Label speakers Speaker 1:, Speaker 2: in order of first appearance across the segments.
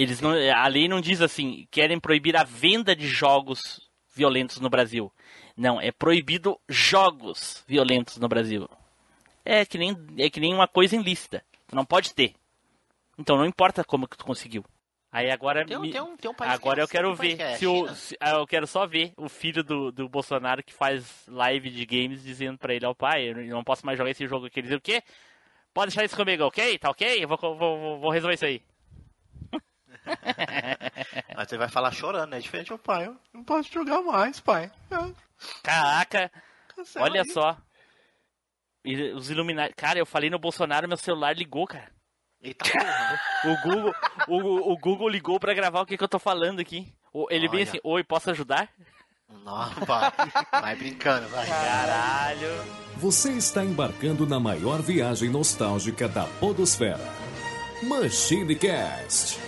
Speaker 1: Eles não, a lei não diz assim, querem proibir a venda de jogos violentos no Brasil. Não, é proibido jogos violentos no Brasil. É que nem, é que nem uma coisa ilícita. Tu não pode ter. Então não importa como que tu conseguiu. Aí agora
Speaker 2: Tem
Speaker 1: me-
Speaker 2: tem um- tem um
Speaker 1: agora eu quero ver
Speaker 2: que é
Speaker 1: se o se- ah, eu quero só ver o filho do, do Bolsonaro que faz live de games dizendo pra ele, ó pai, eu não posso mais jogar esse jogo aqui. Ele diz o quê? Pode deixar isso comigo, ok? Tá ok? Eu vou, vou- vou resolver isso aí.
Speaker 2: Aí você vai falar chorando, né? Diferente do pai. Eu não posso jogar mais, pai. Ah,
Speaker 1: Caraca,
Speaker 2: cancela
Speaker 1: olha
Speaker 2: aí.
Speaker 1: só. Os Illuminati. Cara, eu falei no Bolsonaro, meu celular ligou, cara.
Speaker 2: Eita porra.
Speaker 1: O Google, o, o Google ligou pra gravar o que, que eu tô falando aqui. Ele bem
Speaker 2: Olha.
Speaker 1: assim, oi, posso ajudar?
Speaker 2: Não, vai. Vai brincando, vai.
Speaker 1: Caralho.
Speaker 3: Você está embarcando na maior viagem nostálgica da Podosfera. Machine Cast.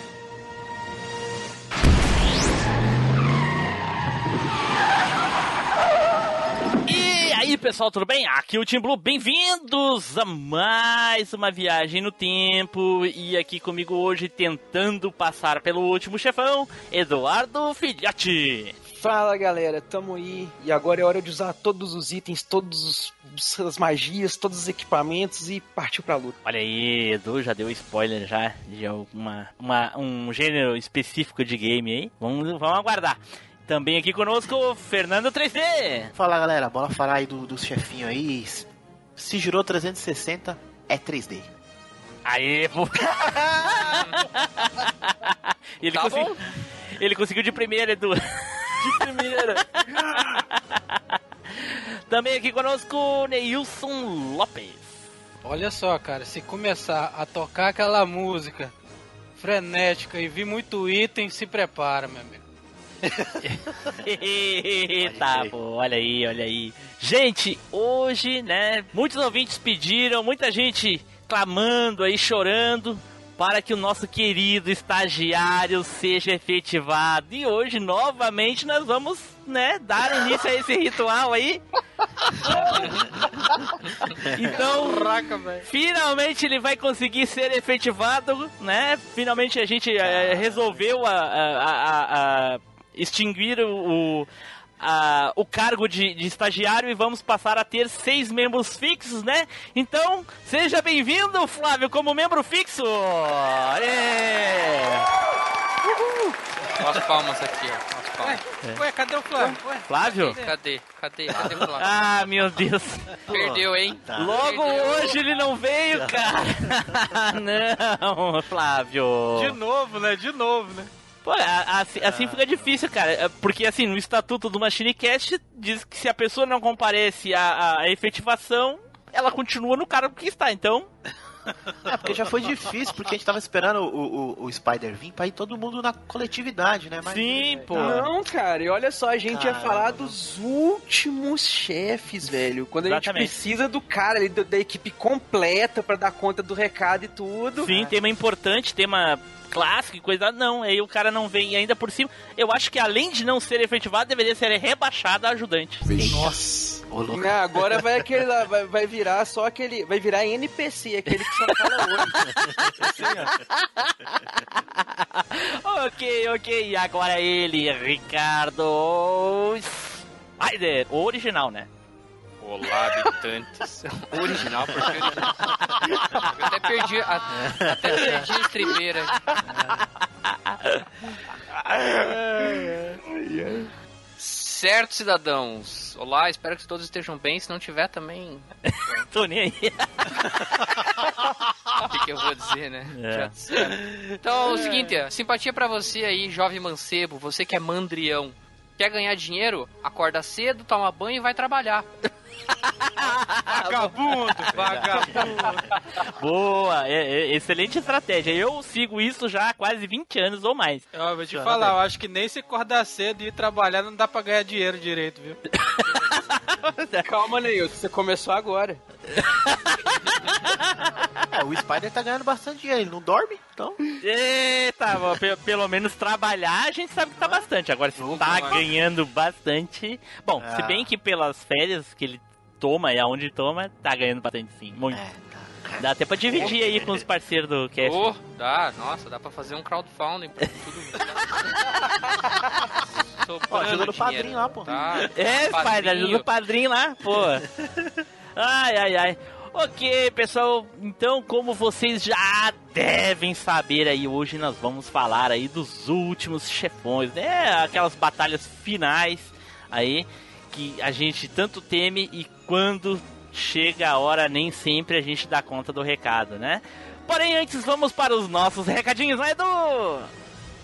Speaker 1: Pessoal, tudo bem? Aqui é o Tim Blue, bem-vindos a mais uma viagem no tempo. E aqui comigo hoje, tentando passar pelo último chefão, Eduardo Filhote.
Speaker 4: Fala galera, tamo aí e agora é hora de usar todos os itens, todas as magias, todos os equipamentos e partir pra luta.
Speaker 1: Olha aí, Edu já deu spoiler já de alguma, uma, um gênero específico de game aí. Vamos, vamos aguardar. Também aqui conosco, Fernando 3D.
Speaker 2: Fala galera, bora falar aí do, dos chefinhos aí. Se girou 360, é 3D.
Speaker 1: Aê, pô. ele,
Speaker 4: Tá
Speaker 1: consegui- ele conseguiu de primeira, Edu.
Speaker 4: De primeira!
Speaker 1: Também aqui conosco, Neilson Lopes.
Speaker 5: Olha só, cara, se começar a tocar aquela música frenética e vir muito item, se prepara, meu amigo.
Speaker 1: Eita, pô, olha aí, olha aí. Gente, hoje, né, muitos ouvintes pediram, muita gente clamando aí, chorando, para que o nosso querido estagiário seja efetivado. E hoje, novamente, nós vamos, né, dar início a esse ritual aí. então,
Speaker 5: Caraca.
Speaker 1: Finalmente ele vai conseguir ser efetivado, né? Finalmente a gente eh, resolveu a, a- a- a extinguir o, o, a- o cargo de, de estagiário e vamos passar a ter seis membros fixos, né? Então, seja bem-vindo, Flávio, como membro fixo! Aê!
Speaker 6: Ó as palmas aqui, ó. As palmas.
Speaker 5: Ué, cadê o Flávio? Ué,
Speaker 1: Flávio?
Speaker 6: Cadê? Cadê? Cadê o Flávio?
Speaker 1: Ah, meu Deus!
Speaker 6: Perdeu, hein?
Speaker 2: Tá.
Speaker 1: Logo
Speaker 6: Perdeu.
Speaker 1: hoje ele não veio, cara! Não, Flávio!
Speaker 5: de novo, né? De novo, né?
Speaker 1: Pô, a- assim, assim fica difícil, cara. É, Porque assim, no estatuto do MachineCast diz que se a pessoa não comparece à, à efetivação, ela continua no cargo que está. Então,
Speaker 2: É, porque já foi difícil, porque a gente tava esperando o, o, o Spider vir pra ir todo mundo na coletividade, né? Mas-
Speaker 1: sim, pô.
Speaker 4: Não, cara, e olha só, a gente ia
Speaker 2: Caramba.
Speaker 4: falar dos últimos chefes, velho. Quando a gente
Speaker 1: Exatamente.
Speaker 4: precisa do cara ali, da, da equipe completa pra dar conta do recado e tudo.
Speaker 1: Sim, tema importante, tema clássico e coisa. Não, aí o cara não vem. E ainda por cima, eu acho que além de não ser efetivado, deveria ser rebaixado a ajudante.
Speaker 2: Nossa!
Speaker 4: Não, agora vai aquele lá, vai, vai virar só aquele. Vai virar NPC, aquele que só fala oi.
Speaker 1: ok, ok. E agora ele, Ricardo Spider. O original, né?
Speaker 6: Olá, habitantes. Original, porque. Eu até perdi a, até perdi a estribeira. Certo, cidadãos. Olá, espero que todos estejam bem. Se não tiver também,
Speaker 1: Tô nem aí.
Speaker 6: o que, que eu vou dizer, né?
Speaker 1: É.
Speaker 6: Disseram. Então, é o seguinte, simpatia pra você aí, jovem mancebo, você que é mandrião. Quer ganhar dinheiro? Acorda cedo, toma banho e vai trabalhar.
Speaker 5: Vagabundo, vagabundo.
Speaker 1: Boa, é- é- excelente estratégia. Eu sigo isso já há quase 20 anos ou mais.
Speaker 5: Eu vou te falar, eu acho que nem se acordar cedo e ir trabalhar não dá pra ganhar dinheiro direito, viu?
Speaker 4: Calma, Neilton, você começou agora.
Speaker 2: É, o Spider tá ganhando bastante dinheiro, ele não dorme, então.
Speaker 1: Eita, bom, pe- pelo menos trabalhar a gente sabe que tá bastante. Agora, se tá ganhando bastante. Bom, se
Speaker 2: Ah.
Speaker 1: bem que pelas férias que ele toma e aonde toma, tá ganhando bastante sim. Muito.
Speaker 2: É, tá.
Speaker 1: Dá até pra dividir aí com os parceiros do cast.
Speaker 6: Oh, dá, nossa, dá pra fazer um crowdfunding pra tudo.
Speaker 2: Ó, ajuda no
Speaker 6: dinheiro.
Speaker 2: padrinho lá, pô.
Speaker 6: Tá.
Speaker 1: É, pai, ajuda o padrinho lá, pô. Ai, ai, ai. Ok, pessoal, então como vocês já devem saber aí, hoje nós vamos falar aí dos últimos chefões, né? Aquelas batalhas finais aí que a gente tanto teme e quando chega a hora nem sempre a gente dá conta do recado, né? Porém, antes vamos para os nossos recadinhos, né, Edu?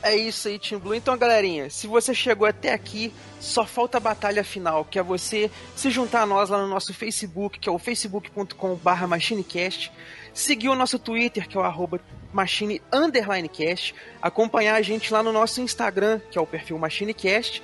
Speaker 4: É isso aí, Team Blue. Então, galerinha, se você chegou até aqui, só falta a batalha final, que é você se juntar a nós lá no nosso Facebook, que é o facebook.com.br machinecast, seguir o nosso Twitter, que é o arroba machine underline cast, acompanhar a gente lá no nosso Instagram, que é o perfil machinecast,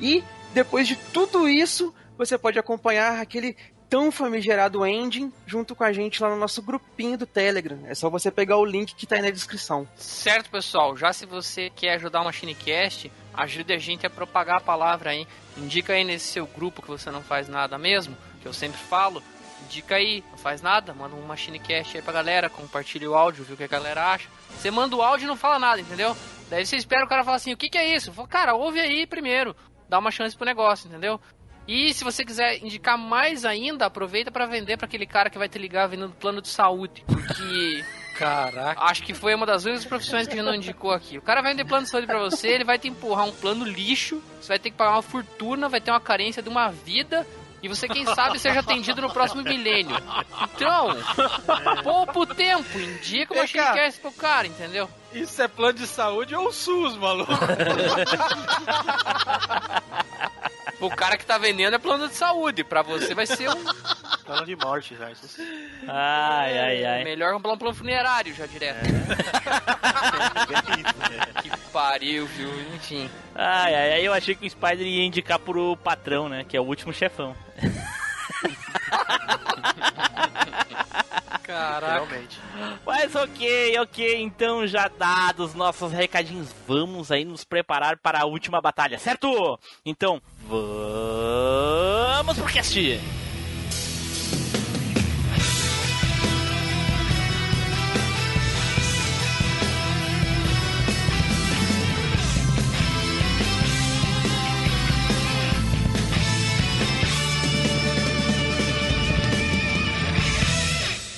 Speaker 4: e depois de tudo isso, você pode acompanhar aquele tão famigerado ending junto com a gente lá no nosso grupinho do Telegram. É só você pegar o link que tá aí na descrição.
Speaker 6: Certo, pessoal. Já se você quer ajudar o MachineCast, ajude a gente a propagar a palavra aí. Indica aí nesse seu grupo que você não faz nada mesmo, que eu sempre falo. Indica aí, não faz nada, manda um MachineCast aí pra galera, compartilha o áudio, viu o que a galera acha. Você manda o áudio e não fala nada, entendeu? Daí você espera o cara falar assim, o que, que é isso? Fala, cara, ouve aí primeiro, dá uma chance pro negócio, entendeu? E se você quiser indicar mais ainda, aproveita pra vender pra aquele cara que vai te ligar vendendo plano de saúde. Porque
Speaker 5: Caraca.
Speaker 6: Acho que foi uma das únicas profissões que ele não indicou aqui. O cara vai vender plano de saúde pra você, ele vai te empurrar um plano lixo, você vai ter que pagar uma fortuna, vai ter uma carência de uma vida, e você, quem sabe, seja atendido no próximo milênio. Então, poupa o tempo, indica uma
Speaker 5: Ei, cara.
Speaker 6: Shinecast pro cara, entendeu?
Speaker 5: Isso é plano de saúde ou SUS, maluco?
Speaker 6: O cara que tá vendendo é plano de saúde, pra você vai ser um
Speaker 2: Plano de morte já. Isso.
Speaker 1: Ai, ai, ai.
Speaker 6: melhor comprar um plano funerário já direto. Que pariu, viu? Enfim.
Speaker 1: Ai, ai, ai, eu achei que o Spider ia indicar pro patrão, né? Que é o último chefão.
Speaker 5: Caraca.
Speaker 2: Realmente.
Speaker 1: Mas ok, ok, então já dados nossos recadinhos, vamos aí nos preparar para a última batalha, certo? Então, vamos pro cast!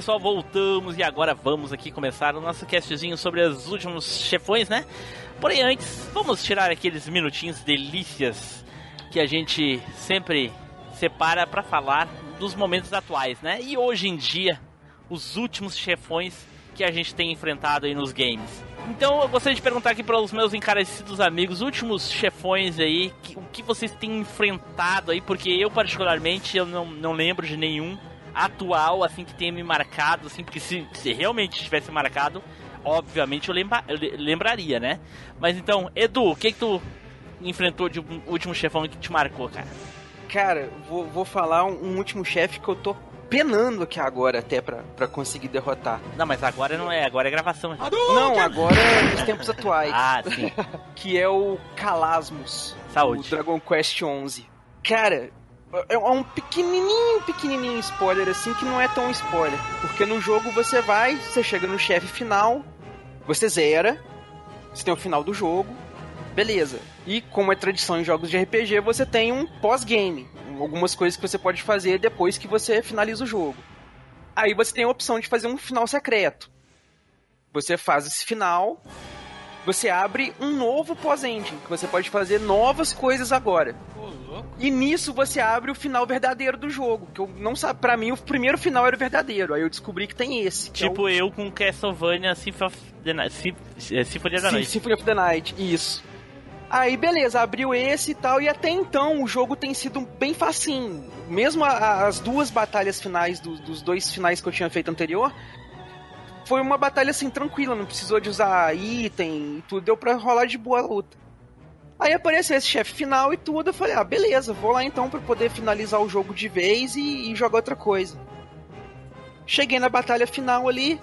Speaker 1: Pessoal, voltamos e agora vamos aqui começar o nosso castzinho sobre os últimos chefões, né? Porém, antes, vamos tirar aqueles minutinhos delícias que a gente sempre separa para falar dos momentos atuais, né? E hoje em dia, os últimos chefões que a gente tem enfrentado aí nos games. Então eu gostaria de perguntar aqui para os meus encarecidos amigos, últimos chefões aí, que- o que vocês têm enfrentado aí, porque eu particularmente eu não, não lembro de nenhum atual assim que tenha me marcado, assim, porque se, se realmente tivesse marcado, obviamente eu, lembra, eu le- lembraria, né? Mas então, Edu, o que que tu enfrentou de um último chefão que te marcou, cara?
Speaker 4: Cara, vou, vou falar um, um último chefe que eu tô penando aqui agora até pra, pra conseguir derrotar.
Speaker 1: Não, mas agora não é, agora é gravação.
Speaker 4: Não, agora é nos tempos atuais.
Speaker 1: Ah, sim.
Speaker 4: Que é o Calasmus.
Speaker 1: Saúde.
Speaker 4: O Dragon Quest 11. Cara, é um pequenininho, pequenininho spoiler assim que não é tão spoiler. Porque no jogo você vai, você chega no chefe final, você zera, você tem o final do jogo, beleza. E como é tradição em jogos de RPG, você tem um pós-game. Algumas coisas que você pode fazer depois que você finaliza o jogo. Aí você tem a opção de fazer um final secreto. Você faz esse final, você abre um novo pós-ending, que você pode fazer novas coisas agora. E nisso você abre o final verdadeiro do jogo, que eu não sabe, para mim o primeiro final era o verdadeiro. Aí eu descobri que tem esse. que é
Speaker 1: Tipo eu com Castlevania Symphony of the Night. É, Symphony of the Night.
Speaker 4: Symphony of the Night, isso. Aí, beleza, abriu esse e tal, e até então o jogo tem sido bem facinho. Mesmo a- a- as duas batalhas finais, do- dos dois finais que eu tinha feito anterior, foi uma batalha assim, tranquila, não precisou de usar item e tudo, deu pra rolar de boa a luta. Aí apareceu esse chefe final e tudo, eu falei, ah, beleza, vou lá então pra poder finalizar o jogo de vez e, e jogar outra coisa. Cheguei na batalha final ali,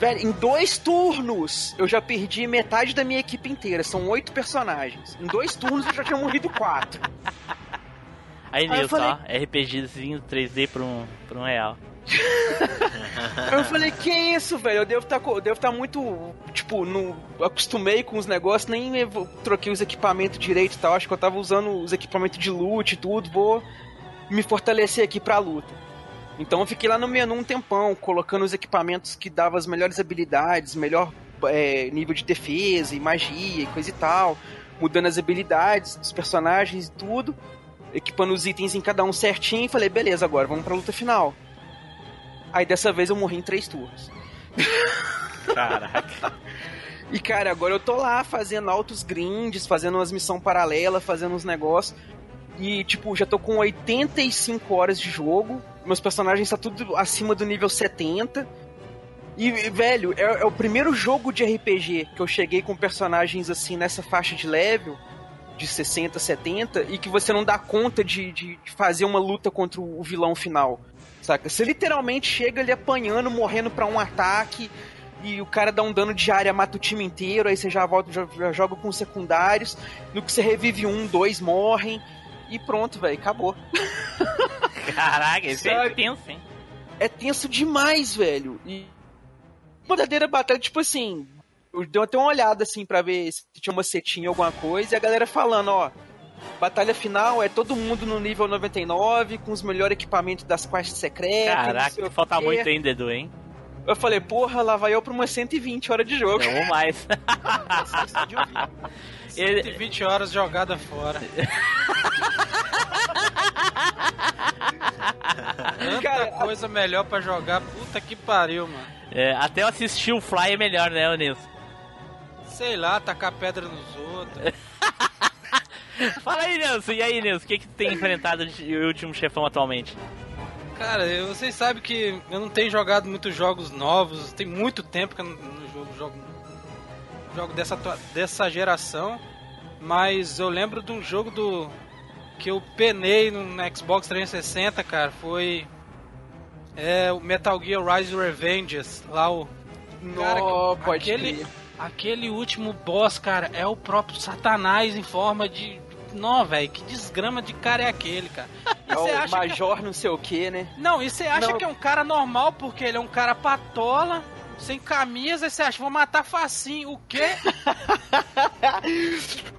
Speaker 4: Velho, em dois turnos eu já perdi metade da minha equipe inteira. São oito personagens. Em dois turnos eu já tinha morrido quatro.
Speaker 1: Aí,
Speaker 4: eu
Speaker 1: Nilson,
Speaker 4: falei-
Speaker 1: ó, RPGzinho 3D pra um, pra um real.
Speaker 4: Eu falei, que isso, velho? Eu devo devo estar muito. Tipo, no, acostumei com os negócios, nem troquei os equipamentos direito e tal. Acho que eu tava usando os equipamentos de loot e tudo. Vou me fortalecer aqui pra luta. Então eu fiquei lá no menu um tempão, colocando os equipamentos que davam as melhores habilidades, melhor é, nível de defesa e magia e coisa e tal. Mudando as habilidades dos personagens e tudo. Equipando os itens em cada um certinho. Falei, beleza, agora vamos pra luta final. Aí dessa vez eu morri em três turnos.
Speaker 1: Caraca.
Speaker 4: E cara, agora eu tô lá fazendo altos grinds, fazendo umas missões paralelas, fazendo uns negócios. E tipo, já tô com 85 horas de jogo. Meus personagens tá tudo acima do nível 70. E, velho, é, é o primeiro jogo de RPG que eu cheguei com personagens assim nessa faixa de level, de 60, 70, e que você não dá conta de, de, de fazer uma luta contra o vilão final. Saca? Você literalmente chega ali apanhando, morrendo pra um ataque, e o cara dá um dano de área, mata o time inteiro, aí você já volta, já, joga com os secundários. No que você revive um, dois morrem, e pronto, velho, acabou.
Speaker 1: Caraca, isso é tenso, hein?
Speaker 4: É tenso demais, velho. E verdadeira batalha, tipo assim, eu dei até uma olhada assim pra ver se tinha uma setinha alguma coisa, e a galera falando, ó, batalha final é todo mundo no nível 99, com os melhores equipamentos das quests secretas.
Speaker 1: Caraca, falta
Speaker 4: quê.
Speaker 1: muito ainda, Edu, hein?
Speaker 4: Eu falei, porra, lá vai eu pra umas 120 horas de jogo.
Speaker 1: Não mais.
Speaker 2: Vocês de ouvir.
Speaker 1: Ele-
Speaker 5: 120 horas jogada fora. Tanta
Speaker 4: Cara,
Speaker 5: coisa melhor pra jogar, puta que pariu, mano.
Speaker 1: é, até eu assistir o Fly é melhor, né, Nilson?
Speaker 5: Sei lá, tacar pedra nos outros.
Speaker 1: Fala aí, Nilson. E aí, Nilson? O que, que tu tem enfrentado de último chefão atualmente?
Speaker 5: Cara, eu- vocês sabem que eu não tenho jogado muitos jogos novos, tem muito tempo que eu não, não jogo, jogo, jogo dessa, dessa geração, mas eu lembro de um jogo do que eu penei no, no Xbox 360, cara, foi é, o Metal Gear Rise Revengeance, lá o Cara,
Speaker 4: pode
Speaker 5: aquele, aquele último boss, cara, é o próprio Satanás em forma de. Não, velho, que desgrama de cara é aquele, cara? E
Speaker 4: É o
Speaker 5: acha que...
Speaker 4: Major não sei o que, né?
Speaker 5: Não, e você acha
Speaker 4: Não.
Speaker 5: que é um cara normal porque ele é um cara patola, sem camisa, e você acha, vou matar facinho. O quê?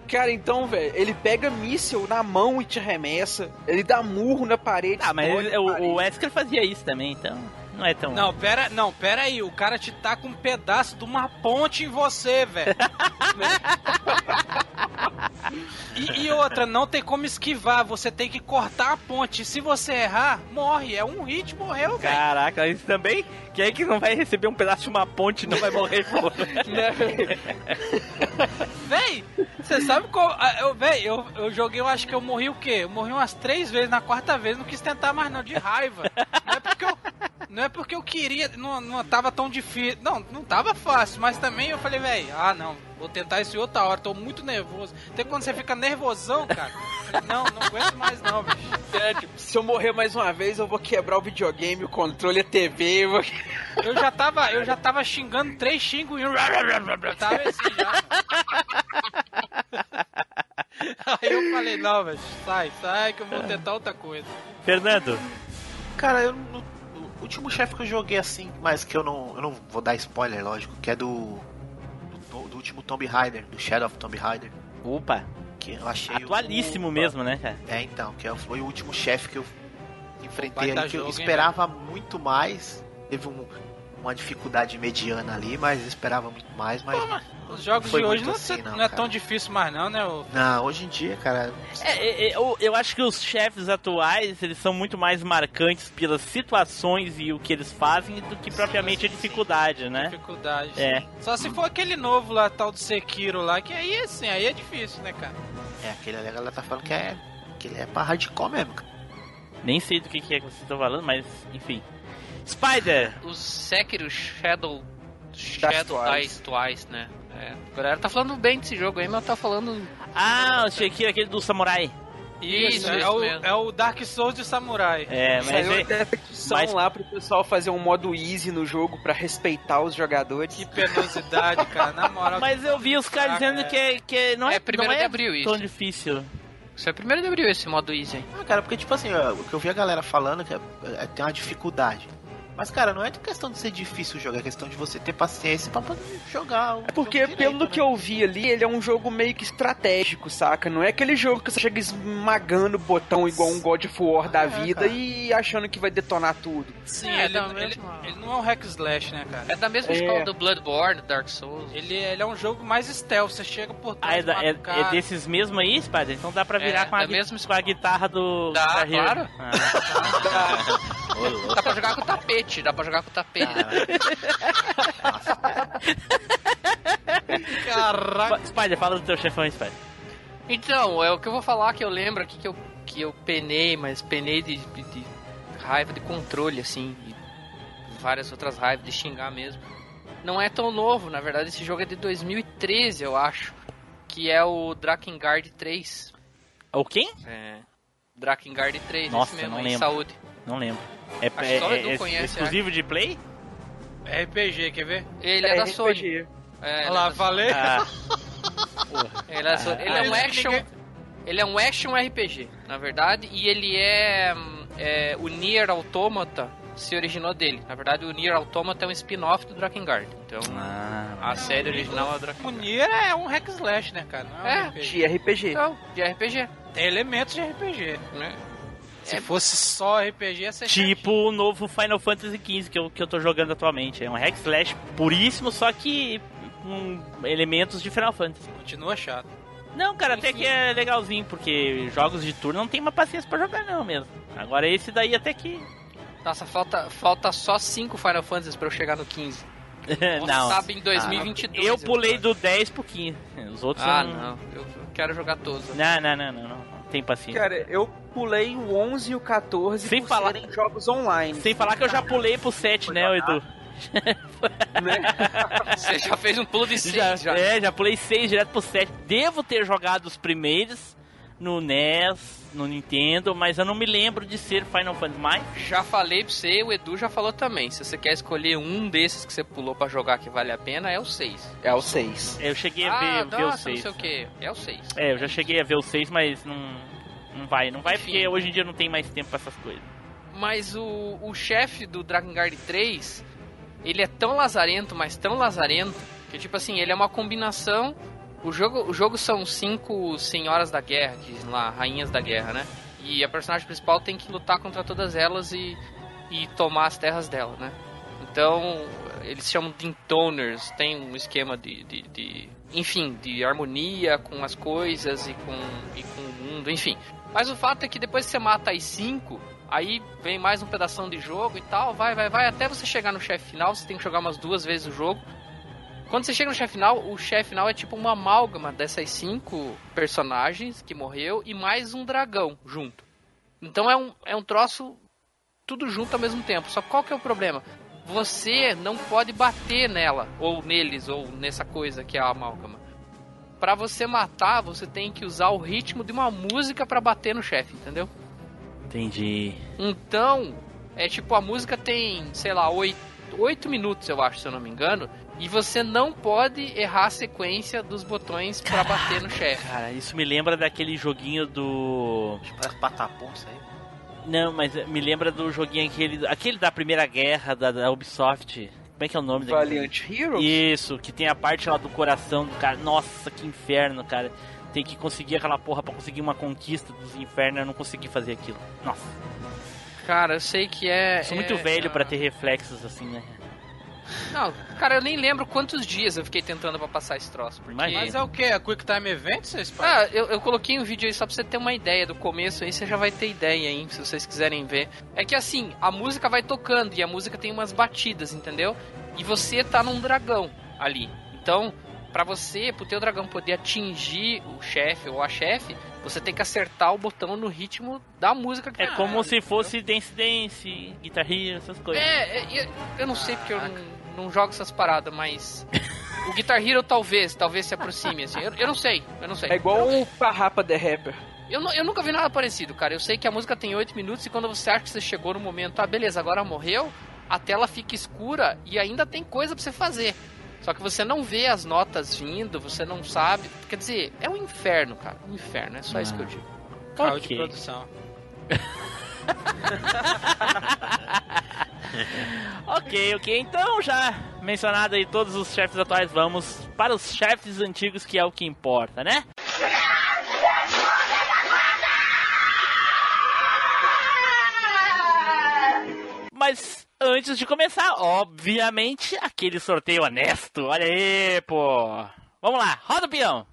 Speaker 4: Cara, então, velho, ele pega míssil na mão e te arremessa. Ele dá murro na parede.
Speaker 1: Ah, mas ele- o,
Speaker 4: parede.
Speaker 1: o Wesker fazia isso também, então não é tão.
Speaker 5: Não, pera, não, pera aí, o cara te tá com um pedaço de uma ponte em você, velho. E, e outra, não tem como esquivar, você tem que cortar a ponte. Se você errar, morre. É um hit, morreu, velho.
Speaker 1: Caraca, isso também? Quem é que não vai receber um pedaço de uma ponte e não vai morrer,
Speaker 4: velho?
Speaker 5: Véi, você sabe qual. ah, Eu, véi, eu, eu joguei, eu acho que eu morri o quê? Eu morri umas três vezes, na quarta vez não quis tentar mais não, de raiva. Não é porque eu. Não é porque eu queria, não, não tava tão difícil. Não, não tava fácil, mas também eu falei, véi, ah não, vou tentar isso em outra hora, tô muito nervoso. Até quando você fica nervosão, cara. Falei, Não, não aguento mais não, bicho.
Speaker 4: É, tipo, se eu morrer mais uma vez, eu vou quebrar o videogame, o controle, a TV. Eu vou...
Speaker 5: Eu já tava, eu já tava xingando três xingos e um. Eu tava assim já. Aí eu falei, não, velho, sai, sai que eu vou tentar outra coisa.
Speaker 1: Fernando,
Speaker 2: Cara, eu não- o último chefe que eu joguei assim, mas que eu não, eu não vou dar spoiler, lógico, que é do do, do último Tomb Raider, do Shadow of Tomb Raider,
Speaker 1: opa,
Speaker 2: que eu achei
Speaker 1: atualíssimo
Speaker 2: o-
Speaker 1: mesmo, né, cara?
Speaker 2: É, então, que foi o último chefe que eu enfrentei ali que eu
Speaker 5: jogo, hein,
Speaker 2: esperava muito mais. Teve um- uma dificuldade mediana ali, mas esperava muito mais, mas.
Speaker 5: Os jogos
Speaker 2: Foi
Speaker 5: de hoje não,
Speaker 2: assim,
Speaker 5: não,
Speaker 2: não,
Speaker 5: é
Speaker 2: cara.
Speaker 5: tão difícil mais não, né? o-
Speaker 2: Não, hoje em dia, cara.
Speaker 1: É, é, é, eu, eu acho que os chefes atuais, eles são muito mais marcantes pelas situações e o que eles fazem do que propriamente a dificuldade, né?
Speaker 5: Dificuldade.
Speaker 1: É.
Speaker 5: sim. Só se for aquele novo lá, tal do Sekiro lá, que aí assim, aí é difícil, né, cara?
Speaker 2: É, aquele ali a galera tá falando que é. Que ele é pra hardcore mesmo, cara.
Speaker 1: Nem sei do que, que é que vocês estão falando, mas enfim. Spider!
Speaker 6: O Sekiro Shadow. Shadow
Speaker 4: Twice.
Speaker 6: Dice Twice, né? É. A galera tá falando bem desse jogo aí, mas tá falando.
Speaker 1: Ah, o Shakira, aquele do samurai.
Speaker 6: Isso,
Speaker 5: é,
Speaker 6: isso
Speaker 5: o, é o Dark Souls de Samurai.
Speaker 1: É, mas
Speaker 4: Saiu
Speaker 1: é,
Speaker 4: até petição
Speaker 1: mas-
Speaker 4: lá pro pessoal fazer um modo easy no jogo pra respeitar os jogadores.
Speaker 5: Que penosidade, cara, na moral.
Speaker 1: mas eu vi os caras dizendo que, é- que é- não é,
Speaker 6: É primeiro
Speaker 1: não
Speaker 6: de
Speaker 1: é
Speaker 6: abril isso.
Speaker 1: tão difícil.
Speaker 6: Isso é primeiro de abril esse modo easy.
Speaker 2: Ah, cara, porque tipo assim, ó, o que eu vi a galera falando que é, é, tem uma dificuldade. Mas, cara, não é questão de ser difícil jogar, é questão de você ter paciência pra poder jogar. o
Speaker 4: É porque,
Speaker 2: jogo direito,
Speaker 4: pelo
Speaker 2: né?
Speaker 4: que eu vi ali, ele é um jogo meio que estratégico, saca? Não é aquele jogo que você chega esmagando o botão igual um God of War da
Speaker 2: É,
Speaker 4: vida
Speaker 2: cara.
Speaker 4: e achando que vai detonar tudo.
Speaker 5: Sim,
Speaker 6: É,
Speaker 5: ele,
Speaker 6: da
Speaker 5: ele,
Speaker 6: mesma-
Speaker 5: ele não é um hack slash, né, cara?
Speaker 6: É da mesma
Speaker 4: É.
Speaker 6: escola do Bloodborne, Dark Souls.
Speaker 5: Ele, ele é um jogo mais stealth, você chega por
Speaker 1: Ah,
Speaker 5: trás
Speaker 1: é,
Speaker 5: mata
Speaker 1: é-
Speaker 5: cara.
Speaker 1: é desses mesmos aí, Spider? Então dá pra virar
Speaker 6: É,
Speaker 1: com, a,
Speaker 6: mesma
Speaker 1: com a guitarra do.
Speaker 6: Dá, claro.
Speaker 1: Ah.
Speaker 2: Louco.
Speaker 6: Dá pra jogar com o tapete, dá pra jogar com o tapete.
Speaker 5: Caraca.
Speaker 1: Sp- Spider, fala do teu chefão, Spider.
Speaker 6: Então, é o que eu vou falar que eu lembro aqui que eu, que eu penei, mas penei de, de- de raiva de controle, assim, e várias outras raivas de xingar mesmo. Não é tão novo, na verdade esse jogo é de 2013, eu acho, que é o Drakengard 3.
Speaker 1: O quem?
Speaker 6: É, Drakengard 3,
Speaker 1: Nossa,
Speaker 6: esse mesmo,
Speaker 1: não lembro.
Speaker 6: saúde.
Speaker 1: Não lembro. É, é-
Speaker 6: o
Speaker 1: é- é
Speaker 6: conhece,
Speaker 1: exclusivo de play?
Speaker 5: RPG, quer ver?
Speaker 6: Ele é, da
Speaker 4: RPG.
Speaker 6: Sony. É, ele
Speaker 5: Olha
Speaker 6: é
Speaker 5: lá, falei.
Speaker 1: Ah,
Speaker 6: Ele é, Sony. Ele é um action.
Speaker 5: ninguém-
Speaker 6: Ele é um action RPG, na verdade, e ele é, é, o Nier Automata se originou dele. Na verdade, o Nier Automata é um spin-off do Drakengard. Então,
Speaker 1: ah,
Speaker 6: a série original é o
Speaker 5: O
Speaker 6: Drakengard.
Speaker 5: Nier é um hack slash, né, cara? Não é, um
Speaker 6: É.
Speaker 5: RPG.
Speaker 4: De RPG.
Speaker 6: Então, de RPG,
Speaker 5: Tem elementos de RPG.
Speaker 6: né?
Speaker 5: Se
Speaker 6: É.
Speaker 5: fosse só RPG, ia ser
Speaker 1: tipo o novo Final Fantasy XV que eu, que eu tô jogando atualmente. É um hack slash puríssimo, só que com elementos de Final Fantasy.
Speaker 5: Continua chato.
Speaker 1: Não, cara, até
Speaker 6: Enfim.
Speaker 1: que é legalzinho, porque jogos de turno não tem uma paciência pra jogar não mesmo. Agora esse daí até que...
Speaker 6: Nossa, falta, falta só 5 Final Fantasies pra eu chegar no 15.
Speaker 1: não,
Speaker 6: Sabe, em 2022.
Speaker 1: eu pulei
Speaker 6: acho.
Speaker 1: do 10 pro 15. Os outros
Speaker 6: Ah,
Speaker 1: eu
Speaker 6: não. Eu eu quero jogar todos.
Speaker 1: Não, não, não, não, não. Tem paciência.
Speaker 4: Cara, eu pulei o 11 e o 14
Speaker 1: Sem
Speaker 4: por
Speaker 1: falar-
Speaker 4: serem jogos online.
Speaker 1: Sem falar que eu já pulei pro 7, né, Edu?
Speaker 4: né?
Speaker 6: Você já fez um pulo de 6
Speaker 1: Já,
Speaker 6: já.
Speaker 1: É, já pulei 6 direto pro 7. Devo ter jogado os primeiros no NES, no Nintendo, mas eu não me lembro de ser Final Fantasy mais.
Speaker 6: Já falei pra você, o Edu já falou também. Se você quer escolher um desses que você pulou pra jogar que vale a pena, é o 6.
Speaker 4: É o 6.
Speaker 1: Eu cheguei a
Speaker 6: Ah,
Speaker 1: ver, ver o
Speaker 6: nossa, não
Speaker 1: 6.
Speaker 6: sei o que. É o 6.
Speaker 1: É, eu já cheguei a ver o 6, mas não, não vai. Não vai
Speaker 6: Enfim.
Speaker 1: porque hoje em dia não tem mais tempo pra essas coisas.
Speaker 6: Mas o, o chefe do Drakengard 3, ele é tão lazarento, mas tão lazarento, que tipo assim, ele é uma combinação. O jogo, o jogo são cinco senhoras da guerra, dizem lá, rainhas da guerra, né? E a personagem principal tem que lutar contra todas elas e, e tomar as terras dela, né? Então, eles chamam de intoners, tem um esquema de, de, de- enfim, de harmonia com as coisas e com, e com o mundo, enfim. Mas o fato é que depois que você mata as cinco, aí vem mais um pedação de jogo e tal, vai, vai, vai, até você chegar no chefe final, você tem que jogar umas duas vezes o jogo. Quando você chega no chefe final, o chefe final é tipo uma amálgama dessas cinco personagens que morreu e mais um dragão junto. Então é um, é um troço tudo junto ao mesmo tempo. Só que qual que é o problema? Você não pode bater nela, ou neles, ou nessa coisa que é a amálgama. Pra você matar, você tem que usar o ritmo de uma música pra bater no chefe, entendeu?
Speaker 1: Entendi.
Speaker 6: Então, é tipo, a música tem, sei lá, oito, oito minutos, eu acho, se eu não me engano. E você não pode errar a sequência dos botões pra bater no chefe.
Speaker 1: Cara, isso me lembra daquele joguinho do.
Speaker 2: Parece patapom isso aí.
Speaker 1: Não, mas me lembra do joguinho aquele, aquele da Primeira Guerra da, da Ubisoft. Como é que é o nome daquele?
Speaker 4: Valiant Heroes?
Speaker 1: Isso, que tem a parte lá do coração do cara. Nossa, que inferno, cara. Tem que conseguir aquela porra pra conseguir uma conquista dos infernos. Eu não consegui fazer aquilo. Nossa.
Speaker 6: Cara, eu sei que é.
Speaker 1: Eu sou muito
Speaker 6: é-
Speaker 1: velho
Speaker 6: é-
Speaker 1: pra ter reflexos assim, né?
Speaker 6: Não, cara, eu nem lembro quantos dias eu fiquei tentando pra passar esse troço. Porque...
Speaker 5: Mas é o que? É Quick Time Event, vocês
Speaker 6: Ah, eu, eu coloquei um vídeo aí só pra você ter uma ideia do começo, aí você já vai ter ideia aí, se vocês quiserem ver. É que assim, a música vai tocando e a música tem umas batidas, entendeu? E você tá num dragão ali. Então, pra você, pro teu dragão poder atingir o chefe ou a chefe, você tem que acertar o botão no ritmo da música que
Speaker 1: É
Speaker 6: tá
Speaker 1: como se fosse Dance Dance, Guitar Hero, essas coisas.
Speaker 6: É, é, eu, eu não sei porque eu não, não jogo essas paradas, mas. O Guitar Hero talvez, talvez se aproxime, assim. Eu, eu não sei, eu não sei.
Speaker 4: É igual o Parrapa The Rapper.
Speaker 6: Eu, eu nunca vi nada parecido, cara. Eu sei que a música tem 8 minutos e quando você acha que você chegou no momento, ah, beleza, agora morreu, a tela fica escura e ainda tem coisa pra você fazer. Só que você não vê as notas vindo, você não sabe. Quer dizer, é um inferno, cara. Um inferno, é só isso que eu digo.
Speaker 5: Carro
Speaker 1: Ok.
Speaker 5: de produção.
Speaker 1: Ok, ok. Então, já mencionado aí todos os chefes atuais, vamos para os chefes antigos, que é o que importa, né? Mas antes de começar, obviamente, aquele sorteio honesto. Olha aí, pô. Vamos lá, roda o peão.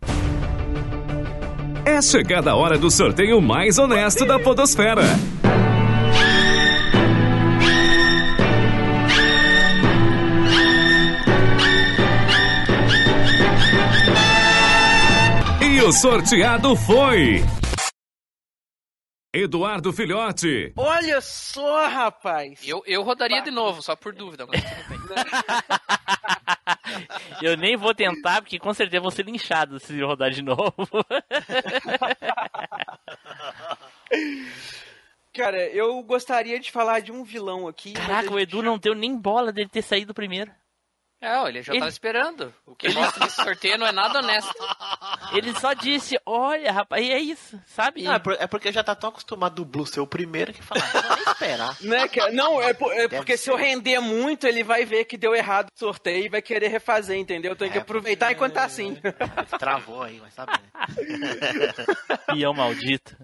Speaker 3: É chegada a hora do sorteio mais honesto da Podosfera. O sorteado foi. Eduardo Filhote,
Speaker 4: Olha só, rapaz!
Speaker 6: Eu, eu rodaria de novo, só por dúvida, mas tudo bem.
Speaker 1: Eu nem vou tentar, porque com certeza vou ser linchado se rodar de novo.
Speaker 4: Cara, eu gostaria de falar de um vilão aqui.
Speaker 1: Caraca, o Edu não deu nem bola dele ter saído primeiro.
Speaker 6: É, olha, ele já
Speaker 1: Ele-
Speaker 6: tava esperando. O que mostra nesse sorteio não é nada honesto.
Speaker 1: Ele só disse, olha, rapaz, e é isso, sabe?
Speaker 2: Não, é, é porque já tá tão acostumado do Blue ser o primeiro que fala, não vou nem esperar.
Speaker 4: Né, cara? Não, é, por- é
Speaker 2: Deve
Speaker 4: porque se eu
Speaker 2: ser.
Speaker 4: render muito, ele vai ver que deu errado o sorteio e vai querer refazer, entendeu? Eu tenho que
Speaker 2: É,
Speaker 4: aproveitar enquanto tá assim.
Speaker 2: Travou aí, mas sabe. né?
Speaker 1: Peão maldito.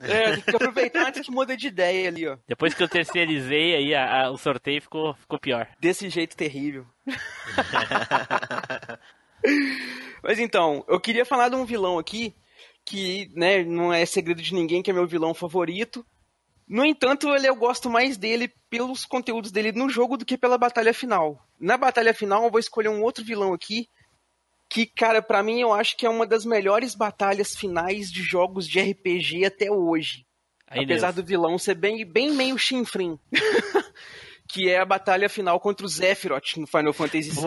Speaker 4: É, tem que aproveitar antes que muda de ideia ali, ó.
Speaker 1: Depois que eu terceirizei, aí a- a- o sorteio ficou, ficou pior.
Speaker 4: Desse jeito terrível. Mas então, eu queria falar de um vilão aqui que, né, não é segredo de ninguém que é meu vilão favorito. No entanto, eu gosto mais dele pelos conteúdos dele no jogo do que pela batalha final. Na batalha final, eu vou escolher um outro vilão aqui que, cara, pra mim eu acho que é uma das melhores batalhas finais de jogos de RPG até hoje.
Speaker 1: Aí,
Speaker 4: Apesar
Speaker 1: Deus.
Speaker 4: do vilão ser bem, bem meio chinfrim. que é a batalha final contra o Sephiroth no Final Fantasy VII.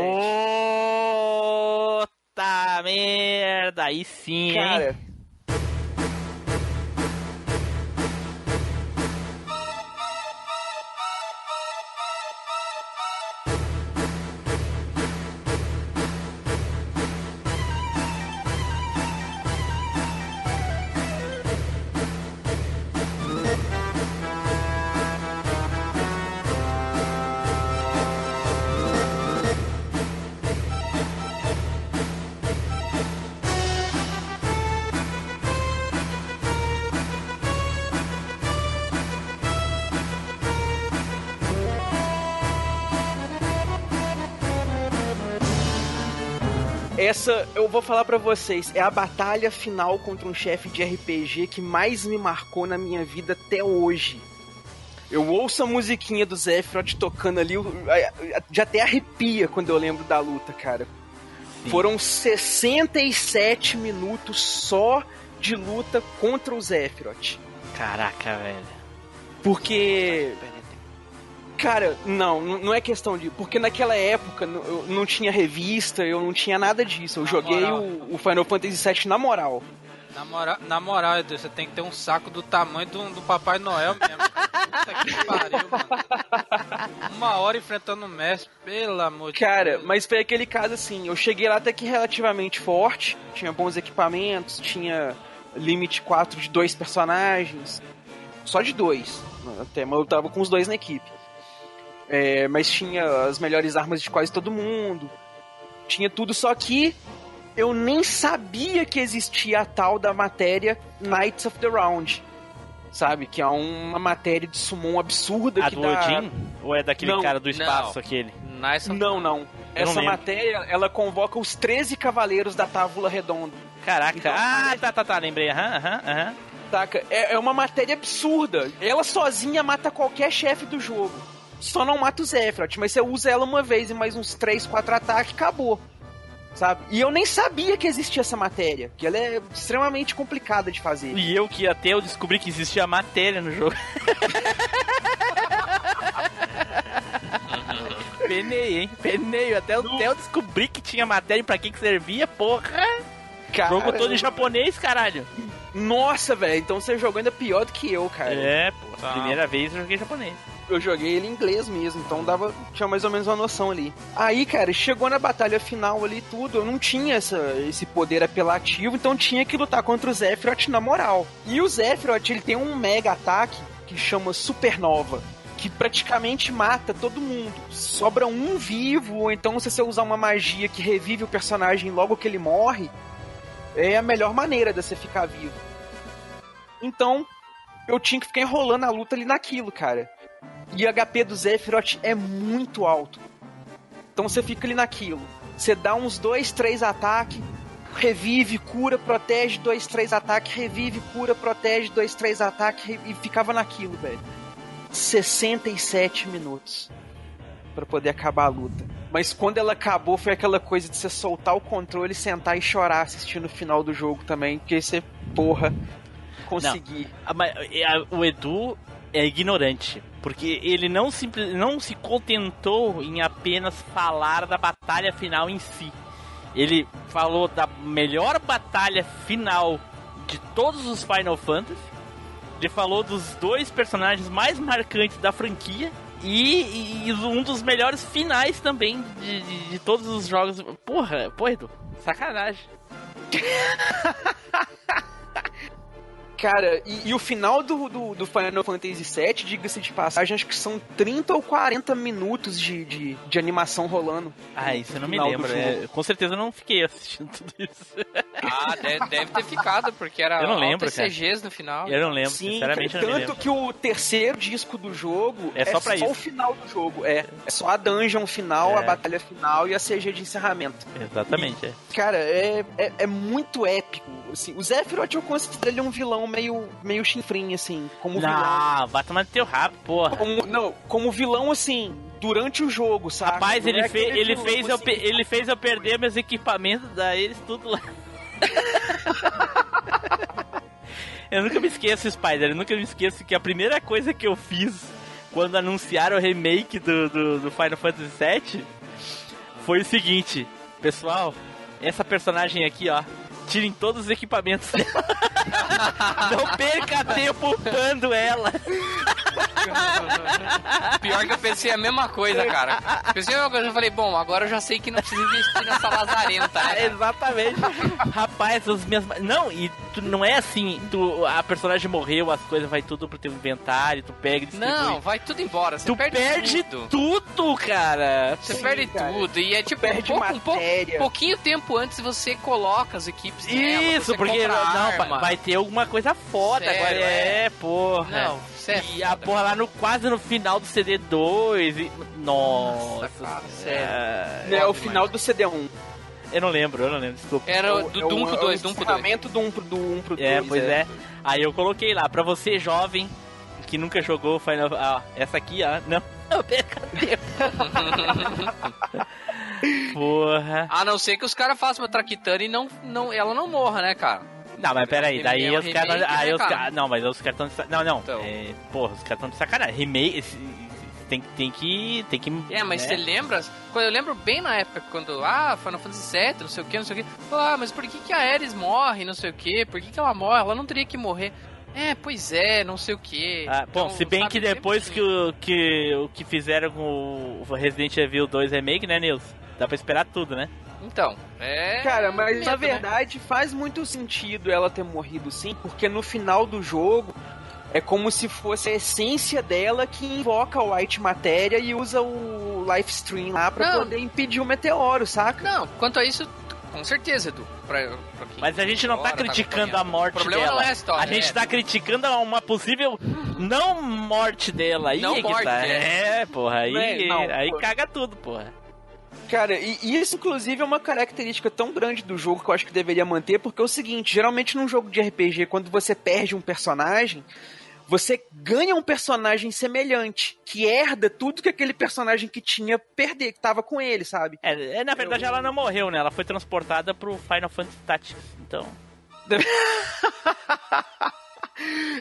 Speaker 1: Puta merda, aí sim, hein?
Speaker 4: Essa eu vou falar pra vocês, é a batalha final contra um chefe de RPG que mais me marcou na minha vida até hoje. Eu ouço a musiquinha do Sephiroth tocando ali, já até arrepia quando eu lembro da luta, cara. Foram 67 minutos só de luta contra o Sephiroth.
Speaker 1: Caraca, velho.
Speaker 4: Porque Cara, não, não é questão de. Porque naquela época eu não tinha revista, eu não tinha nada disso. Eu
Speaker 5: Na
Speaker 4: joguei o, o Final Fantasy VII na moral.
Speaker 5: Na moral, na moral, Edu, você tem que ter um saco do tamanho do, do Papai Noel mesmo. Puta que pariu, mano. Uma hora enfrentando o mestre, pelo amor de
Speaker 4: Cara,
Speaker 5: Deus.
Speaker 4: mas foi aquele caso assim, eu cheguei lá até que relativamente forte, tinha bons equipamentos, tinha limite 4 de dois personagens. Só de dois. Até, mas eu tava com os dois na equipe. É, mas tinha as melhores armas de quase todo mundo. Tinha tudo, só que eu nem sabia que existia a tal da matéria Knights of the Round. sabe? Que é uma matéria de summon absurda
Speaker 1: A
Speaker 4: que
Speaker 1: do
Speaker 4: dá...
Speaker 1: Odin? Ou é daquele
Speaker 4: Não,
Speaker 1: cara do espaço,
Speaker 6: não.
Speaker 1: aquele?
Speaker 6: Nice
Speaker 4: Não, não.
Speaker 1: Eu não
Speaker 4: Essa
Speaker 1: lembro.
Speaker 4: matéria, ela convoca os 13 cavaleiros da Távola Redonda.
Speaker 1: Caraca.
Speaker 4: Então,
Speaker 1: ah, tá, tá, tá. Lembrei. Aham, aham, aham.
Speaker 4: Saca? É, é uma matéria absurda. Ela sozinha mata qualquer chefe do jogo. Só não mata o Zephyros, mas você usa ela uma vez e mais uns 3, 4 ataques, acabou. Sabe? E eu nem sabia que existia essa matéria, que ela é extremamente complicada de fazer.
Speaker 1: E eu que até eu descobri que existia matéria no jogo. Penei, hein? Penei. Até, eu- até eu descobri que tinha matéria e pra que que servia, porra.
Speaker 4: Cara,
Speaker 1: Jogo todo em japonês, caralho.
Speaker 4: Nossa, velho, então você jogou ainda pior do que eu, cara.
Speaker 1: É, pô.
Speaker 6: Tá.
Speaker 1: Primeira vez eu joguei japonês.
Speaker 4: Eu joguei ele em inglês mesmo, então dava tinha mais ou menos uma noção ali. Aí, cara, chegou na batalha final ali e tudo, eu não tinha essa, esse poder apelativo, então tinha que lutar contra o Zephyros na moral. E o Zephyros, ele tem um mega ataque que chama Supernova. Que praticamente mata todo mundo. Sobra um vivo, ou então se você usar uma magia que revive o personagem logo que ele morre, é a melhor maneira de você ficar vivo. Então, eu tinha que ficar enrolando a luta ali naquilo, cara. E o HP do Zephyros é muito alto. Então você fica ali naquilo. Você dá uns dois, três ataques, revive, cura, protege, dois, três ataques, revive, cura, protege, dois, três ataques, e ficava naquilo, velho. 67 minutos Pra poder acabar a luta. Mas quando ela acabou, foi aquela coisa de você soltar o controle, sentar e chorar assistindo o final do jogo também, porque você, porra, consegui.
Speaker 1: Ah, é, o Edu é ignorante. Porque ele não, simples, não se contentou em apenas falar da batalha final em si. Ele falou da melhor batalha final de todos os Final Fantasy. Ele falou dos dois personagens mais marcantes da franquia. E, e um dos melhores finais também de, de- de todos os jogos. Porra, porra, Edu, sacanagem.
Speaker 4: Cara, e, e o final do, do, do Final Fantasy VII, diga-se de passagem, acho que são 30 ou 40 minutos de, de, de animação rolando.
Speaker 1: Ah, isso eu não me lembro. é, com certeza eu não fiquei assistindo tudo isso.
Speaker 6: Ah, deve, deve ter ficado, porque era
Speaker 1: Eu não lembro.
Speaker 6: CGs no final.
Speaker 1: Eu não lembro,
Speaker 4: Sim,
Speaker 1: sinceramente
Speaker 4: cara,
Speaker 1: eu não
Speaker 4: tanto que o terceiro disco do jogo
Speaker 1: É só pra isso.
Speaker 4: o final do jogo. É, é só a dungeon final,
Speaker 1: É.
Speaker 4: a batalha final e a CG de encerramento.
Speaker 1: Exatamente, é.
Speaker 4: Cara, é, é, é muito épico. Assim, o Sephiroth eu considero ele um vilão meio, meio chinfrim, assim, como vilão.
Speaker 1: Não, vai tomar no teu rabo, porra.
Speaker 4: Como, não, como vilão, assim, durante o jogo, sabe?
Speaker 1: Rapaz,
Speaker 4: Não
Speaker 1: ele,
Speaker 4: é
Speaker 1: fez,
Speaker 4: aquele
Speaker 1: ele,
Speaker 4: vilão,
Speaker 1: fez eu,
Speaker 4: assim,
Speaker 1: ele fez eu perder meus equipamentos, daí eles tudo lá. eu nunca me esqueço, Spider, eu nunca me esqueço que a primeira coisa que eu fiz quando anunciaram o remake do, do, do Final Fantasy VII foi o seguinte, pessoal, essa personagem aqui, ó, tirem todos os equipamentos dela. Não perca tempo upando ela.
Speaker 6: Pior que eu pensei a mesma coisa, cara. Pensei a mesma coisa, eu falei, bom, agora eu já sei que não precisa investir nessa lazarenta, né?
Speaker 1: Exatamente. Rapaz, as minhas. Não, e tu, não é assim, tu, a personagem morreu, as coisas vai tudo pro teu inventário, tu pega e distribui.
Speaker 6: Não, vai tudo embora. Você
Speaker 1: tu
Speaker 6: perde,
Speaker 1: perde,
Speaker 6: tudo.
Speaker 1: tudo, cara.
Speaker 6: Você
Speaker 4: Sim,
Speaker 6: perde
Speaker 4: cara.
Speaker 6: tudo. E é tipo,
Speaker 4: perde
Speaker 6: um pouco, um pouco-
Speaker 4: matéria.
Speaker 6: pouquinho tempo antes você coloca as equipes
Speaker 1: Isso,
Speaker 6: você
Speaker 1: porque não, vai, ter alguma coisa foda
Speaker 6: Sério,
Speaker 1: agora. É,
Speaker 6: é.
Speaker 1: porra.
Speaker 6: Não, sério.
Speaker 1: E a porra lá no, quase no final do CD2. E... Nossa,
Speaker 6: cara,
Speaker 1: sério.
Speaker 4: É o final do CD1.
Speaker 1: Eu não lembro, eu não lembro, desculpa.
Speaker 6: Era
Speaker 4: É
Speaker 6: do
Speaker 4: é o-
Speaker 6: Doom pro
Speaker 4: é o
Speaker 6: 2, Doom pro 2.
Speaker 4: encerramento do 1 pro, do 1 pro 2.
Speaker 1: É, pois é. Aí eu coloquei lá, pra você jovem que nunca jogou Final ah, essa aqui, ó. Não, não perca tempo. Porra.
Speaker 6: A não ser que os caras façam uma traquitana e não, não, ela não morra, né, cara?
Speaker 1: Não, mas peraí, daí
Speaker 6: É um
Speaker 1: os caras.
Speaker 6: remake,
Speaker 1: Aí
Speaker 6: né,
Speaker 1: os
Speaker 6: cara?
Speaker 1: Não, mas os caras estão de sacanagem. Não, não.
Speaker 6: Então.
Speaker 1: É, porra, os caras estão de sacanagem. Remake. Tem, tem que. Tem que.
Speaker 6: É, mas
Speaker 1: né?
Speaker 6: você lembra? Quando eu lembro bem na época, quando, ah, Final Fantasy VII, não sei o que, não sei o que. Ah, mas por que, que a Ares morre, não sei o que? Por que, que ela morre? Ela não teria que morrer. É, pois é, não sei o que.
Speaker 1: Ah, bom, se bem que depois que o que, o que fizeram com o Resident Evil 2 Remake, né, Nils? Dá pra esperar tudo, né?
Speaker 6: Então, é.
Speaker 4: Cara, mas
Speaker 6: medo,
Speaker 4: na
Speaker 6: né?
Speaker 4: verdade faz muito sentido ela ter morrido sim, porque no final do jogo é como se fosse a essência dela que invoca o White Matéria e usa o Life Stream lá pra
Speaker 6: Não.
Speaker 4: poder impedir o meteoro, saca?
Speaker 6: Não, quanto a isso, Com certeza, Edu. Pra, pra quem
Speaker 1: Mas a gente não tá
Speaker 6: agora
Speaker 1: criticando a
Speaker 6: acompanhando.
Speaker 1: morte
Speaker 6: O problema
Speaker 1: dela.
Speaker 6: não é a história.
Speaker 1: a gente
Speaker 6: é.
Speaker 1: tá criticando uma possível não morte dela. Aí
Speaker 6: Não
Speaker 1: é que
Speaker 6: morte,
Speaker 1: tá.
Speaker 6: é.
Speaker 1: É, porra. Aí,
Speaker 4: não,
Speaker 1: aí
Speaker 4: pô.
Speaker 1: caga tudo, porra.
Speaker 4: Cara, e e isso inclusive é uma característica tão grande do jogo que eu acho que deveria manter, porque é o seguinte, geralmente num jogo de RPG, quando você perde um personagem, você ganha um personagem semelhante, que herda tudo que aquele personagem que tinha perder, que tava com ele, sabe?
Speaker 1: É, é, na verdade ela não morreu, né? Ela foi transportada pro Final Fantasy Tactics. Então.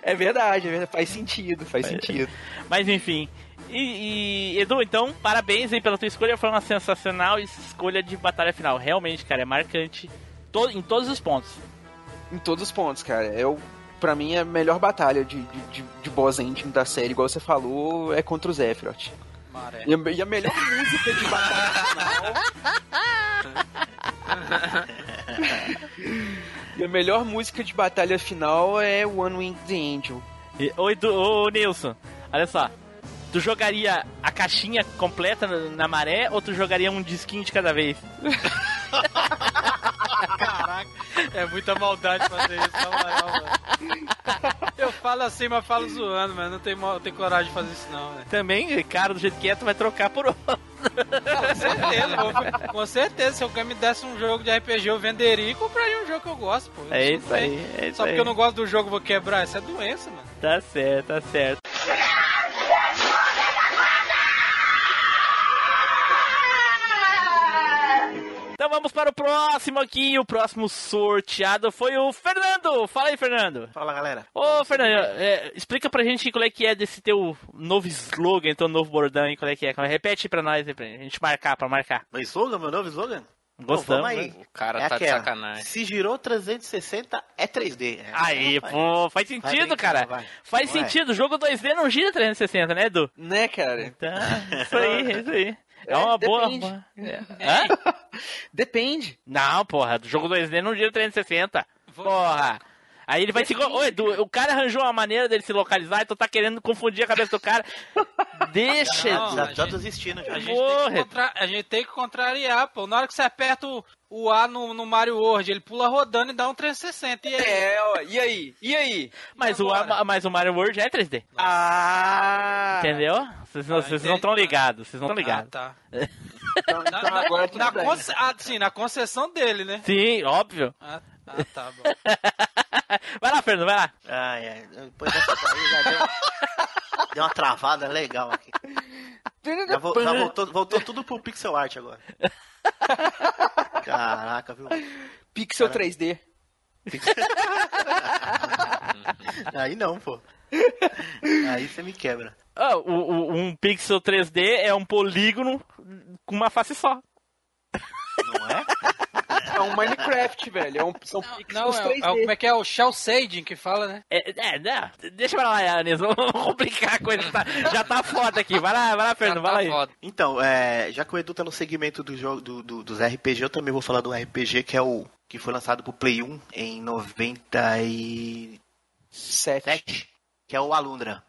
Speaker 4: É verdade, é verdade, faz sentido, faz sentido.
Speaker 1: Mas enfim. E, e, Edu, então, parabéns aí pela tua escolha. Foi uma sensacional escolha de batalha final. Realmente, cara, é marcante to- em todos os pontos.
Speaker 4: Em todos os pontos, cara. É o, pra mim, a melhor batalha de, de, de, de boss ending da série, igual você falou, é contra o Sephiroth.
Speaker 5: Maré.
Speaker 4: E a, e a melhor música de batalha final. e a melhor música de batalha final é One Winged Angel.
Speaker 1: E, ô, Edu, ô, Nilson, olha só. Tu jogaria a caixinha completa na, na maré ou tu jogaria um disquinho de cada vez?
Speaker 5: Caraca, é muita maldade fazer isso, na moral, velho. Eu falo assim, mas falo zoando, mas não tenho, não tenho coragem de fazer isso não, velho.
Speaker 1: Também, cara, do jeito que é, tu vai trocar por outro.
Speaker 5: Com certeza, vou- com certeza. Se alguém me desse um jogo de RPG, eu venderia e compraria um jogo que eu gosto, pô. Eu
Speaker 1: É isso
Speaker 5: bem.
Speaker 1: aí, é isso
Speaker 5: Só
Speaker 1: aí.
Speaker 5: porque eu não gosto do jogo, vou quebrar. Isso é doença, mano.
Speaker 1: Tá certo, tá certo. Então vamos para o próximo aqui. O próximo sorteado foi o Fernando. Fala aí, Fernando.
Speaker 2: Fala galera.
Speaker 1: Ô, Fernando, é, explica pra gente qual é que é desse teu novo slogan, teu novo bordão aí, qual é que é. Repete pra nós aí, pra gente marcar, pra marcar.
Speaker 2: Meu slogan, meu novo slogan?
Speaker 1: Gostamos,
Speaker 2: Bom, vamos aí.
Speaker 1: né?
Speaker 6: O cara
Speaker 2: É
Speaker 6: tá de
Speaker 2: aquela.
Speaker 6: sacanagem.
Speaker 2: Se girou 360 é 3D. É,
Speaker 1: Aí,
Speaker 2: vai.
Speaker 1: pô, faz
Speaker 2: Vai
Speaker 1: sentido,
Speaker 2: brincando,
Speaker 1: cara.
Speaker 2: vai.
Speaker 1: Faz
Speaker 2: Ué.
Speaker 1: sentido. O jogo 2D não gira 360, né, Edu?
Speaker 4: Né, cara?
Speaker 1: Tá, isso aí, isso aí. É
Speaker 4: É,
Speaker 1: uma boa.
Speaker 4: depende.
Speaker 1: boa- É. Hã?
Speaker 4: Depende.
Speaker 1: Não, porra, do jogo 2D não gira 360.
Speaker 5: Vou-
Speaker 1: Porra. Aí ele vai se. Ô, Edu, o cara arranjou uma maneira dele se localizar e tu tá querendo confundir a cabeça do cara. Deixa,
Speaker 5: Não,
Speaker 1: Edu.
Speaker 2: Já
Speaker 5: a
Speaker 2: tô desistindo já.
Speaker 5: A gente,
Speaker 1: Porra.
Speaker 5: tem que contra- a gente tem que contrariar, pô. Na hora que você aperta o, o A no, no Mario World, ele pula rodando e dá um 360. E aí?
Speaker 4: É, ó, e aí? E aí?
Speaker 1: Mas o,
Speaker 5: agora?
Speaker 1: mas o Mario World é 3D.
Speaker 4: Ah!
Speaker 1: Entendeu? Vocês não
Speaker 5: Ah,
Speaker 1: vocês
Speaker 5: entendi.
Speaker 1: não estão ligados. Vocês não
Speaker 5: Ah,
Speaker 1: estão ligados.
Speaker 5: tá.
Speaker 4: Então,
Speaker 5: Na,
Speaker 4: então
Speaker 5: na-
Speaker 4: agora tudo
Speaker 5: na conce- ah, sim, na concessão dele, né?
Speaker 1: Sim, óbvio.
Speaker 5: Ah, ah, tá bom.
Speaker 1: vai lá, Fernando, vai lá.
Speaker 2: Ai, ai. Depois dessa daí já deu, deu uma travada legal aqui. Já, vo- já voltou, voltou tudo pro pixel art agora. Caraca, viu?
Speaker 4: Pixel 3D.
Speaker 2: Aí não, pô. Aí você me quebra.
Speaker 1: Ah, o- o- um pixel 3D é um polígono com uma face só.
Speaker 2: Não é?
Speaker 4: É um Minecraft, velho. É um, são
Speaker 5: Não,
Speaker 4: pixels
Speaker 5: é, o-
Speaker 4: 3D.
Speaker 5: é como é que é? O Shell Shading que fala, né?
Speaker 1: É, é, não, deixa pra lá, Anis, vamos complicar a coisa. tá- já tá foda aqui. Vai lá, vai lá, Fernando, vai
Speaker 6: tá
Speaker 1: lá aí.
Speaker 6: foda.
Speaker 2: Então, é, já que o Edu tá no segmento do jogo, do, do- dos RPG, eu também vou falar do RPG que é o que foi lançado pro Play 1 em 97,
Speaker 4: Sete.
Speaker 2: que é o. Alundra.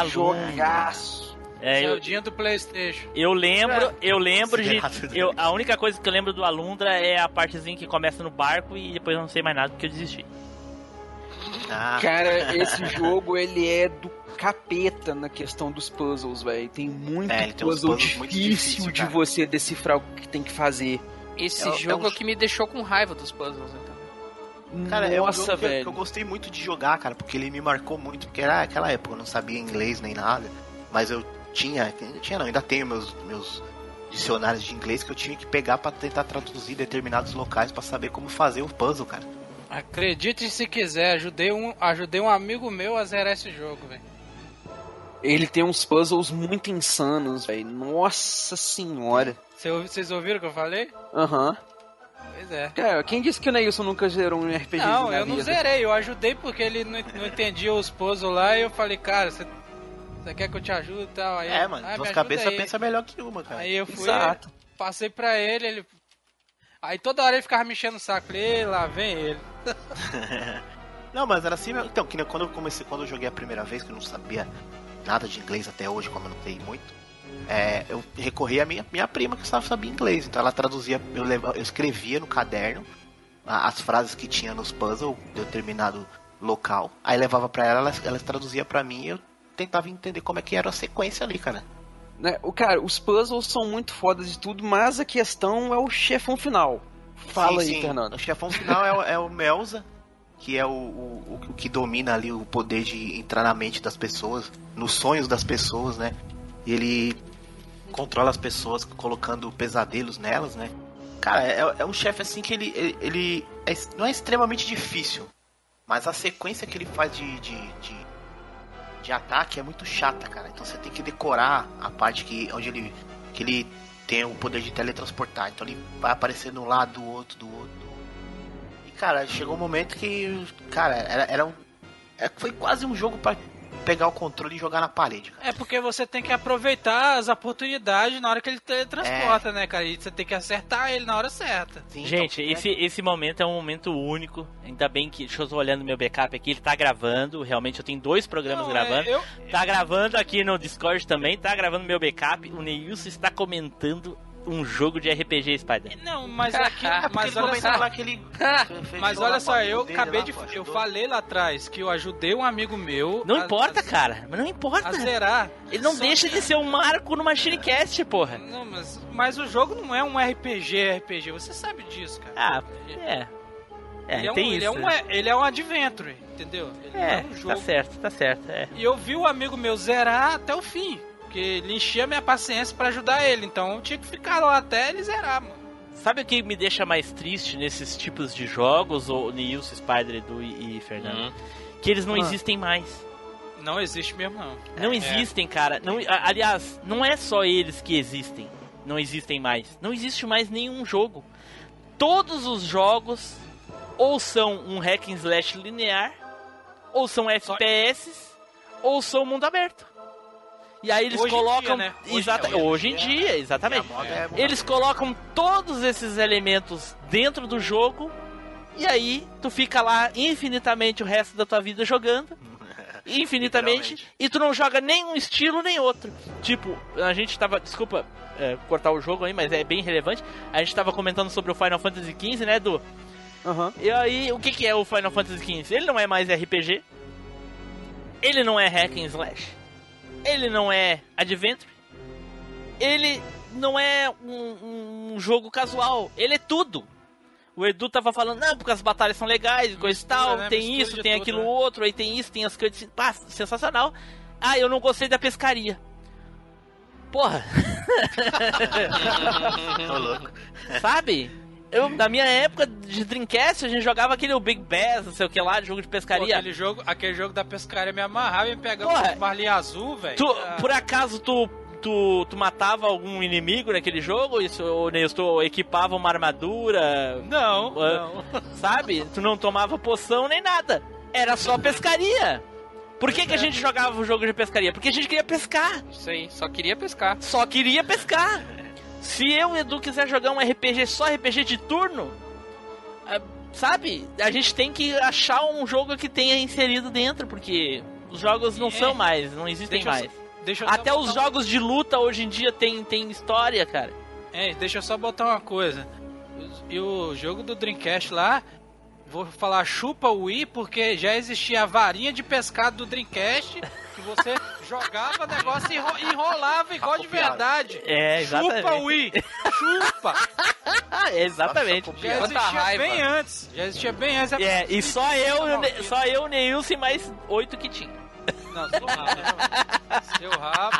Speaker 1: Alundra.
Speaker 4: Jogaço.
Speaker 1: É, eu,
Speaker 5: Celdinho do Playstation.
Speaker 1: eu lembro, eu lembro de. Eu, a única coisa que eu lembro do Alundra é a partezinha que começa no barco e depois eu não sei mais nada porque eu desisti.
Speaker 2: Ah,
Speaker 4: Cara, esse jogo, ele é do capeta na questão dos puzzles, velho. Tem muito
Speaker 2: É, tem
Speaker 4: puzzle
Speaker 2: puzzles muito
Speaker 4: difícil
Speaker 2: difíceis,
Speaker 4: de você decifrar o que tem que fazer.
Speaker 6: Esse
Speaker 2: É- é
Speaker 6: jogo
Speaker 2: um-
Speaker 6: é o que me deixou com raiva dos puzzles, então.
Speaker 2: Cara, é um
Speaker 4: Nossa,
Speaker 2: jogo que, eu- que
Speaker 4: velho.
Speaker 2: eu gostei muito de jogar, cara, porque ele me marcou muito, porque era aquela época, eu não sabia inglês nem nada, mas eu tinha, eu tinha não, ainda tenho meus, meus dicionários de inglês que eu tinha que pegar pra tentar traduzir determinados locais pra saber como fazer o puzzle, cara.
Speaker 5: Acredite se quiser, ajudei um, ajudei um amigo meu a zerar esse jogo, velho.
Speaker 4: Ele tem uns puzzles muito insanos, velho. Nossa senhora.
Speaker 5: Vocês ouviram o que eu falei?
Speaker 4: Aham.
Speaker 5: Pois é.
Speaker 4: Cara, quem disse que o Neilson nunca zerou um RPG
Speaker 5: Não,
Speaker 4: na
Speaker 5: eu não
Speaker 4: vida?
Speaker 5: zerei, eu ajudei porque ele não, não entendia os puzzles lá e eu falei, cara, você você quer que eu te ajude e tal? Aí,
Speaker 2: É, mano,
Speaker 5: "Ah,
Speaker 2: duas cabeças
Speaker 5: aí."
Speaker 2: pensa melhor que uma, cara.
Speaker 5: Aí eu fui,
Speaker 4: Exato.
Speaker 5: passei pra ele, ele. Aí toda hora ele ficava me enchendo o saco, falei, "Ei, lá vem ele.
Speaker 2: Não, mas era assim mesmo. Então, que quando eu comecei, quando eu joguei a primeira vez, que eu não sabia nada de inglês até hoje, como eu não sei muito, é, eu recorri à minha, minha prima que sabia, inglês. Então ela traduzia, eu, eu escrevia no caderno as frases que tinha nos puzzles de determinado local. Aí levava pra ela, ela, ela traduzia pra mim e eu tentava entender como é que era a sequência ali, cara.
Speaker 4: Né, o cara, os puzzles são muito fodas de tudo, mas a questão é o chefão final. Fala
Speaker 2: Sim,
Speaker 4: aí,
Speaker 2: sim.
Speaker 4: Fernando.
Speaker 2: O chefão final é, o- é o Melza, que é o, o, o que domina ali o poder de entrar na mente das pessoas, nos sonhos das pessoas, né? E ele controla as pessoas colocando pesadelos nelas, né? Cara, é, é um chefe assim que ele, ele, ele é- não é extremamente difícil, mas a sequência que ele faz de, de, de, de ataque é muito chata, cara. Então você tem que decorar a parte que, onde ele, que ele tem o poder de teletransportar. Então ele vai aparecer um lado, do outro, do outro. E cara, chegou um momento que, cara, era, era um. é- foi quase um jogo pra pegar o controle e jogar na parede, cara.
Speaker 5: É porque você tem que aproveitar as oportunidades na hora que ele teletransporta,
Speaker 2: É.
Speaker 5: né, cara? E você tem que acertar ele na hora certa.
Speaker 2: Sim,
Speaker 1: Gente,
Speaker 2: então,
Speaker 1: esse, esse momento é um momento único. Ainda bem que. Deixa eu tô olhando meu backup aqui, ele tá gravando. Realmente eu tenho dois programas
Speaker 5: Não,
Speaker 1: gravando.
Speaker 5: é, eu,
Speaker 1: Tá gravando aqui no Discord também, tá gravando meu backup. O Neilson está comentando um jogo de RPG Spider.
Speaker 5: não, mas aqui,
Speaker 2: É
Speaker 5: mas olha só,
Speaker 2: lá que ele
Speaker 5: mas olha só, eu acabei de, eu falei lá atrás que eu ajudei um amigo meu.
Speaker 1: Não
Speaker 5: a-
Speaker 1: importa,
Speaker 5: a-
Speaker 1: cara. Mas não importa.
Speaker 5: A zerar.
Speaker 1: Ele não
Speaker 5: Só
Speaker 1: deixa
Speaker 5: que-
Speaker 1: de ser um marco numa Shinecast, porra.
Speaker 5: Não, mas, mas o jogo não é um RPG, RPG. Você sabe disso, cara.
Speaker 1: Ah, é. É,
Speaker 5: ele, é um,
Speaker 1: tem
Speaker 5: ele,
Speaker 1: isso.
Speaker 5: é um,
Speaker 1: né?
Speaker 5: ele é um adventure, entendeu? Ele
Speaker 1: É,
Speaker 5: é um
Speaker 1: tá
Speaker 5: jogo.
Speaker 1: certo, tá certo. É.
Speaker 5: E eu vi o amigo meu zerar até o fim. Porque ele enchia minha paciência pra ajudar ele. Então eu tinha que ficar lá até ele zerar, mano.
Speaker 1: Sabe o que me deixa mais triste nesses tipos de jogos, o Nilson, Spider, Edu e, e Fernando?
Speaker 6: Hum.
Speaker 1: Que eles não
Speaker 4: Ah.
Speaker 1: existem mais.
Speaker 5: Não existe mesmo, não.
Speaker 1: Não
Speaker 5: É.
Speaker 1: existem, cara. Não, aliás, não é só eles que existem. Não existem mais. Não existe mais nenhum jogo. Todos os jogos ou são um hack and slash linear, ou são FPS, ou são mundo aberto. E aí eles
Speaker 5: Hoje em
Speaker 1: colocam.
Speaker 5: dia, né? Hoje-
Speaker 1: Exata-
Speaker 5: é, hoje em
Speaker 1: hoje em
Speaker 5: dia-
Speaker 1: dia, exatamente.
Speaker 2: a moda é
Speaker 1: Eles colocam todos esses elementos dentro do jogo e aí tu fica lá infinitamente o resto da tua vida jogando. Infinitamente. E tu não joga nenhum estilo nem outro. Tipo, a gente tava. Desculpa é, cortar o jogo aí, mas é bem relevante. A gente tava comentando sobre o Final Fantasy XV, né, Edu?
Speaker 4: Aham.
Speaker 1: E aí, o que, que é o Final Fantasy XV? Ele não é mais RPG. Ele não é hack and slash. Ele não é adventure. Ele não é um, um jogo casual. Ele é tudo. O Edu tava falando, não, porque as batalhas são legais, coisa e tal,
Speaker 5: né?
Speaker 1: tem
Speaker 5: Mistura
Speaker 1: isso, tem
Speaker 5: tudo,
Speaker 1: aquilo
Speaker 5: né?
Speaker 1: outro, aí tem isso, tem as coisas. Pá, sensacional. Ah, eu não gostei da pescaria. Porra,
Speaker 2: Tô louco.
Speaker 1: sabe? Eu, na minha época de Dreamcast, a gente jogava aquele Big Bass, não sei o que lá, jogo de
Speaker 5: Pô,
Speaker 1: pescaria.
Speaker 5: aquele, jogo, aquele jogo da pescaria me amarrava e me pegava
Speaker 1: Porra.
Speaker 5: com marlinha azul, velho. Ah,
Speaker 1: por acaso tu, tu, tu matava algum inimigo naquele jogo? Isso, ou Neils, tu equipava uma armadura,
Speaker 5: Não,
Speaker 1: Ah.
Speaker 5: não.
Speaker 1: sabe? Tu não tomava poção nem nada. Era só pescaria. Por que, que a gente jogava o jogo de pescaria? Porque a gente queria pescar.
Speaker 6: Aí, só queria pescar.
Speaker 1: Só queria pescar. Se eu e o Edu quiser jogar um RPG só RPG de turno, ah, sabe? A gente tem que achar um jogo que tenha inserido dentro, porque os jogos não
Speaker 5: É.
Speaker 1: são mais, não existem
Speaker 5: Deixa eu
Speaker 1: mais.
Speaker 5: Deixa eu só
Speaker 1: Até os
Speaker 5: um-
Speaker 1: jogos de luta hoje em dia tem, tem história, cara.
Speaker 5: É, deixa eu só botar uma coisa. E o jogo do Dreamcast lá, vou falar chupa o Wii, porque já existia a varinha de pescado do Dreamcast, que você jogava negócio e enro- enrolava igual de verdade.
Speaker 1: É,
Speaker 5: Chupa
Speaker 1: exatamente.
Speaker 5: o Wii! Chupa!
Speaker 1: Exatamente.
Speaker 2: Nossa,
Speaker 5: Já existia bem antes. Já existia bem antes.
Speaker 1: É, e só eu, o Ne- só eu, o Neilson e mais oito que tinha.
Speaker 5: Não, seu rabo. Seu rabo.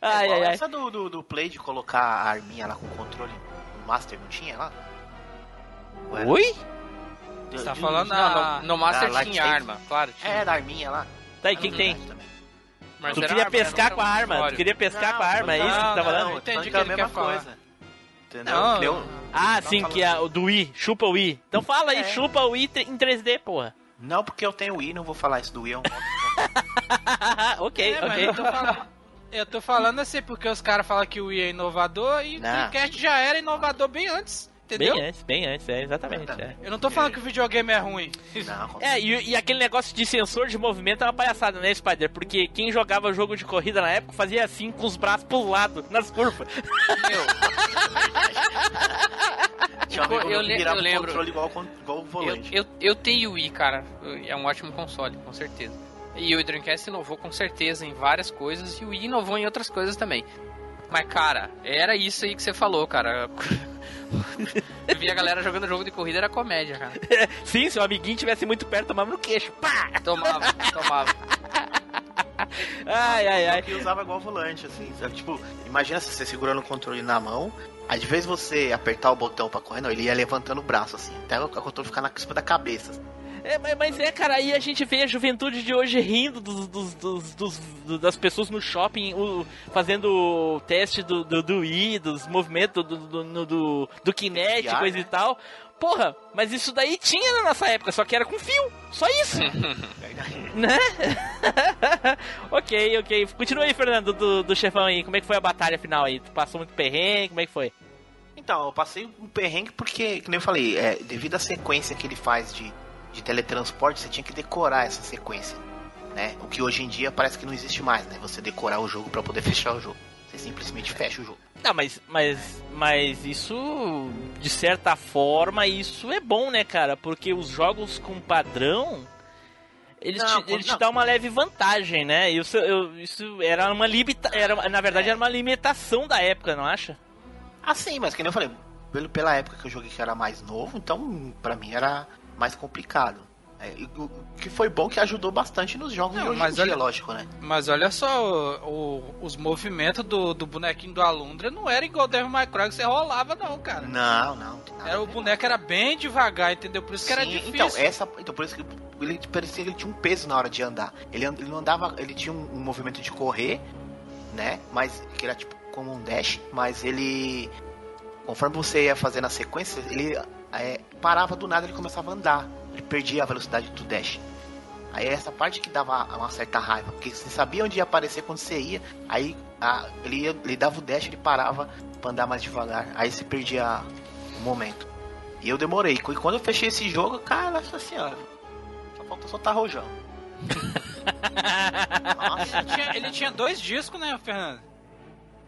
Speaker 1: Ai,
Speaker 2: Igual
Speaker 1: ai, ai.
Speaker 2: Essa do, do, do Play de colocar a arminha lá com controle no Master, não tinha lá? Ué?
Speaker 1: Oi?
Speaker 5: Você tá falando
Speaker 6: Não,
Speaker 5: na...
Speaker 6: no, no Master
Speaker 2: Ah,
Speaker 6: tinha arma, claro. Tinha.
Speaker 2: É, da arminha lá.
Speaker 1: Tá, e quem
Speaker 2: Não,
Speaker 1: tem?
Speaker 2: também.
Speaker 6: Mas
Speaker 1: Tu queria pescar com a arma, tu queria pescar
Speaker 2: Não,
Speaker 1: com a arma, é isso que tu tá
Speaker 5: não,
Speaker 1: falando?
Speaker 5: não. entendi
Speaker 2: tô
Speaker 5: o que
Speaker 2: falando
Speaker 5: ele
Speaker 2: a mesma coisa. Entendeu?
Speaker 5: Não,
Speaker 2: Que eu-
Speaker 1: Ah, sim, que é o do Wii, chupa o Wii. Então fala aí,
Speaker 2: É.
Speaker 1: chupa o Wii em 3D, porra.
Speaker 2: Não, porque eu tenho Wii, não vou falar isso do Wii. é um-
Speaker 1: ok,
Speaker 5: É, mas
Speaker 1: ok.
Speaker 5: eu tô falando... Eu tô falando assim porque os caras falam que o Wii é inovador e o
Speaker 2: Não.
Speaker 5: Dreamcast já era inovador bem antes, entendeu?
Speaker 1: Bem antes, bem antes, é, exatamente. É,
Speaker 5: Eu não tô falando que o videogame é ruim.
Speaker 2: Não,
Speaker 1: É, e, e aquele negócio de sensor de movimento é uma palhaçada, né, Spider? Porque quem jogava jogo de corrida na época fazia assim com os braços pro lado, nas curvas.
Speaker 6: Meu, eu le- eu
Speaker 2: o
Speaker 6: lembro.
Speaker 2: controle igual, igual o
Speaker 6: eu,
Speaker 2: volante.
Speaker 6: eu, eu tenho Wii, cara. É um ótimo console, com certeza. E o Dreamcast inovou com certeza em várias coisas e o Wii inovou em outras coisas também. Mas, cara, era isso aí que você falou, cara. Eu vi a galera jogando jogo de corrida, era comédia, cara.
Speaker 1: Sim, se o amiguinho tivesse muito perto, tomava no queixo. Pá!
Speaker 6: Tomava, tomava.
Speaker 1: Ai, ai, ai.
Speaker 2: que usava igual volante, assim, sabe? Tipo, imagina se você segurando o controle na mão, aí de vez você apertar o botão pra correr, não, ele ia levantando o braço, assim, até o controle ficar na cima da cabeça.
Speaker 1: É, mas- é, cara, aí a gente vê a juventude de hoje rindo dos, dos- dos- dos- do- das pessoas no shopping o- fazendo o teste do, do, do Wii, dos movimentos do, do, do, do, do Kinect,
Speaker 2: VR,
Speaker 1: coisa
Speaker 2: né?
Speaker 1: e tal. Porra, mas isso daí tinha na nossa época, só que era com fio. Só isso. né? ok, ok. Continua aí, Fernando, do, do chefão aí. Como é que foi a batalha final aí? Tu passou muito perrengue? Como é que foi?
Speaker 2: Então, eu passei um perrengue porque, como eu falei, é, devido à sequência que ele faz de, de teletransporte, você tinha que decorar essa sequência, né? O que hoje em dia parece que não existe mais, né? Você decorar o jogo pra poder fechar o jogo. Você simplesmente fecha o jogo.
Speaker 1: Não, mas, mas, mas isso, de certa forma, isso é bom, né, cara? Porque os jogos com padrão, eles,
Speaker 2: Não,
Speaker 1: te, eles te dão uma leve vantagem, né? Isso, eu- isso era uma limita, era, na verdade, era uma limitação da época, não acha?
Speaker 2: Ah, sim, mas que nem eu falei, pelo, pela época que eu joguei que era mais novo, então pra mim era mais complicado. É, o que foi bom que ajudou bastante nos jogos
Speaker 5: Não,
Speaker 2: de hoje
Speaker 5: mas
Speaker 2: dia,
Speaker 5: olha-
Speaker 2: lógico, né?
Speaker 5: Mas olha só, o- o- os movimentos do, do bonequinho do Alundra não era igual o Devil May Cry que você rolava, não, cara.
Speaker 2: Não, não. nada
Speaker 5: Era, o boneco era bem devagar, entendeu? Por isso que era
Speaker 2: Sim,
Speaker 5: difícil.
Speaker 2: Então, essa, então, por isso que ele parecia que ele tinha um peso na hora de andar. Ele, ele não andava, ele tinha um, um movimento de correr, né? Mas que era tipo como um dash, mas ele conforme você ia fazendo a sequência, ele é, parava do nada, ele começava a andar. Ele perdia a velocidade do dash. Aí essa parte que dava uma certa raiva, porque você sabia onde ia aparecer quando você ia, aí a- ele, ia- ele dava o dash, ele parava pra andar mais devagar, aí você perdia o momento. E eu demorei. E quando eu fechei esse jogo, cara, nossa senhora. Só falta soltar rojão. Nossa.
Speaker 5: Ele tinha, ele tinha dois discos, né, Fernando?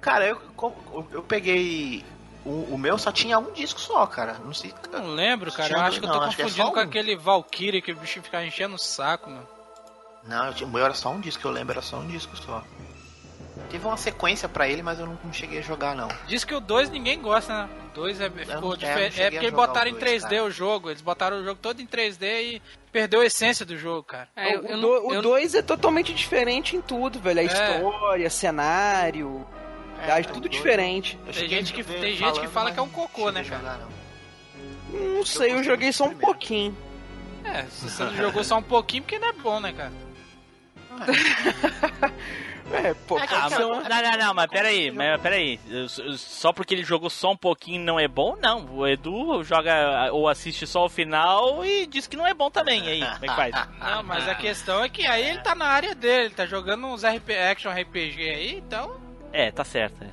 Speaker 2: Cara, eu, eu, eu peguei. O, o meu só tinha um disco só, cara. Não sei.
Speaker 5: Não lembro, cara. Eu acho que eu tô
Speaker 2: é
Speaker 5: confundindo
Speaker 2: só
Speaker 5: com
Speaker 2: um.
Speaker 5: aquele Valkyrie que o bicho ficava enchendo o saco, mano.
Speaker 2: Não, o meu era só um disco, eu lembro, era só um disco só. Teve uma sequência pra ele, mas eu não, não cheguei a jogar, não.
Speaker 5: Diz que o 2 ninguém gosta, né? O 2 é, ficou
Speaker 2: não- é,
Speaker 5: diferente. É,
Speaker 2: a
Speaker 5: porque botaram em
Speaker 2: dois,
Speaker 5: 3D
Speaker 2: cara.
Speaker 5: o jogo. Eles botaram o jogo todo em 3D e perdeu a essência do jogo, cara.
Speaker 6: É,
Speaker 4: o
Speaker 6: eu
Speaker 4: do- 2 é totalmente diferente em tudo, velho. A
Speaker 5: É.
Speaker 4: história, cenário,
Speaker 2: É, o
Speaker 4: tudo diferente.
Speaker 5: Tem gente que- tem gente que fala que é um cocô, né, cara?
Speaker 2: não.
Speaker 4: Não sei, eu joguei só um pouquinho.
Speaker 5: É, se você não jogou só um pouquinho, porque não é bom, né, cara?
Speaker 4: É, pô,
Speaker 2: É, cara,
Speaker 4: uma...
Speaker 1: Não, não, não, mas peraí, mas peraí. Só porque ele jogou só um pouquinho não é bom? Não. O Edu joga ou assiste só o final e diz que não é bom também. E aí, como é que faz?
Speaker 5: Não, mas a questão é que aí ele tá na área dele, ele tá jogando uns RP, action RPG aí, então.
Speaker 1: É, tá certo. é.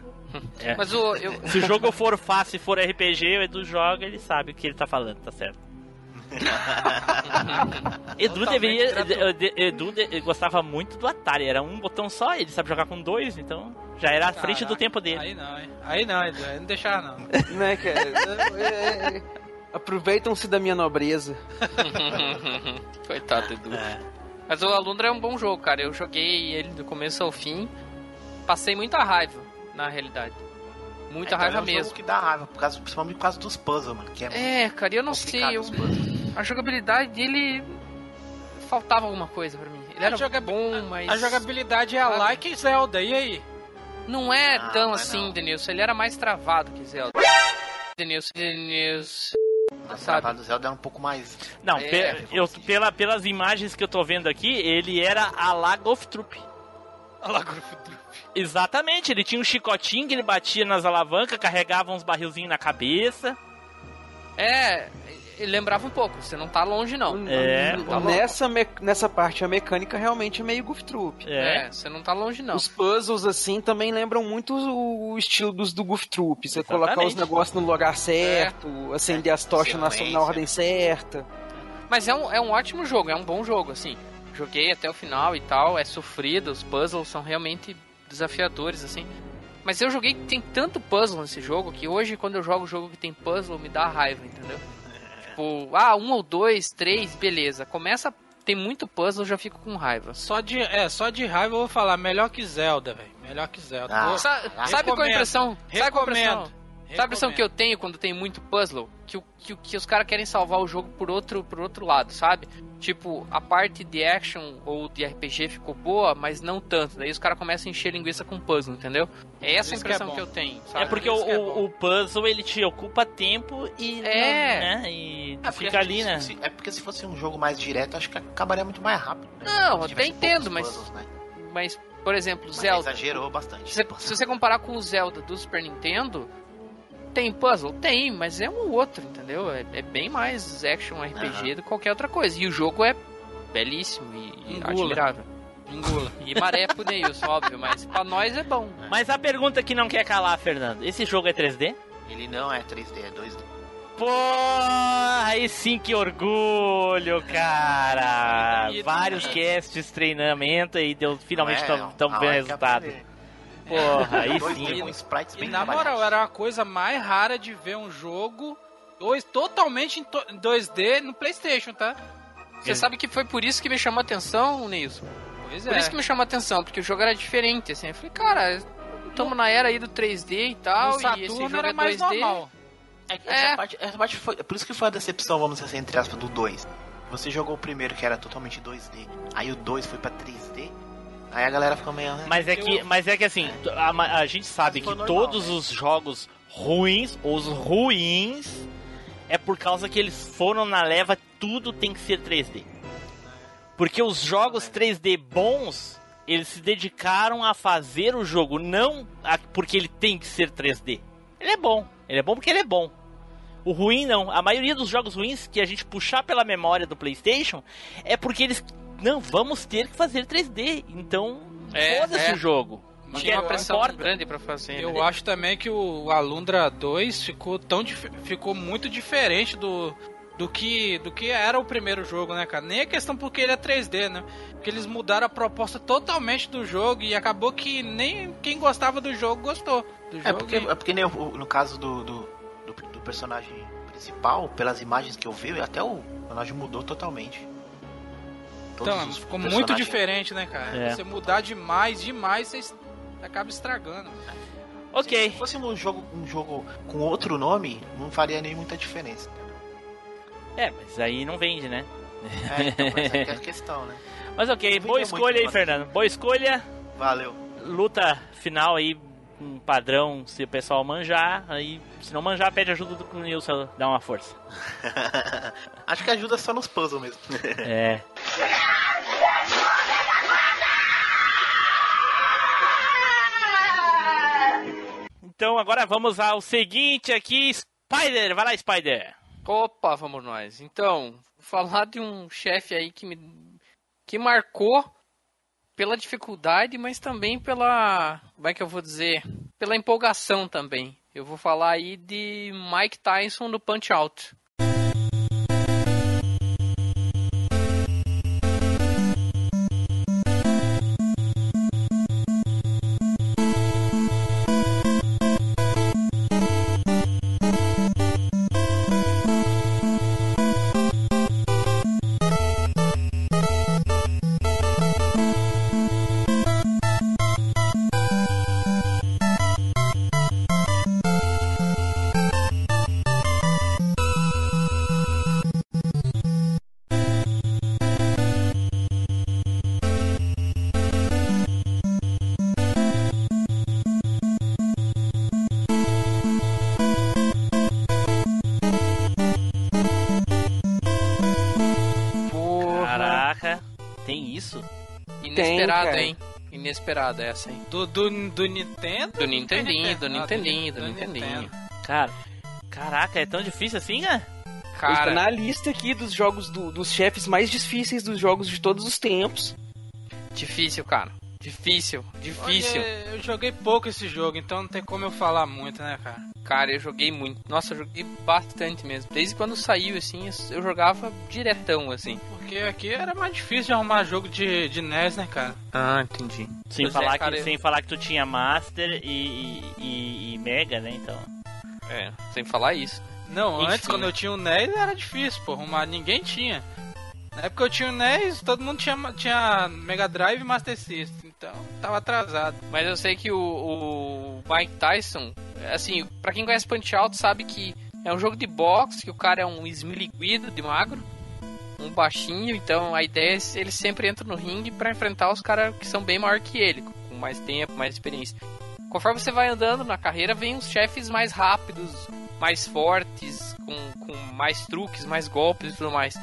Speaker 1: É.
Speaker 6: Mas o, eu,
Speaker 1: Se o jogo for fácil e for RPG, o Edu joga, ele sabe o que ele tá falando, tá certo. Edu deveria. Edu de- gostava muito do Atari, era um botão só, ele sabe jogar com dois, então já era à frente do
Speaker 5: Caraca,
Speaker 1: tempo dele.
Speaker 5: Aí não, hein? Aí não, Edu, aí não deixar não.
Speaker 4: Né, cara? É, é, é. Aproveitam-se da minha nobreza.
Speaker 6: Coitado, Edu.
Speaker 1: É.
Speaker 6: Mas o Alundra é um bom jogo, cara. Eu joguei ele do começo ao fim. Passei muita raiva, na realidade. Muita
Speaker 2: Então,
Speaker 6: raiva
Speaker 2: é um jogo
Speaker 6: mesmo.
Speaker 2: que dá raiva, por causa, principalmente por causa dos puzzles, mano. Que é,
Speaker 6: É, cara, eu não sei. Eu, a jogabilidade dele. Faltava alguma coisa pra mim. Ele era
Speaker 5: A joga-
Speaker 6: bom, mas.
Speaker 5: A jogabilidade é a like Zelda, e aí?
Speaker 6: Não é
Speaker 2: Não,
Speaker 6: tão
Speaker 2: não é
Speaker 6: assim,
Speaker 2: não.
Speaker 6: Denilson. Ele era mais travado que Zelda. Denilson, Denilson.
Speaker 2: A
Speaker 6: sabe?
Speaker 2: travada do Zelda é um pouco mais.
Speaker 1: Não,
Speaker 6: É,
Speaker 1: pe- eu, pela, pelas imagens que eu tô vendo aqui, ele era a la Golf Troop.
Speaker 5: Olha lá, grupo do-
Speaker 1: Exatamente, ele tinha um chicotinho que ele batia nas alavancas, carregava uns barrilzinhos na cabeça.
Speaker 6: É, ele lembrava um pouco, você não tá longe não.
Speaker 1: É,
Speaker 6: tá louco.
Speaker 4: nessa, me- nessa parte a mecânica realmente é meio Goof Troop.
Speaker 1: É.
Speaker 6: É, você não tá longe não.
Speaker 4: Os puzzles, assim, também lembram muito o, o estilo dos do Goof Troop. Você
Speaker 1: Exatamente.
Speaker 4: colocar os negócios no lugar certo, acender as tochas na, na ordem certa.
Speaker 6: Mas é um, é um ótimo jogo, é um bom jogo, assim. Joguei até o final e tal, é sofrido, os puzzles são realmente desafiadores, assim. Mas eu joguei, tem tanto puzzle nesse jogo que hoje, quando eu jogo jogo que tem puzzle, me dá raiva, entendeu? Tipo, ah, um ou dois, três, beleza. Começa, tem muito puzzle, eu já fico com raiva.
Speaker 5: Só de, é, só de raiva eu vou falar, melhor que Zelda, velho. Melhor que Zelda.
Speaker 2: Ah.
Speaker 6: Sa- sabe qual é a impressão? Sabe qual é a impressão?
Speaker 5: Recomendo.
Speaker 6: Sabe a impressão que eu tenho quando tem muito puzzle? Que, o- que, que os caras querem salvar o jogo por outro, por outro lado, sabe? Tipo, a parte de action ou de RPG ficou boa, mas não tanto. Daí os caras começam a encher linguiça com puzzle, entendeu? É essa a
Speaker 5: Isso que é
Speaker 6: impressão que, eu tenho,
Speaker 1: É
Speaker 6: sabe?
Speaker 1: porque
Speaker 5: isso
Speaker 1: o,
Speaker 5: é
Speaker 1: o- puzzle ele te ocupa tempo e.
Speaker 6: É.
Speaker 1: Né, e
Speaker 2: É, porque
Speaker 1: fica ali, né?
Speaker 2: se- É porque se fosse um jogo mais direto, acho que acabaria muito mais rápido. né?
Speaker 6: Não,
Speaker 2: Se
Speaker 6: até entendo, mas-
Speaker 2: puzzles, né?
Speaker 6: Mas, por exemplo,
Speaker 2: Mas
Speaker 6: Zelda.
Speaker 2: exagerou bastante.
Speaker 6: Se, se você comparar com o Zelda do Super Nintendo, tem puzzle? Tem, mas é um outro, entendeu? É, é bem mais action RPG do que qualquer outra coisa. E o jogo é belíssimo e, e
Speaker 5: Engula.
Speaker 6: admirável.
Speaker 5: Engula.
Speaker 6: E maré pro Neilson, óbvio, mas pra nós é bom.
Speaker 1: Mas a pergunta que não quer calar, Fernando: esse jogo é 3D?
Speaker 2: Ele não é 3D, é 2D.
Speaker 1: Pô, aí sim que orgulho, cara! Vários casts, treinamento e deu, finalmente
Speaker 2: Não é,
Speaker 1: tão, tão bem
Speaker 2: é que
Speaker 1: resultado.
Speaker 2: aprender.
Speaker 1: Porra, aí
Speaker 2: 2D
Speaker 1: sim.
Speaker 2: com sprites
Speaker 5: E
Speaker 2: bem
Speaker 5: na
Speaker 2: trabalhados.
Speaker 5: moral, era uma coisa mais rara de ver um jogo dois, totalmente em to- em 2D no Playstation, tá?
Speaker 6: Você sabe que foi por isso que me chamou a atenção, Neilson?
Speaker 5: Pois
Speaker 6: Por
Speaker 5: é.
Speaker 6: isso que me chamou a atenção, porque o jogo era diferente, assim. Eu falei, cara, estamos na era aí do 3D e tal, e esse jogo
Speaker 5: era
Speaker 6: é
Speaker 5: mais
Speaker 6: 2D.
Speaker 5: normal.
Speaker 2: É, que
Speaker 6: É.
Speaker 2: essa parte, essa parte foi, por isso que foi a decepção, vamos dizer assim, entre aspas, do 2. Você jogou o primeiro que era totalmente 2D, aí o 2 foi pra 3D, aí a galera ficou meio. né?
Speaker 1: Mas é que, mas é que assim, a, a gente sabe que
Speaker 2: normal,
Speaker 1: todos
Speaker 2: né?
Speaker 1: os jogos ruins, os ruins, é por causa que eles foram na leva, tudo tem que ser 3D. Porque os jogos 3D bons, eles se dedicaram a fazer o jogo, não a- porque ele tem que ser 3D. Ele é bom, ele é bom porque ele é bom. O ruim não. A maioria dos jogos ruins que a gente puxar pela memória do PlayStation é porque eles não vamos ter que fazer 3D. Então,
Speaker 6: É,
Speaker 1: foda-se
Speaker 6: é.
Speaker 1: o jogo.
Speaker 6: Tinha uma pressão
Speaker 1: importa.
Speaker 6: grande pra fazer.
Speaker 5: Eu
Speaker 6: né?
Speaker 5: acho também que o Alundra 2 ficou tão dif- ficou muito diferente do do que do que era o primeiro jogo, né, cara? Nem a questão porque ele é 3D, né? Porque eles mudaram a proposta totalmente do jogo e acabou que nem quem gostava do jogo gostou do jogo.
Speaker 2: É porque,
Speaker 5: e-
Speaker 2: é porque nem o- no caso do, do, do, do personagem principal, pelas imagens que eu vi, até o personagem mudou totalmente.
Speaker 5: Então, ficou muito diferente, né, cara?
Speaker 1: É.
Speaker 5: Você mudar demais, demais, você acaba estragando.
Speaker 1: Ok.
Speaker 2: Se fosse um jogo, um jogo com outro nome, não faria nem muita diferença.
Speaker 1: É, mas aí não vende, né?
Speaker 2: É, então, essa que é a questão, né?
Speaker 1: Mas ok, boa escolha aí. Fernando. Boa escolha.
Speaker 2: Valeu.
Speaker 1: Luta final aí, um padrão, se o pessoal manjar. Aí, se não manjar, pede ajuda do Nilson, dá uma força.
Speaker 2: Acho que ajuda só nos puzzles mesmo.
Speaker 1: É. Então agora vamos ao seguinte aqui, Spider, vai lá Spider.
Speaker 6: Opa, vamos nós. Então, falar de um chefe aí que me que marcou pela dificuldade, mas também pela, como é que eu vou dizer, pela empolgação também. Eu vou falar aí de Mike Tyson do Punch Out. Hein? Inesperado essa, hein?
Speaker 5: Do, do, do Nintendo?
Speaker 6: Do Nintendinho, do
Speaker 5: Ah,
Speaker 6: Nintendinho, do
Speaker 5: do
Speaker 6: Nintendinho.
Speaker 5: Nintendo.
Speaker 1: Cara, caraca, é tão difícil assim, né?
Speaker 4: Ele tá
Speaker 6: Cara,
Speaker 4: na lista aqui dos jogos do- dos chefes mais difíceis dos jogos de todos os tempos.
Speaker 6: difícil, cara. Difícil, difícil.
Speaker 5: Olha, eu joguei pouco esse jogo, então não tem como eu falar muito, né, cara?
Speaker 6: Cara, eu joguei muito. Nossa, eu joguei bastante mesmo. Desde quando saiu, assim, eu jogava diretão, assim.
Speaker 5: Porque aqui era mais difícil de arrumar jogo de, de NES, né, cara?
Speaker 6: Ah, entendi.
Speaker 1: Sem,
Speaker 6: é,
Speaker 1: falar,
Speaker 6: cara,
Speaker 1: que,
Speaker 6: eu-
Speaker 1: sem falar que tu tinha Master e, e, e- e Mega, né? Então.
Speaker 6: É, sem falar isso.
Speaker 5: Não,
Speaker 6: Enfim.
Speaker 5: antes quando eu tinha o NES era difícil, pô, arrumar. Ninguém tinha. Na época eu tinha o NES, todo mundo tinha, tinha Mega Drive e Master System, então tava atrasado.
Speaker 6: Mas eu sei que o, o Mike Tyson, assim, pra quem conhece Punch Out sabe que é um jogo de boxe, que o cara é um esmiliguido de magro, um baixinho, então a ideia é ele sempre entra no ringue pra enfrentar os caras que são bem maior que ele, com mais tempo, mais experiência. Conforme você vai andando na carreira, vem os chefes mais rápidos, mais fortes, com, com mais truques, mais golpes e tudo mais.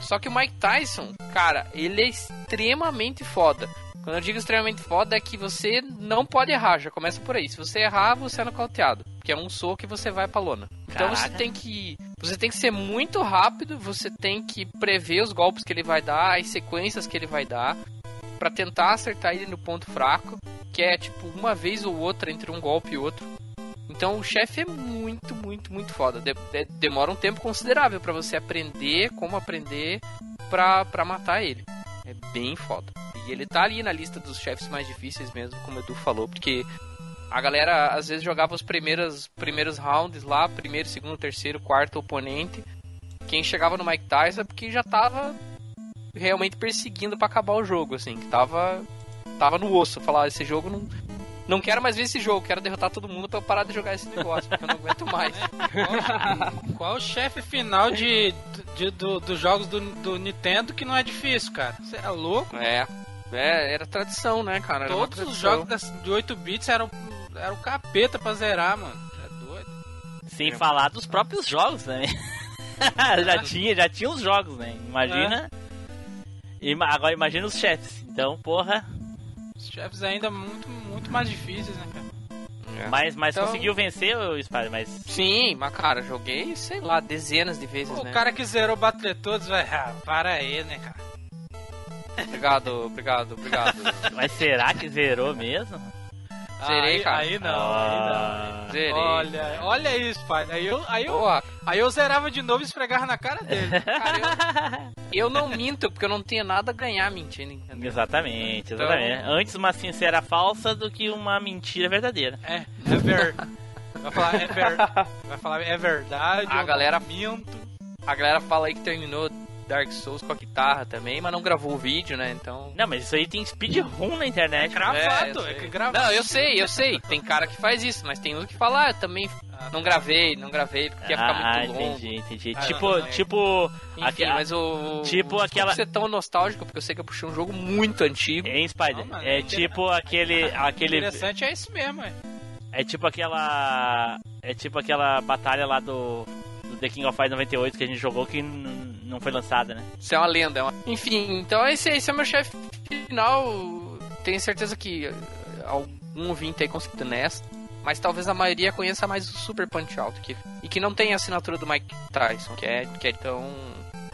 Speaker 6: Só que o Mike Tyson, cara, ele é extremamente foda. Quando eu digo extremamente foda, é que você não pode errar, já começa por aí. Se você errar, você é nocauteado. Porque é um soco e você vai pra lona. Então você
Speaker 1: Caraca.
Speaker 6: tem que. Você tem que ser muito rápido, você tem que prever os golpes que ele vai dar, as sequências que ele vai dar, pra tentar acertar ele no ponto fraco, que é tipo uma vez ou outra entre um golpe e outro. Então o chefe é muito, muito, muito foda. De- de- demora um tempo considerável pra você aprender como aprender pra, pra matar ele. É bem foda. E ele tá ali na lista dos chefes mais difíceis mesmo, como o Edu falou, porque a galera às vezes jogava os primeiros, primeiros rounds lá, primeiro, segundo, terceiro, quarto oponente. Quem chegava no Mike Tyson é porque já tava realmente perseguindo pra acabar o jogo, assim, que tava tava no osso, falar esse jogo não não quero mais ver esse jogo, quero derrotar todo mundo pra eu parar de jogar esse negócio, porque eu não aguento mais.
Speaker 5: Qual o chefe final de, de- do- dos jogos do, do Nintendo que não é difícil, cara? Você é louco?
Speaker 6: É, é, era tradição, né, cara? Era uma
Speaker 5: Todos os
Speaker 6: tradição.
Speaker 5: jogos das- de 8 bits eram, eram capeta pra zerar, mano. É doido.
Speaker 1: Sem
Speaker 6: É.
Speaker 1: falar dos próprios jogos também. já, tinha, já tinha os jogos, né? Imagina. Ima- agora imagina os chefes. Então, porra.
Speaker 5: Os chefes ainda muito, muito mais difíceis, né, cara?
Speaker 6: É.
Speaker 1: Mas, mas
Speaker 6: Então-
Speaker 1: conseguiu vencer o Spider, mas.
Speaker 6: Sim, mas cara, joguei, sei lá, dezenas de vezes,
Speaker 5: O
Speaker 6: né?
Speaker 5: cara que zerou Battletoads vai. Ah, para aí, né, cara?
Speaker 6: Obrigado, obrigado, obrigado.
Speaker 1: Mas será que zerou mesmo?
Speaker 6: Zerei,
Speaker 5: aí,
Speaker 6: cara.
Speaker 5: Aí não,
Speaker 1: Ah.
Speaker 6: Zerei.
Speaker 5: aí não. Olha, olha isso, pai. Aí eu, aí, eu,
Speaker 6: Porra,
Speaker 5: aí eu zerava de novo e esfregava na cara dele.
Speaker 6: cara, eu, eu não minto, porque eu não tenho nada a ganhar mentindo, entendeu?
Speaker 1: Exatamente,
Speaker 6: Então-
Speaker 1: exatamente. Antes uma sincera falsa do que uma mentira verdadeira.
Speaker 5: É, é ver. Vai falar, é ver. Vai falar, é verdade.
Speaker 6: A
Speaker 5: eu
Speaker 6: galera-
Speaker 5: não minto.
Speaker 6: A galera fala aí que terminou Dark Souls com a guitarra também, mas não gravou o vídeo, né? Então.
Speaker 1: Não, mas isso aí tem speedrun na internet.
Speaker 6: É,
Speaker 5: Gravado, é, que gravado.
Speaker 6: Não, eu sei, eu sei. Tem cara que faz isso, mas tem uns que fala, ah, eu também não gravei, não gravei, porque ia ficar
Speaker 1: ah,
Speaker 6: muito longo.
Speaker 1: entendi, entendi.
Speaker 5: Ah,
Speaker 1: tipo,
Speaker 5: não, não.
Speaker 1: tipo.
Speaker 6: Enfim, mas o.
Speaker 1: tipo aquela-
Speaker 6: ser tão nostálgico, porque eu sei que eu puxei um jogo muito antigo.
Speaker 1: Em Spider,
Speaker 5: Não, mano,
Speaker 1: é
Speaker 5: é
Speaker 1: tipo aquele,
Speaker 5: O
Speaker 1: aquele,
Speaker 5: interessante é isso mesmo, é.
Speaker 1: é tipo aquela, é tipo aquela batalha lá do, do The King of Fighters 98 que a gente jogou que não foi lançada, né?
Speaker 6: Isso é uma lenda. é uma- Enfim, então esse, esse é o meu chefe final. Tenho certeza que eh, algum ouvinte aí conseguiu nessa. Mas talvez a maioria conheça mais o Super Punch Out. Que, e que não tem a assinatura do Mike Tyson. Que é, que é então.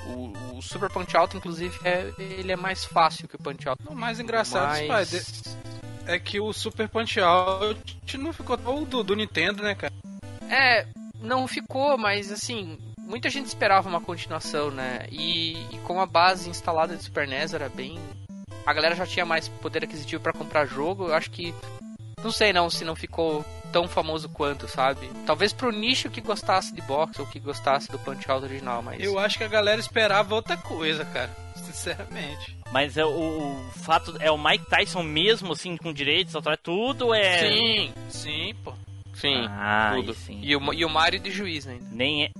Speaker 6: O, o Super Punch Out, inclusive, é, ele é mais fácil que o Punch Out.
Speaker 5: O mais engraçado,
Speaker 6: Mas-
Speaker 5: pai, de- é que o Super Punch Out não ficou o do, do Nintendo, né, cara?
Speaker 6: É, não ficou, mas assim, muita gente esperava uma continuação, né? E, e com a base instalada de Super NES era bem. A galera já tinha mais poder aquisitivo pra comprar jogo, eu acho que. Não sei não se não ficou tão famoso quanto, sabe? Talvez pro nicho que gostasse de boxe ou que gostasse do Punch Out original, mas.
Speaker 5: Eu acho que a galera esperava outra coisa, cara. Sinceramente.
Speaker 1: Mas é o, o fato é o Mike Tyson mesmo, assim, com direitos autorais, tudo é.
Speaker 6: Sim,
Speaker 5: Sim, pô.
Speaker 6: sim,
Speaker 1: Ah,
Speaker 6: tudo.
Speaker 1: sim.
Speaker 6: E o, e o Mario de juiz ainda.
Speaker 1: Nem é.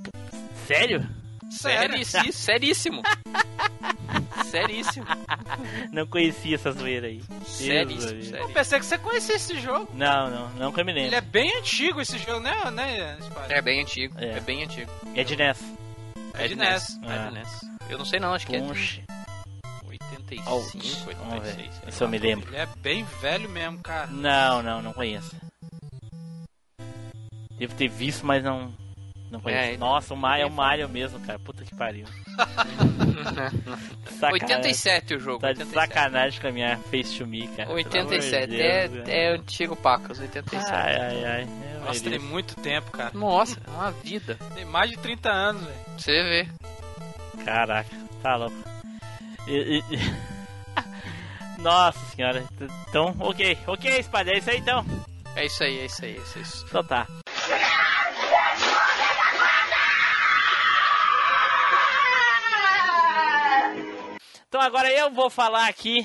Speaker 1: Sério?
Speaker 5: Sério?
Speaker 6: Seríssimo. Seríssimo. Seríssimo.
Speaker 1: Não conhecia essa zoeira aí.
Speaker 6: Seríssimo,
Speaker 1: Deus,
Speaker 5: Eu
Speaker 6: sério.
Speaker 5: pensei que você conhecia esse jogo.
Speaker 1: Não, não, não que eu me
Speaker 5: Ele
Speaker 1: lembro.
Speaker 5: é bem antigo esse jogo, né, né, Spider?
Speaker 6: É bem antigo,
Speaker 1: É.
Speaker 6: é, bem antigo.
Speaker 1: É de NES.
Speaker 5: É de NES.
Speaker 6: É de NES. Eu não sei não, acho que é
Speaker 1: Punch.
Speaker 6: de 85,
Speaker 1: Ouch,
Speaker 6: 86.
Speaker 1: vamos ver.
Speaker 6: sei
Speaker 1: Isso eu me lembro.
Speaker 5: Ele é bem velho mesmo, cara.
Speaker 1: Não, não, não conheço. Devo ter visto, mas não. Não conheço.
Speaker 6: É, ele-
Speaker 1: Nossa, o Mario é o Mario mesmo, cara. Puta que pariu. Sacanagem.
Speaker 6: 87 o jogo.
Speaker 1: Tá de
Speaker 6: 87.
Speaker 1: sacanagem com a minha face to me, cara. Pelo
Speaker 6: 87.
Speaker 1: amor de
Speaker 6: É,
Speaker 1: Deus,
Speaker 6: é antigo Pacas, 87.
Speaker 1: Ai, ai, ai.
Speaker 5: Nossa, tem muito tempo, cara.
Speaker 6: Nossa, é uma vida.
Speaker 5: Tem mais de 30 anos, velho.
Speaker 6: Pra Você vê.
Speaker 1: Caraca, tá louco. E- e- Nossa senhora. Então, ok. Ok, Espada, é isso aí então.
Speaker 6: É isso aí, é isso aí, é isso. aí.
Speaker 1: Então tá. Então agora eu vou falar aqui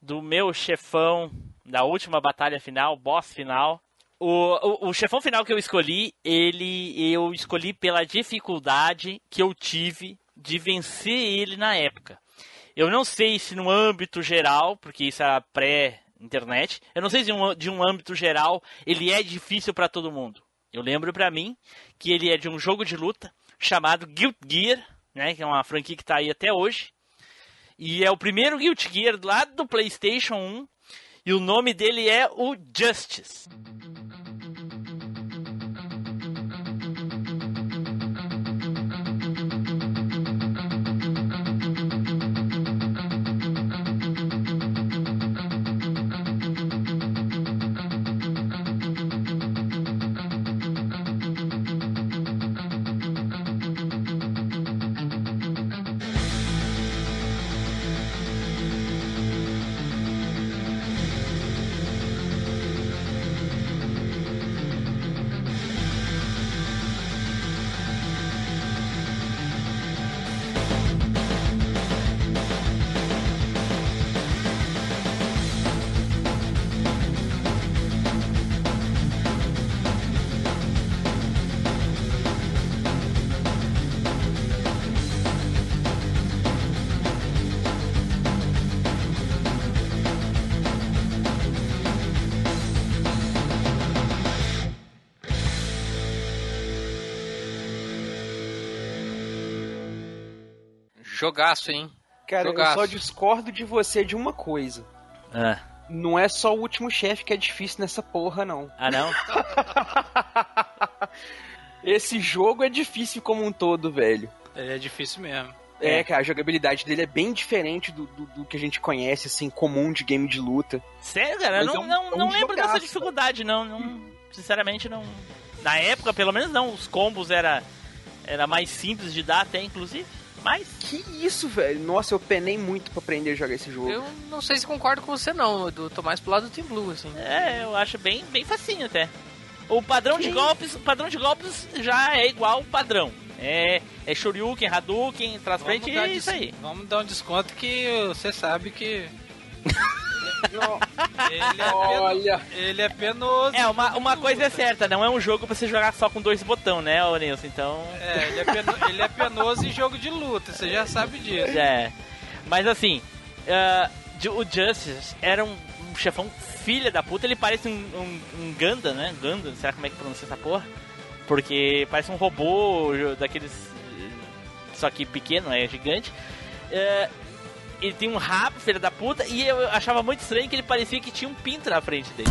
Speaker 1: do meu chefão da última batalha final, boss final. O, o, o chefão final que eu escolhi, ele eu escolhi pela dificuldade que eu tive de vencer ele na época. Eu não sei se no âmbito geral, porque isso era pré-internet, eu não sei se um- de um âmbito geral ele é difícil pra todo mundo. Eu lembro pra mim que ele é de um jogo de luta chamado Guild Gear, né, que é uma franquia que tá aí até hoje. E é o primeiro Guilty Gear lá do PlayStation 1. E o nome dele é o Justice.
Speaker 6: Jogaço, hein?
Speaker 4: Cara,
Speaker 6: Jogaço.
Speaker 4: eu só discordo de você de uma coisa.
Speaker 1: Ah,
Speaker 4: Não é só o último chefe que é difícil nessa porra, não.
Speaker 1: ah não?
Speaker 4: Esse jogo é difícil como um todo, velho.
Speaker 5: Ele é difícil mesmo.
Speaker 4: É,
Speaker 1: É.
Speaker 4: cara, a jogabilidade dele é bem diferente do, do, do que a gente conhece, assim, comum de game de luta.
Speaker 1: Sério, cara?
Speaker 4: Mas
Speaker 1: não,
Speaker 4: é um-
Speaker 1: não,
Speaker 4: é um
Speaker 1: não lembro dessa dificuldade, não, não. Sinceramente, não. Na época, pelo menos não. Os combos era, era mais simples de dar até, inclusive. Mas.
Speaker 4: Que isso, velho? Nossa, eu penei muito pra aprender a jogar esse jogo.
Speaker 6: Eu não sei se concordo com você, não. Eu tô mais pro lado do Team Blue, assim.
Speaker 1: É, eu acho bem, bem facinho até. O padrão de
Speaker 4: Que
Speaker 1: golpes, o padrão de golpes já é igual o padrão. É, é Shoryuken, Hadouken, traz frente e é isso aí.
Speaker 5: Vamos dar um desconto que você sabe que ele é,
Speaker 4: Olha,
Speaker 5: ele é penoso.
Speaker 1: É, uma, uma coisa é certa, não é um jogo pra você jogar só com dois botão, né, ô Nilson? Então,
Speaker 5: É, ele é, peno- ele é penoso em jogo de luta, você já sabe disso.
Speaker 1: é. Mas assim, Ju- o Justice era um, um chefão filha da puta, ele parece um, um, um Gundam, né? Gundam, será como é que pronuncia essa porra? Porque parece um robô daqueles. eh, Só que pequeno, é gigante. É, ele tem um rabo, filha da puta, e eu achava muito estranho que ele parecia que tinha um pinto na frente dele.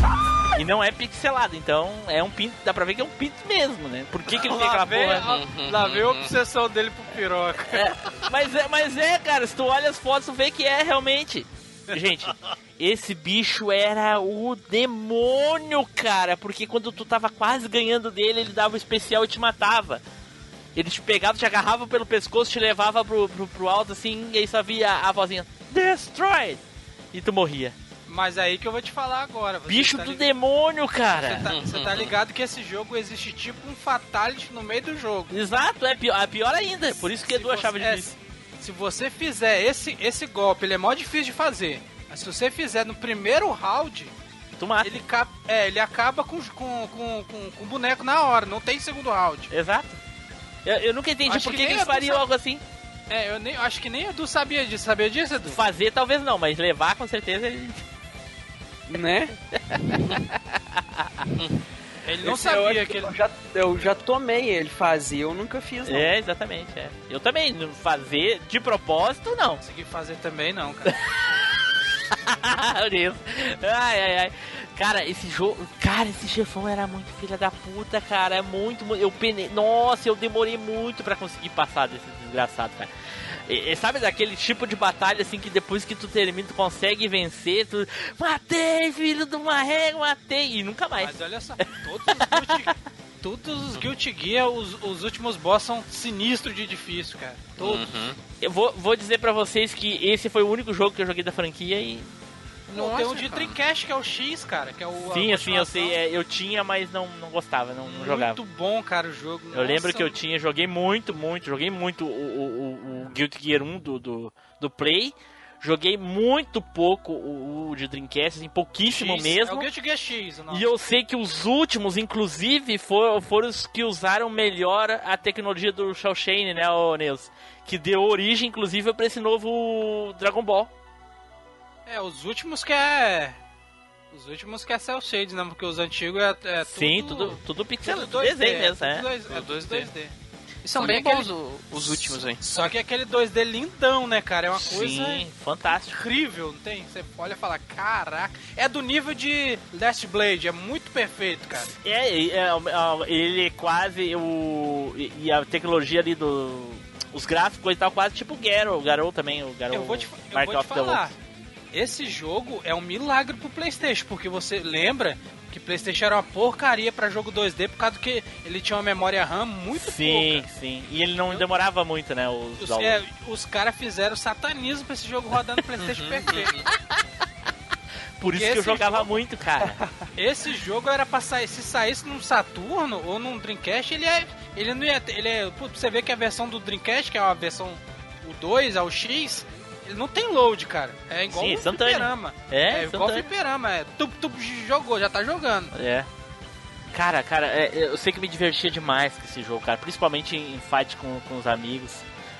Speaker 1: E não é pixelado, então é um pinto, dá pra ver que é um pinto mesmo, né? Por que, que ele tem aquela
Speaker 5: vem,
Speaker 1: porra?
Speaker 5: a, lá vem a obsessão dele pro piroca.
Speaker 1: É, mas, é, mas é, cara, se tu olha as fotos, tu vê que é realmente. Gente, esse bicho era o demônio, cara, porque quando tu tava quase ganhando dele, ele dava o especial e te matava. Ele te pegava, te agarrava pelo pescoço, te levava pro, pro, pro alto assim, e aí só via a vozinha Destroy! E tu morria.
Speaker 5: Mas aí que eu vou te falar agora.
Speaker 1: Bicho
Speaker 5: tá
Speaker 1: do
Speaker 5: lig-
Speaker 1: demônio, cara!
Speaker 5: tá, você tá ligado que esse jogo existe tipo um fatality no meio do jogo.
Speaker 1: Exato, é pior, é pior ainda. Por isso que
Speaker 5: Se
Speaker 1: Edu achava
Speaker 5: você- é, se você fizer esse, esse golpe, ele é mó difícil de fazer. Mas se você fizer no primeiro round,
Speaker 1: Tu mata.
Speaker 5: ele, é, ele acaba com, com, com, com, com o boneco na hora, não tem segundo round.
Speaker 1: Exato. Eu, eu nunca entendi
Speaker 5: Acho
Speaker 1: por
Speaker 5: que
Speaker 1: que, eles fariam
Speaker 5: sabe.
Speaker 1: algo assim.
Speaker 5: É, eu nem, acho que nem Edu sabia disso. Sabia disso, Edu?
Speaker 1: Fazer talvez não, mas levar com certeza ele...
Speaker 4: né?
Speaker 5: Ele não
Speaker 4: Esse eu,
Speaker 5: sabia
Speaker 4: acho
Speaker 5: que ele.
Speaker 4: eu já, eu já tomei ele fazer, eu nunca fiz, não.
Speaker 1: É, exatamente, é. Eu também, não fazer de propósito, não.
Speaker 5: consegui fazer também, não, cara.
Speaker 1: Olha isso. Ai, ai, ai. Cara, esse jogo. Cara, esse chefão era muito filha da puta, cara. É muito. mu- Eu penei. Nossa, eu demorei muito pra conseguir passar desse desgraçado, cara. E, e sabe daquele tipo de batalha assim que depois que tu termina, tu consegue vencer, tu. Matei, filho do marrego, matei! E nunca mais.
Speaker 5: Mas olha só, todos os Guilty, todos os Guilty Gear, os, os últimos boss são sinistros de difícil, cara. Todos.
Speaker 1: Eu vou, vou dizer pra vocês que esse foi o único jogo que eu joguei da franquia e.
Speaker 5: Não, tem um de
Speaker 6: cara.
Speaker 5: Dreamcast, que é o X, cara, que é o.
Speaker 1: Sim, assim, eu sei, é, eu tinha, mas não, não gostava, não, não jogava.
Speaker 5: Muito bom, cara, o jogo.
Speaker 1: Eu lembro
Speaker 5: Nossa,
Speaker 1: que eu tinha, joguei muito, muito, joguei muito o, o, o, o Guilty Gear 1 do, do, do Play. Joguei muito pouco o, o de Dreamcast, assim, pouquíssimo
Speaker 5: X,
Speaker 1: mesmo.
Speaker 5: É o Guilty Gear X.
Speaker 1: E eu sei que os últimos, inclusive, foram, foram os que usaram melhor a tecnologia do Shao Shane, né, ô Neus? Que deu origem, inclusive, pra esse novo Dragon Ball.
Speaker 5: É, os últimos que é. Os últimos que é Cell Shade, né? Porque os antigos é, é tudo.
Speaker 1: Sim, tudo, tudo pixel,
Speaker 5: tudo
Speaker 1: tudo
Speaker 5: 2D,
Speaker 1: desenho
Speaker 5: é,
Speaker 1: mesmo, é.
Speaker 5: dois- é
Speaker 6: Tudo
Speaker 5: tudo
Speaker 6: 2D.
Speaker 5: 2D.
Speaker 6: E são
Speaker 5: Só
Speaker 6: bem
Speaker 5: aquele-
Speaker 6: bons os últimos, hein?
Speaker 5: Só que aquele 2D lindão, né, cara? É uma coisa
Speaker 1: Sim, fantástico.
Speaker 5: incrível, não tem? Você olha e fala, caraca. É do nível de Last Blade, é muito perfeito, cara.
Speaker 1: É, é, é, ele é quase o. E a tecnologia ali do. Os gráficos e tal, quase tipo o Garo, o Garou também, o Garou.
Speaker 5: Eu vou te, eu
Speaker 1: Mark
Speaker 5: vou te falar. Esse jogo é um milagre pro PlayStation, porque você lembra que PlayStation era uma porcaria pra jogo 2D por causa que ele tinha uma memória RAM muito
Speaker 1: Sim,
Speaker 5: pouca.
Speaker 1: sim. E ele não demorava muito, né? Os,
Speaker 5: Os, é, os caras fizeram satanismo pra esse jogo rodar no PlayStation perfeito.
Speaker 1: Por isso
Speaker 5: esse
Speaker 1: que eu jogava
Speaker 5: jogo-
Speaker 1: muito, cara.
Speaker 5: Esse jogo era pra sair, se saísse num Saturno ou num Dreamcast, ele é. Ele não ia ter. Ele é. Você vê que a versão do Dreamcast, que é a versão o 2, ao X, não tem load, cara. É igual
Speaker 1: Sim,
Speaker 5: um fliperama.
Speaker 1: É,
Speaker 5: É, igual fliperama, é. Tu, tu jogou, já tá jogando.
Speaker 1: É. Cara, cara, é, eu sei que me divertia demais com esse jogo, cara. Principalmente em fight com, com os amigos,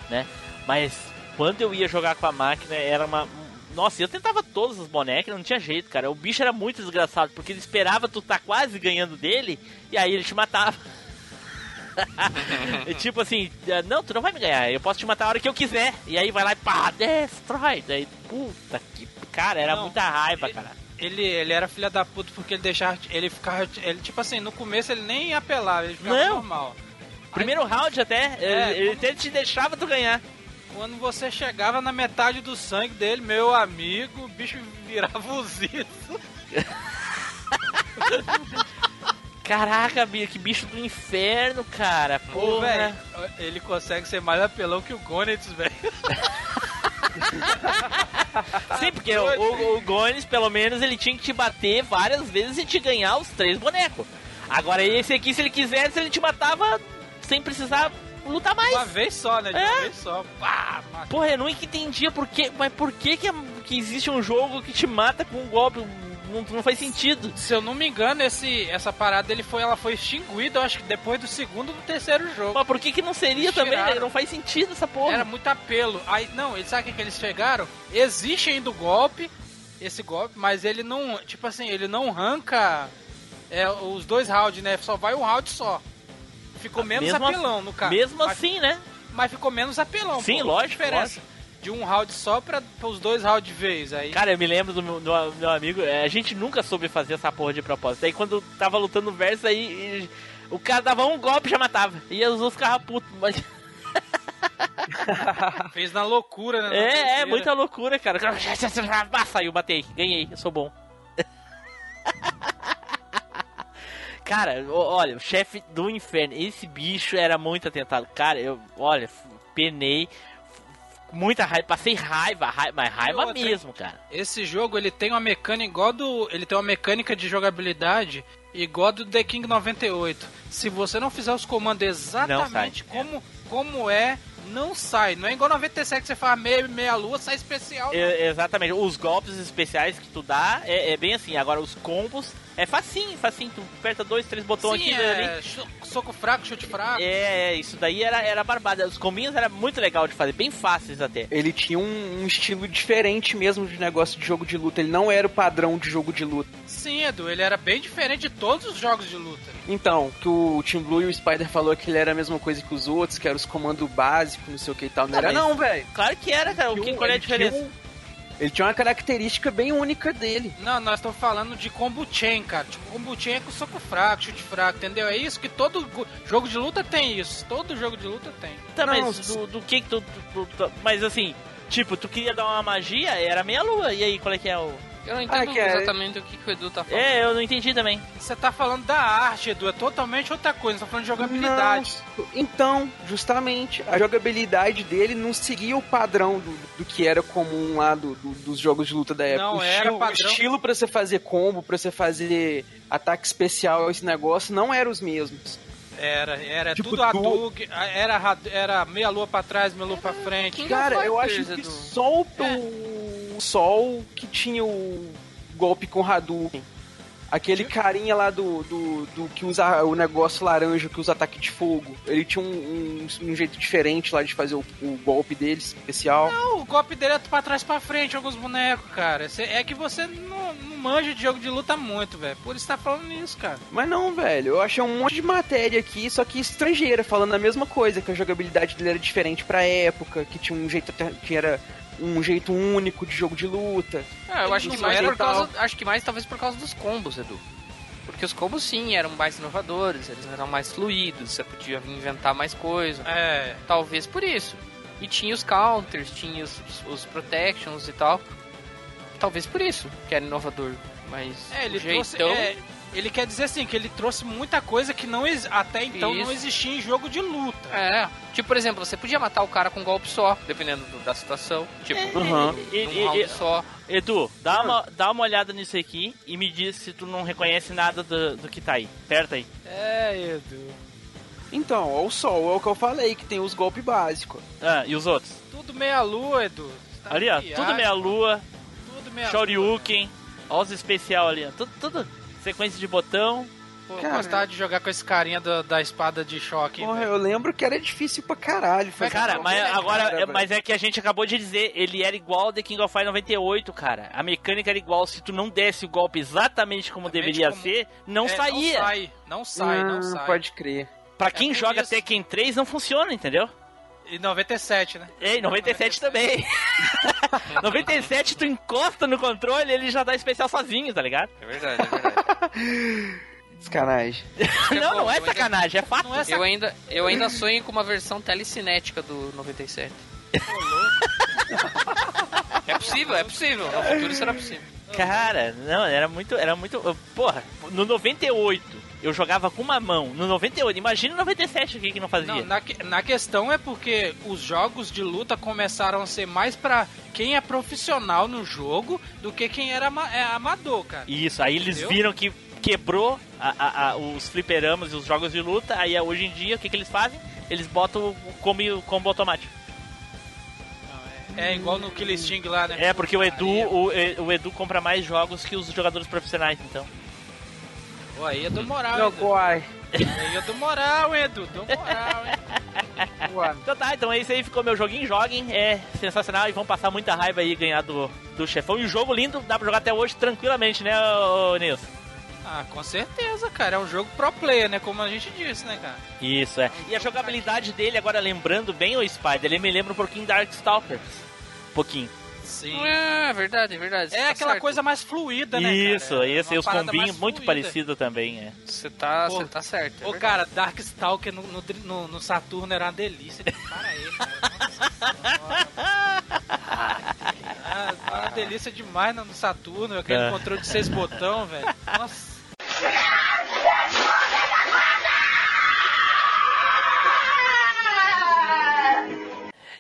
Speaker 1: né? Mas quando eu ia jogar com a máquina, era uma. Nossa, eu tentava todos os bonecos, não tinha jeito, cara. O bicho era muito desgraçado, porque ele esperava tu tá quase ganhando dele, e aí ele te matava. E tipo assim, não, tu não vai me ganhar, eu posso te matar a hora que eu quiser. E aí vai lá e pá, destrói. Daí, puta que. Cara, era
Speaker 5: Não,
Speaker 1: muita raiva,
Speaker 5: ele-
Speaker 1: cara.
Speaker 5: Ele, ele era filha da puta porque ele deixava. Ele ficava. Ele, tipo assim, no começo ele nem apelava, ele ficava
Speaker 1: Não.
Speaker 5: normal.
Speaker 1: Primeiro round até,
Speaker 5: É,
Speaker 1: ele, ele
Speaker 5: como-
Speaker 1: te deixava tu ganhar.
Speaker 5: Quando você chegava na metade do sangue dele, meu amigo, o bicho virava o zito.
Speaker 1: Caraca, que bicho do inferno, cara.
Speaker 5: Pô, velho, ele consegue ser mais apelão que o Gonitz, velho.
Speaker 1: Sim, porque o, o, o Gones, pelo menos, ele tinha que te bater várias vezes e te ganhar os três bonecos. Agora esse aqui, se ele quisesse, ele te matava sem precisar lutar mais.
Speaker 5: Uma vez só, né? De uma
Speaker 1: É.
Speaker 5: vez só. Pá.
Speaker 1: Porra, eu nunca entendia por quê, mas por que que, que existe um jogo que te mata com um golpe? Não, não faz sentido.
Speaker 5: Se eu não me engano, esse, essa parada ele foi, ela foi extinguida, eu acho que depois do segundo ou do terceiro jogo.
Speaker 1: Mas por que que não seria também,
Speaker 5: Tiraram.
Speaker 1: né? Não faz sentido essa porra.
Speaker 5: Era muito apelo. Aí, não, eles sabem o que, eles chegaram? Existe ainda o golpe, esse golpe, mas ele não, tipo assim, ele não arranca é, os dois rounds, né? Só vai um round só. Ficou menos
Speaker 1: Mesmo
Speaker 5: apelão no caso.
Speaker 1: Mesmo
Speaker 5: Mas-
Speaker 1: assim, né?
Speaker 5: Mas ficou menos apelão.
Speaker 1: Sim,
Speaker 5: pô.
Speaker 1: lógico,
Speaker 5: diferença de um round só pra, pra os dois rounds de vez. Aí,
Speaker 1: Cara, eu me lembro do meu, do meu amigo, é, a gente nunca soube fazer essa porra de propósito. Aí quando tava lutando no verso, aí e- o cara dava um golpe e já matava. E os outros ficavam putos. Mas...
Speaker 5: fez na loucura, né? na
Speaker 1: É, é, muita loucura, cara. Ah, saiu, matei, ganhei, eu sou bom. Cara, o- olha, o chefe do inferno, esse bicho era muito atentado. Cara, eu, olha, penei, muita raiva, passei raiva, raiva mas raiva
Speaker 5: outra,
Speaker 1: mesmo, cara.
Speaker 5: Esse jogo ele tem uma mecânica igual do. Ele tem uma mecânica de jogabilidade igual do The King 98. Se você não fizer os comandos exatamente como, como é, não sai. Não é igual 97 que você faz meia, meia lua, sai especial.
Speaker 1: É, exatamente, os golpes especiais que tu dá é, é bem assim. Agora, os combos é facinho, facinho. Tu aperta dois, três botões
Speaker 5: Sim,
Speaker 1: aqui
Speaker 5: é,
Speaker 1: ali.
Speaker 5: so- soco fraco, chute fraco.
Speaker 1: É, isso daí era, era barbada. Os combinhos era muito legal de fazer, bem fáceis até.
Speaker 4: Ele tinha um, um estilo diferente mesmo de negócio de jogo de luta. Ele não era o padrão de jogo de luta.
Speaker 5: Sim, Edu, ele era bem diferente de todos os jogos de luta.
Speaker 4: Então, que o Team Blue e o Spider falou que ele era a mesma coisa que os outros, que era os comandos básicos, não sei o que e tal. Não
Speaker 1: Tá,
Speaker 4: era
Speaker 1: mas-
Speaker 4: não, velho.
Speaker 1: Claro que era, cara. O que, qual é a diferença?
Speaker 4: Ele tinha uma característica bem única dele.
Speaker 5: Não, nós estamos falando de combo chain, cara. Tipo, combo chain é com soco fraco, chute fraco, entendeu? É isso que todo go- jogo de luta tem isso. Todo jogo de luta tem.
Speaker 1: Tá,
Speaker 4: Não,
Speaker 1: mas do, do que que tu, tu- tu- tu- Mas assim, tipo, tu queria dar uma magia, era meia lua. E aí, qual é que é o.
Speaker 6: Eu não entendo
Speaker 4: Ah, que é-
Speaker 6: exatamente o que, que o Edu tá falando.
Speaker 1: É, eu não entendi também.
Speaker 5: Você tá falando da arte, Edu, é totalmente outra coisa. Você tá falando de jogabilidade.
Speaker 4: Não, então, justamente, a jogabilidade dele não seguia o padrão do, do que era comum lá do, do- dos jogos de luta da época.
Speaker 5: Não
Speaker 4: o
Speaker 5: era
Speaker 4: estilo,
Speaker 5: padrão.
Speaker 4: O estilo pra você fazer combo, pra você fazer ataque especial, esse negócio, não eram os mesmos.
Speaker 5: Era, era
Speaker 4: Tipo,
Speaker 5: tudo
Speaker 4: tu-
Speaker 5: Hadouken, era, era meia lua pra trás, meia lua pra frente.
Speaker 6: King
Speaker 4: Cara, eu acho que
Speaker 6: Edu.
Speaker 4: só o, o Sol que tinha o golpe com Hadouken. Aquele carinha lá do, do, do que usa o negócio laranja, que usa ataque de fogo. Ele tinha um, um, um jeito diferente lá de fazer o, o golpe dele, especial.
Speaker 5: Não, o golpe dele é pra trás pra frente, alguns bonecos, cara. É que você não, não manja de jogo de luta muito, velho. Por isso tá falando nisso, cara.
Speaker 4: Mas não, velho. Eu achei um monte de matéria aqui, só que estrangeira, falando a mesma coisa, que a jogabilidade dele era diferente pra época, que tinha um jeito até- que era um jeito único de jogo de luta.
Speaker 6: Ah, eu acho que mais por causa, acho que mais talvez por causa dos combos, Edu. Porque os combos sim eram mais inovadores, eles eram mais fluidos, você podia inventar mais coisa.
Speaker 5: É.
Speaker 6: Talvez por isso. E tinha os counters, tinha os, os protections e tal. Talvez por isso que era inovador. Mas
Speaker 5: É, ele
Speaker 6: o
Speaker 5: trouxe.
Speaker 6: jeitão...
Speaker 5: é, ele quer dizer assim, que ele trouxe muita coisa que não ex- até então não
Speaker 6: Isso.
Speaker 5: existia em jogo de luta.
Speaker 6: É, tipo, por exemplo, você podia matar o cara com um golpe só, dependendo do- da situação. Tipo,
Speaker 4: Aham.
Speaker 1: E-
Speaker 6: num
Speaker 1: e-
Speaker 6: round
Speaker 1: e-
Speaker 6: só.
Speaker 1: Edu, dá uma, dá uma olhada nisso aqui e me diz se tu não reconhece nada do, do que tá aí. Aperta aí.
Speaker 5: É, Edu.
Speaker 4: Então, ó, o Sol, é o que eu falei, que tem os golpes básicos.
Speaker 1: Ah, e os outros?
Speaker 5: Tudo meia lua, Edu. Tá
Speaker 1: Ali, ó,
Speaker 5: viagem,
Speaker 1: tudo meia lua,
Speaker 5: Tudo meia lua.
Speaker 1: Shoryuken, ó os especial ali, ó. Tudo, tudo. Sequência de botão.
Speaker 5: Pô,
Speaker 4: Cara.
Speaker 5: gostava de jogar com esse carinha da, da espada de choque.
Speaker 4: Porra,
Speaker 5: velho.
Speaker 4: eu lembro que era difícil pra caralho. fazer
Speaker 1: Cara, mas
Speaker 4: cara,
Speaker 1: agora, é-
Speaker 4: velho.
Speaker 1: mas é que a gente acabou de dizer, ele era igual ao The King of Fighters 98, cara. A mecânica era igual, se tu não desse o golpe exatamente como
Speaker 5: Exatamente
Speaker 1: deveria
Speaker 5: como-
Speaker 1: ser, não
Speaker 5: É,
Speaker 1: saía.
Speaker 5: Não sai, não sai, não
Speaker 4: Ah,
Speaker 5: sai.
Speaker 4: Pode crer.
Speaker 1: Pra quem
Speaker 5: por
Speaker 1: joga
Speaker 5: isso-
Speaker 1: Tekken 3 não funciona, entendeu?
Speaker 5: E 97, né?
Speaker 1: Ei, 97 também. 97 tu encosta no controle ele já dá especial sozinho, tá ligado?
Speaker 6: É verdade, é verdade.
Speaker 4: Descanagem.
Speaker 6: é
Speaker 1: não,
Speaker 6: bom,
Speaker 1: não é
Speaker 6: ainda-
Speaker 1: sacanagem, é fato.
Speaker 5: É
Speaker 6: Eu ainda, eu ainda sonho com uma versão telecinética do 97. É possível, é possível. No futuro será possível.
Speaker 1: Cara, não, era muito, era muito, porra, no 98 eu jogava com uma mão, no 98, imagina no 97 o que que não fazia.
Speaker 5: Não, na, na questão é porque os jogos de luta começaram a ser mais pra quem é profissional no jogo do que quem era ama- é amador, cara.
Speaker 1: Isso, aí eles
Speaker 5: Entendeu?
Speaker 1: viram que quebrou a- a- a- os fliperamas e os jogos de luta, aí hoje em dia o que que eles fazem? Eles botam o combo, o combo automático.
Speaker 5: É igual no Kill Sting lá, né?
Speaker 1: É, porque o Edu,
Speaker 5: Putaria.
Speaker 1: o, o Edu compra mais jogos que os jogadores profissionais, então.
Speaker 5: Pô, aí é do moral,
Speaker 4: Não,
Speaker 5: Edu. Aí é do moral, Edu. Do moral, hein?
Speaker 1: Então tá, então esse aí ficou meu joguinho, joguem, é sensacional e vão passar muita raiva aí e ganhar do, do chefão. E o jogo lindo, dá pra jogar até hoje tranquilamente, né, ô, Nilson?
Speaker 5: Ah, com certeza, cara. É um jogo pro player, né? Como a gente disse, né, cara?
Speaker 1: Isso, é. E a jogabilidade dele, agora lembrando bem o Spider, ele me lembra um pouquinho Darkstalkers. Um pouquinho.
Speaker 5: Sim.
Speaker 6: É verdade, é verdade.
Speaker 5: É
Speaker 6: Tá
Speaker 5: aquela
Speaker 6: certo.
Speaker 5: coisa mais fluida, né,
Speaker 1: Isso,
Speaker 5: cara? É
Speaker 1: esse, e
Speaker 5: uma
Speaker 1: os combinhos muito parecido também, é.
Speaker 6: Você tá,
Speaker 5: Pô,
Speaker 6: tá certo. é
Speaker 5: Ô, cara, Darkstalker no, no, no, no Saturno era uma delícia. Para aí, cara. Nossa senhora. Ah, era uma delícia demais no no Saturno. Aquele
Speaker 1: É.
Speaker 5: controle de seis botão, velho. Nossa.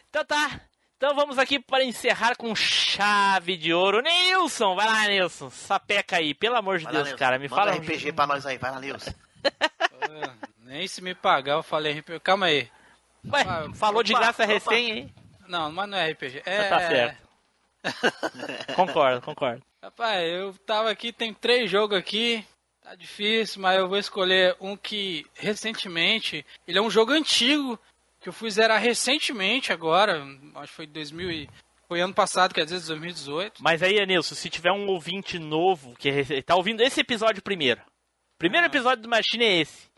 Speaker 1: Então tá. Então vamos aqui para encerrar com chave de ouro. Nilson, vai lá, Nilson. Sapeca aí, pelo amor de
Speaker 2: Vai lá,
Speaker 1: Deus,
Speaker 2: Nilson.
Speaker 1: cara. Me
Speaker 2: Manda
Speaker 1: fala. um
Speaker 2: RPG pra nós aí, vai lá, Nilson.
Speaker 5: Nem se me pagar, eu falei RPG. Calma aí.
Speaker 1: Ué,
Speaker 5: Ah,
Speaker 1: falou de
Speaker 2: opa,
Speaker 1: graça
Speaker 2: opa.
Speaker 1: recém, hein?
Speaker 5: Não, mas não é RPG. É,
Speaker 1: Tá certo. Concordo, concordo.
Speaker 5: Rapaz, eu tava aqui, tem três jogos aqui. Tá difícil, mas eu vou escolher um que recentemente. Ele é um jogo antigo que eu fui zerar recentemente agora. Acho que foi 2000 e, Foi ano passado, quer dizer, 2018.
Speaker 1: Mas aí, Anilson, se tiver um ouvinte novo que rece- tá ouvindo esse episódio primeiro. Primeiro
Speaker 5: Ah.
Speaker 1: episódio do Machine é esse.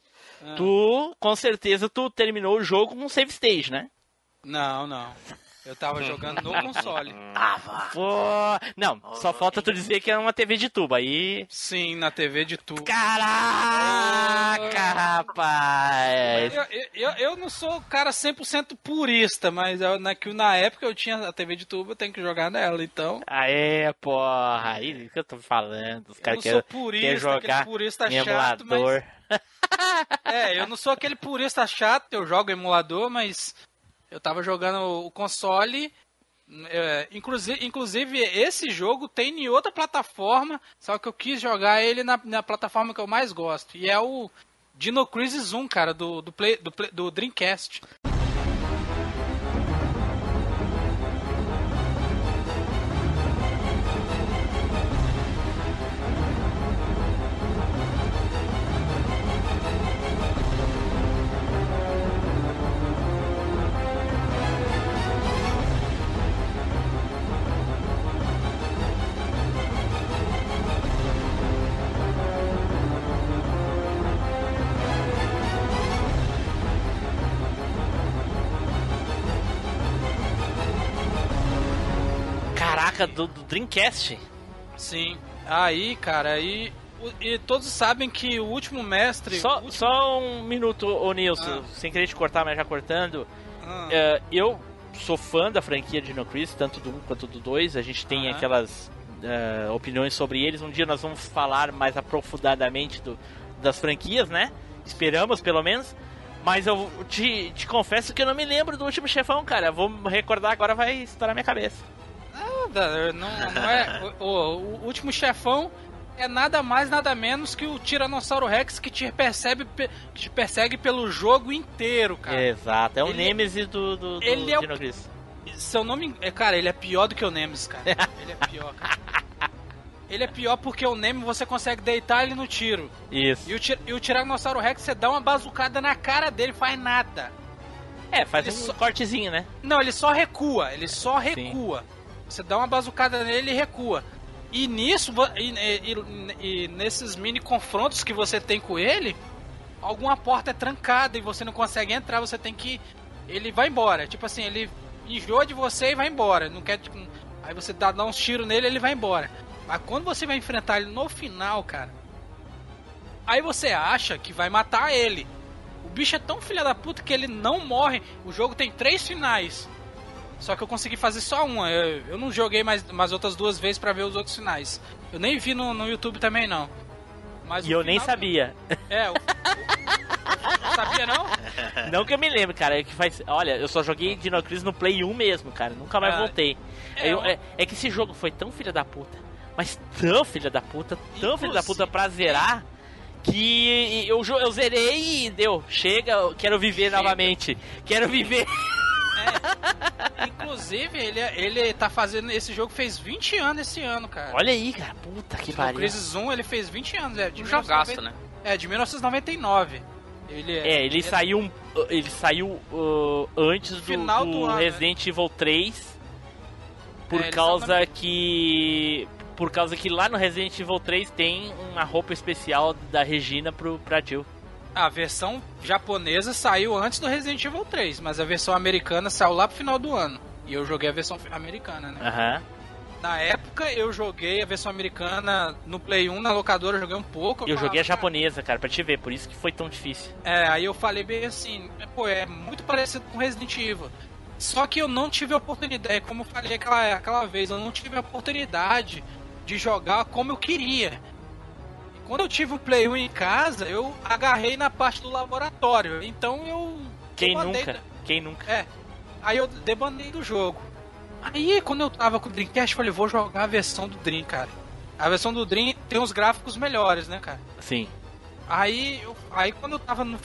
Speaker 5: Ah.
Speaker 1: Tu, com certeza, tu terminou o jogo com um save stage, né?
Speaker 5: Não, não. Eu tava jogando no console.
Speaker 1: Pô, não, só falta tu dizer que é uma TV de tubo. Aí.
Speaker 5: Sim, na TV de tubo.
Speaker 1: Caraca, rapaz!
Speaker 5: Eu, eu, eu, não sou cara 100% purista, mas eu, na, que na época eu tinha a TV de tubo, eu tenho que jogar nela, então.
Speaker 1: Aê, porra, aí que eu tô falando. Os
Speaker 5: Eu
Speaker 1: caras
Speaker 5: não sou
Speaker 1: querem
Speaker 5: purista,
Speaker 1: quer jogar
Speaker 5: aquele purista chato,
Speaker 1: emulador.
Speaker 5: mas. É, eu não sou aquele purista chato, eu jogo emulador, mas eu tava jogando o console. é, inclusive, inclusive, esse jogo tem em outra plataforma, só que eu quis jogar ele na, na plataforma que eu mais gosto. E é o Dino Crisis 1, cara, do, do, play, do, do Dreamcast.
Speaker 1: Dreamcast.
Speaker 5: Sim. Aí, cara, aí. E todos sabem que o último mestre.
Speaker 1: Só,
Speaker 5: último-
Speaker 1: só um minuto, ô Nilson,
Speaker 5: Ah.
Speaker 1: sem querer te cortar, mas já cortando.
Speaker 5: Ah,
Speaker 1: É, eu sou fã da franquia de No Chris, tanto do 1 quanto do 2. A gente tem
Speaker 5: Aham.
Speaker 1: aquelas é, opiniões sobre eles. Um dia nós vamos falar mais aprofundadamente do, das franquias, né? Esperamos, pelo menos. Mas eu te, te confesso que eu não me lembro do último chefão, cara. Vou recordar agora, vai estourar minha cabeça.
Speaker 5: Nada, não, não é. O, o- último chefão é nada mais, nada menos que o Tiranossauro Rex que te percebe, pe- que te persegue pelo jogo inteiro, cara.
Speaker 1: Exato, é o
Speaker 5: Ele-
Speaker 1: Nemesis do, do, do
Speaker 5: ele é o-
Speaker 1: Dino Chris.
Speaker 5: Se eu não me. é, Cara, ele é pior do que o Nemesis, cara. Ele é pior, cara. Ele é pior porque o Nemesis você consegue deitar ele no tiro.
Speaker 1: Isso.
Speaker 5: E o, e o Tiranossauro Rex você dá uma bazucada na cara dele, faz nada.
Speaker 1: É, faz
Speaker 5: ele
Speaker 1: um
Speaker 5: só-
Speaker 1: cortezinho, né?
Speaker 5: Não, ele só recua, ele só
Speaker 1: Sim.
Speaker 5: Você dá uma bazucada nele e recua. E nisso, e- e- e nesses mini confrontos que você tem com ele, alguma porta é trancada e você não consegue entrar, você tem que. Ele vai embora. Tipo assim, ele enjoa de você e vai embora. Não quer. Tipo, aí você dá, dá uns tiros nele ele vai embora. Mas quando você vai enfrentar ele no final, cara. Aí você acha que vai matar ele. O bicho é tão filha da puta que ele não morre. O jogo tem três finais. Só que eu consegui fazer só uma. Eu, eu não joguei mais, mais outras duas vezes pra ver os outros finais. Eu nem vi no, no YouTube também, não. Mas
Speaker 1: E eu nem
Speaker 5: final-
Speaker 1: sabia.
Speaker 5: É, o, o- sabia não?
Speaker 1: Não que eu me lembre, cara. É que faz. Olha, eu só joguei Dino Crisis no Play 1 mesmo, cara. Nunca mais
Speaker 5: Ah,
Speaker 1: voltei.
Speaker 5: é,
Speaker 1: Eu- é, é que esse jogo foi tão filha da puta. Mas tão filha da puta, tão filha da puta pra zerar. Que eu, eu zerei e deu. Chega, eu quero viver
Speaker 5: Chega.
Speaker 1: novamente. Quero viver.
Speaker 5: Inclusive, ele, ele tá fazendo. Esse jogo fez 20 anos esse ano, cara.
Speaker 1: Olha aí, cara. Puta que pariu.
Speaker 5: Crisis 1 ele fez 20 anos, é. De
Speaker 6: Um jogaço,
Speaker 5: 1990
Speaker 6: né?
Speaker 5: É, de 1999. Ele
Speaker 1: É, ele saiu. Ele saiu uh, antes do,
Speaker 5: Final
Speaker 1: do
Speaker 5: do ano, né?
Speaker 1: Resident Evil 3. Por
Speaker 5: É, ele
Speaker 1: causa que. Por causa que lá no Resident Evil 3 tem uma roupa especial da Regina pro, pra Jill.
Speaker 5: A versão japonesa saiu antes do Resident Evil 3, mas a versão americana saiu lá pro final do ano. E eu joguei a versão americana, né?
Speaker 1: Aham.
Speaker 5: Na época eu joguei a versão americana no Play 1, na locadora eu joguei um pouco.
Speaker 1: Eu joguei a
Speaker 5: falava,
Speaker 1: japonesa, cara, pra te ver, por isso que foi tão difícil.
Speaker 5: É, aí eu falei bem assim, pô, é muito parecido com Resident Evil. Só que eu não tive a oportunidade, como eu falei aquela, aquela vez, eu não tive a oportunidade de jogar como eu queria. Quando eu tive o Play 1 em casa, eu agarrei na parte do laboratório. Então eu.
Speaker 1: Quem nunca?
Speaker 5: da-
Speaker 1: Quem nunca?
Speaker 5: É. Aí eu debandei do jogo. Aí quando eu tava com o Dreamcast, eu falei, vou jogar a versão do Dream, cara. A versão do Dream tem uns gráficos melhores, né, cara?
Speaker 1: Sim.
Speaker 5: Aí, eu, aí quando eu tava no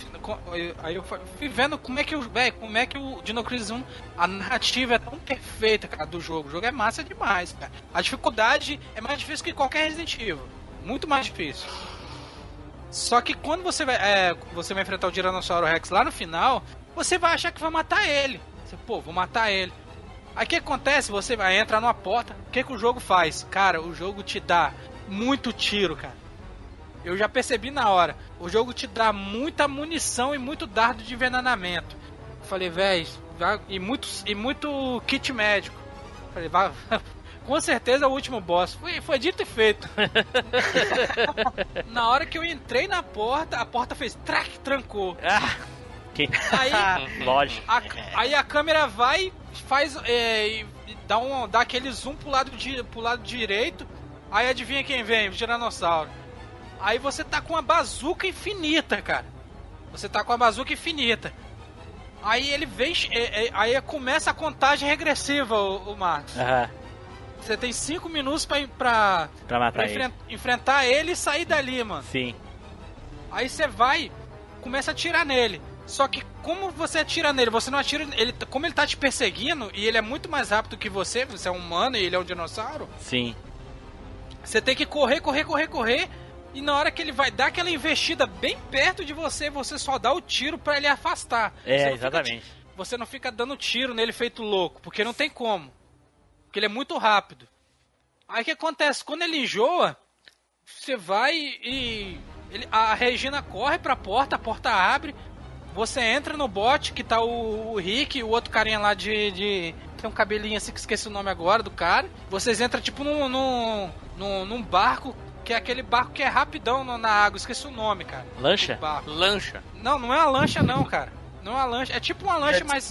Speaker 5: aí eu fui vendo como é que o velho, como é que o Dino Crisis 1, a narrativa é tão perfeita, cara, do jogo. O jogo é massa demais, cara. A dificuldade é mais difícil que qualquer Resident Evil. Muito mais difícil. Só que quando você vai, é, você vai enfrentar o Tiranossauro Rex lá no final, você vai achar que vai matar ele. Você, pô, vou matar ele. Aí o que acontece? Você vai entrar numa porta. O que, que o jogo faz? Cara, o jogo te dá muito tiro, cara. Eu já percebi na hora. O jogo te dá muita munição e muito dardo de envenenamento. Falei, velho, e muito, e muito kit médico. Falei, vai, com certeza é o último boss. Foi, foi dito e feito. na hora que eu entrei na porta, a porta fez track, trancou.
Speaker 1: Ah, que...
Speaker 5: Aí,
Speaker 1: Lógico.
Speaker 5: a, aí a câmera vai, faz, é, dá, um, dá aquele zoom pro lado, di, pro lado direito. Aí adivinha quem vem? O Tiranossauro. Aí você tá com uma bazuca infinita, cara. Você tá com a bazuca infinita. Aí ele vem. é, é, Aí começa a contagem regressiva, o, o Marcos.
Speaker 1: Aham,
Speaker 5: Você tem 5 minutos pra, pra,
Speaker 1: pra matar
Speaker 5: pra
Speaker 1: ele.
Speaker 5: enfren- enfrentar ele e sair dali, mano.
Speaker 1: Sim.
Speaker 5: Aí você vai, começa a atirar nele. Só que como você atira nele, você não atira. Ele, como ele tá te perseguindo e ele é muito mais rápido que você, você é um humano e ele é um dinossauro,
Speaker 1: Sim.
Speaker 5: você tem que correr, correr, correr, correr. E na hora que ele vai dar aquela investida bem perto de você, você só dá o tiro pra ele afastar. Você
Speaker 1: É,
Speaker 5: fica
Speaker 1: exatamente.
Speaker 5: ti- você não fica dando tiro nele feito louco, porque não tem como. Porque ele é muito rápido. Aí o que acontece? Quando ele enjoa, você vai e. ele- a Regina corre pra porta, a porta abre. Você entra no bote que tá o, o Rick e o outro carinha lá de, de- Tem um cabelinho assim que esqueci o nome agora do cara. Vocês entram tipo num, num, num, num barco, que é aquele barco que é rapidão no- na água. Esqueci o nome, cara.
Speaker 1: Lancha?
Speaker 6: Lancha.
Speaker 5: Não, não é uma lancha não, cara. Não é uma lancha. É tipo uma lancha, mas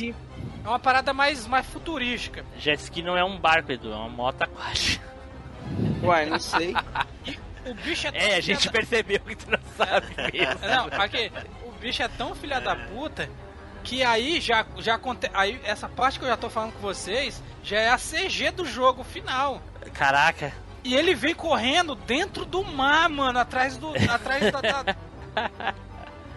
Speaker 5: é uma parada mais, mais futurística.
Speaker 1: Jet ski não é um barco, Edu, é uma moto aquática.
Speaker 4: Uai, não sei.
Speaker 5: O bicho é tão
Speaker 1: É, a gente
Speaker 5: da-
Speaker 1: percebeu que tu não sabe mesmo.
Speaker 5: Não, aqui, o bicho é tão filha da puta que aí já, já acontece. Aí essa parte que eu já tô falando com vocês já é a CG do jogo final.
Speaker 1: Caraca.
Speaker 5: E ele vem correndo dentro do mar, mano, atrás do. atrás da. da-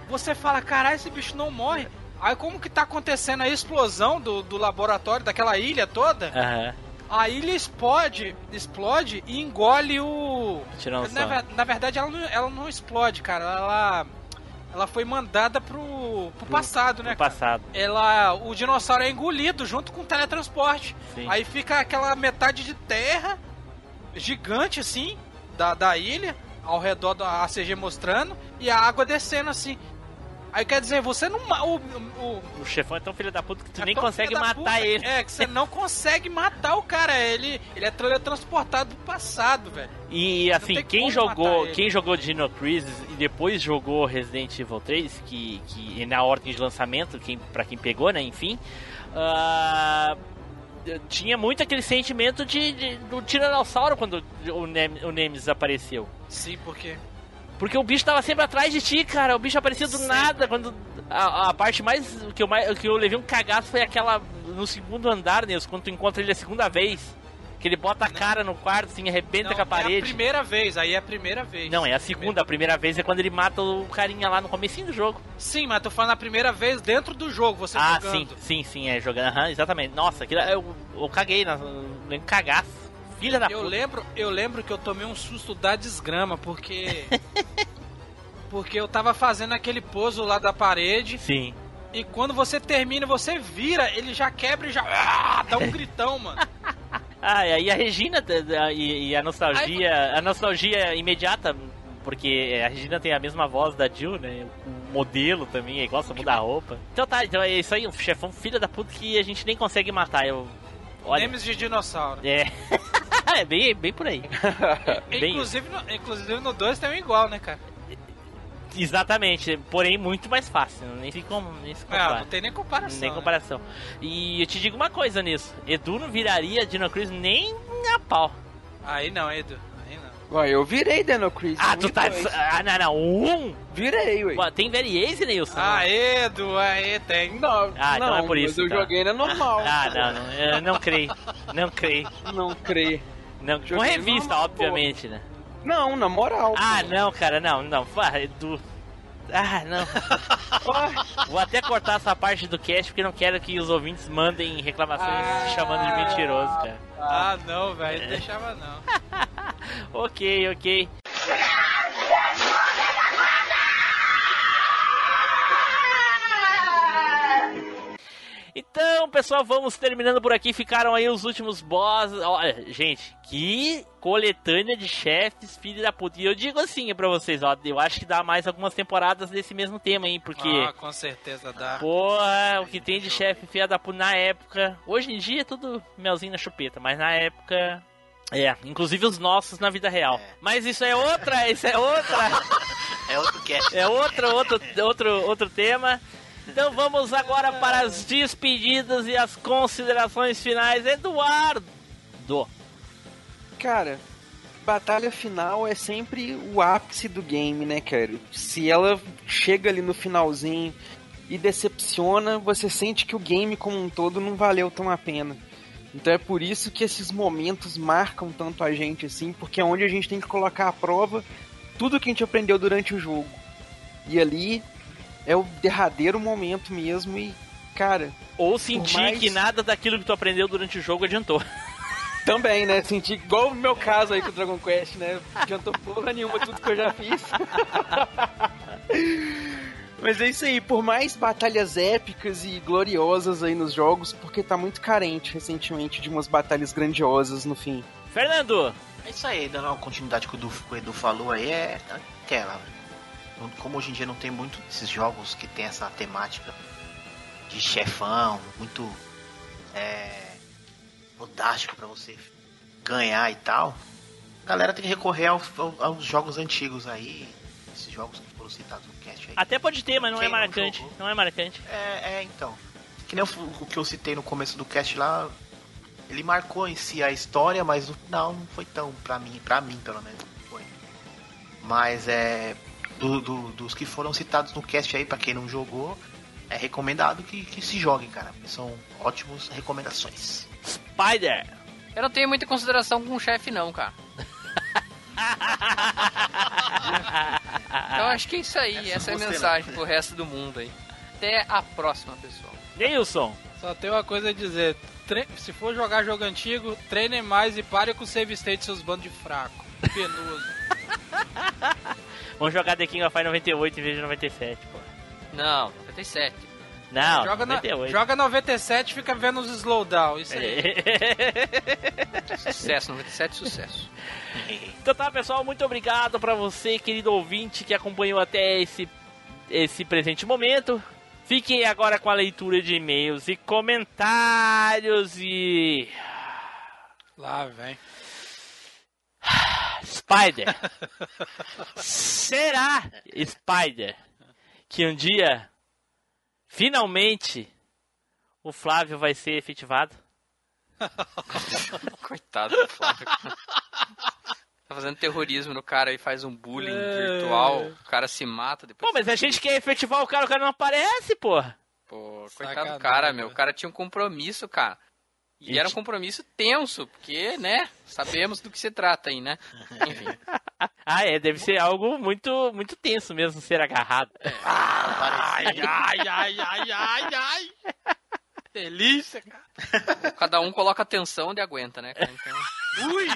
Speaker 5: Você fala, caralho, esse bicho não morre. Aí como que tá acontecendo a explosão do, do laboratório, daquela ilha toda?
Speaker 1: Aham.
Speaker 5: A ilha explode, explode e engole o. Na, na verdade, ela não, ela não explode, cara. Ela, ela foi mandada pro, pro passado, né? Cara?
Speaker 1: passado.
Speaker 5: Ela, o dinossauro é engolido junto com o teletransporte.
Speaker 1: Sim.
Speaker 5: Aí fica aquela metade de terra gigante assim da, da ilha ao redor da ACG mostrando e a água descendo assim. Aí quer dizer, você não o, o,
Speaker 1: O chefão é tão filho da puta que tu
Speaker 5: é
Speaker 1: nem consegue matar
Speaker 5: puta,
Speaker 1: ele.
Speaker 5: É, que você não consegue matar o cara. Ele, ele é teletransportado pro passado, velho.
Speaker 1: E assim, quem jogou, quem jogou Dino Crisis e depois jogou Resident Evil 3, que, que na ordem de lançamento, quem, pra quem pegou, né, enfim, ah, tinha muito aquele sentimento de, de- do Tiranossauro quando o, Nem, o Nemesis apareceu.
Speaker 5: Sim, porque
Speaker 1: Porque o bicho tava sempre atrás de ti, cara. O bicho aparecia do
Speaker 5: Sempre.
Speaker 1: nada. Quando a, a parte mais que, eu que eu levei um cagaço foi aquela no segundo andar, Nilson, quando tu encontra ele a segunda vez. Que ele bota a cara no quarto, assim, arrebenta
Speaker 5: não,
Speaker 1: com a
Speaker 5: é a
Speaker 1: parede.
Speaker 5: primeira vez, aí é a primeira vez.
Speaker 1: Não, é a segunda. A primeira vez é quando ele mata o carinha lá no comecinho do jogo.
Speaker 5: Sim, mas tô falando a primeira vez dentro do jogo, você
Speaker 1: ah, sim,
Speaker 5: jogando.
Speaker 1: sim, sim, é jogando. Aham, exatamente. Nossa, aquilo, eu, eu caguei, um cagaço. Filha da
Speaker 5: Eu
Speaker 1: puta.
Speaker 5: lembro, eu lembro que eu tomei um susto da desgrama, porque. porque eu tava fazendo aquele pouso lá da parede,
Speaker 1: Sim.
Speaker 5: e quando você termina, você vira, ele já quebra e já. Ah, dá um gritão, mano.
Speaker 1: Ah, e a Regina e, a nostalgia, a nostalgia imediata, porque a Regina tem a mesma voz da Jill, né? O modelo também é igual, só muda a roupa. Então tá, então é isso aí, um chefão filho da puta que a gente nem consegue matar. Eu. Olha.
Speaker 5: Memes de dinossauro.
Speaker 1: É. é bem, bem por aí. Bem
Speaker 5: Inclusive no, inclusive no 2 tem um igual, né, cara?
Speaker 1: Exatamente, porém muito mais fácil, nem se, com, nem se
Speaker 5: Ah,
Speaker 1: compara.
Speaker 5: não tem nem comparação.
Speaker 1: nem
Speaker 5: né?
Speaker 1: comparação. E eu te digo uma coisa nisso: Edu não viraria Dino Crisis nem a pau.
Speaker 5: Aí não, Edu. Aí não.
Speaker 4: Uai, eu virei Dino Crisis.
Speaker 1: Ah, tu tá.
Speaker 4: dois.
Speaker 1: Ah, não, não. Um?
Speaker 4: Virei, ué.
Speaker 1: Ué, Tem variance, Nilson?
Speaker 5: Ah, Edu, aí tem.
Speaker 4: Não,
Speaker 1: Ah, então
Speaker 4: não,
Speaker 1: é por
Speaker 4: mas
Speaker 1: isso,
Speaker 4: eu
Speaker 1: tá.
Speaker 4: joguei na normal.
Speaker 1: Ah, não, não, eu não creio. Não creio.
Speaker 4: Não creio.
Speaker 1: Não, com revista,
Speaker 4: normal,
Speaker 1: obviamente, né?
Speaker 4: Não, na moral.
Speaker 1: Ah,
Speaker 4: pô.
Speaker 1: não, cara, não, não. Edu. Ah, não. Vou até cortar essa parte do cast porque não quero que os ouvintes mandem reclamações
Speaker 4: Ah.
Speaker 1: chamando de mentiroso, cara.
Speaker 5: Ah, não, velho. Não deixava não.
Speaker 1: Ok, ok. Então, pessoal, vamos terminando por aqui. Ficaram aí os últimos bosses. Olha, gente, que coletânea de chefes, filho da puta. E eu digo assim pra vocês, ó, eu acho que dá mais algumas temporadas desse mesmo tema, hein? Porque.
Speaker 5: Ah, com certeza dá.
Speaker 1: Porra, o que tem de chefe filha da puta na época. Hoje em dia é tudo melzinho na chupeta, mas na época. É, inclusive os nossos na vida real.
Speaker 2: É.
Speaker 1: Mas isso é outra, isso é outra.
Speaker 2: É outro cast.
Speaker 1: É outro, outro, outro, outro tema. Então vamos agora para as despedidas e as considerações finais. Eduardo!
Speaker 4: Cara, batalha final é sempre o ápice do game, né, cara? Se ela chega ali no finalzinho e decepciona, você sente que o game como um todo não valeu tão a pena. Então é por isso que esses momentos marcam tanto a gente assim, porque é onde a gente tem que colocar à prova tudo que a gente aprendeu durante o jogo. E ali é o derradeiro momento mesmo e, cara,
Speaker 1: Ou sentir
Speaker 4: mais-
Speaker 1: que nada daquilo que tu aprendeu durante o jogo adiantou.
Speaker 4: Também, né? Senti igual o meu caso aí com o Dragon Quest, né? Não adiantou porra nenhuma tudo que eu já fiz. Mas é isso aí, por mais batalhas épicas e gloriosas aí nos jogos, porque tá muito carente recentemente de umas batalhas grandiosas no fim.
Speaker 1: Fernando!
Speaker 2: É isso aí, dando uma continuidade que o, Edu, que o Edu falou aí, é aquela. Não- Como hoje em dia não tem muito desses jogos que tem essa temática de chefão, muito é, fodástico pra você ganhar e tal, a galera tem que recorrer ao- ao- aos jogos antigos aí, esses jogos que foram citados no cast aí.
Speaker 1: Até pode ter, mas não
Speaker 2: Quem
Speaker 1: é
Speaker 2: não
Speaker 1: marcante.
Speaker 2: jogou?
Speaker 1: Não é marcante.
Speaker 2: É, é, então. Que nem o, o que eu citei no começo do cast lá, ele marcou em si a história, mas no final não foi tão pra mim, pra mim pelo menos, não foi. Mas é. Do- do- dos que foram citados no cast aí, pra quem não jogou, é recomendado que, que se joguem, cara. São ótimas recomendações.
Speaker 1: Spider!
Speaker 6: Eu não tenho muita consideração com o chefe, não, cara. Então acho que é isso aí.
Speaker 2: Essa
Speaker 6: Essa é a mensagem
Speaker 2: não.
Speaker 6: pro resto do mundo aí. Até a próxima, pessoal.
Speaker 1: Neilson!
Speaker 5: Só tem uma coisa a dizer. Tre- Se for jogar jogo antigo, treinem mais e pare com o save state seus bandos de fraco. Penoso.
Speaker 1: Vamos jogar The King of Fire 98 em vez de 97, pô.
Speaker 6: Não, 97.
Speaker 1: Não,
Speaker 5: joga, na-
Speaker 1: 98.
Speaker 5: joga 97 e fica vendo os slowdown. Isso aí.
Speaker 6: Sucesso, 97, sucesso.
Speaker 1: Então tá, pessoal, muito obrigado pra você, querido ouvinte, que acompanhou até esse, esse presente momento. Fiquem agora com a leitura de e-mails e comentários e.
Speaker 5: Lá vem.
Speaker 1: Spider! Será, Spider, que um dia, finalmente, o Flávio vai ser efetivado?
Speaker 6: Coitado do Flávio. Tá fazendo terrorismo no cara e faz um bullying virtual. O cara se mata depois.
Speaker 1: Pô, mas a gente quer efetivar o cara, o cara não aparece, porra!
Speaker 6: Pô, coitado
Speaker 5: Sacanagem,
Speaker 6: do cara,
Speaker 5: né?
Speaker 6: meu. O cara tinha um compromisso, cara. E era um compromisso tenso, porque, né? Sabemos do que se trata aí, né? Enfim.
Speaker 1: Ah, é, deve ser algo muito, muito tenso mesmo ser agarrado.
Speaker 5: Ai, ai, ai, ai, ai, ai. Delícia, cara.
Speaker 6: Cada um coloca atenção onde aguenta, né? cara? Então,
Speaker 5: Ui!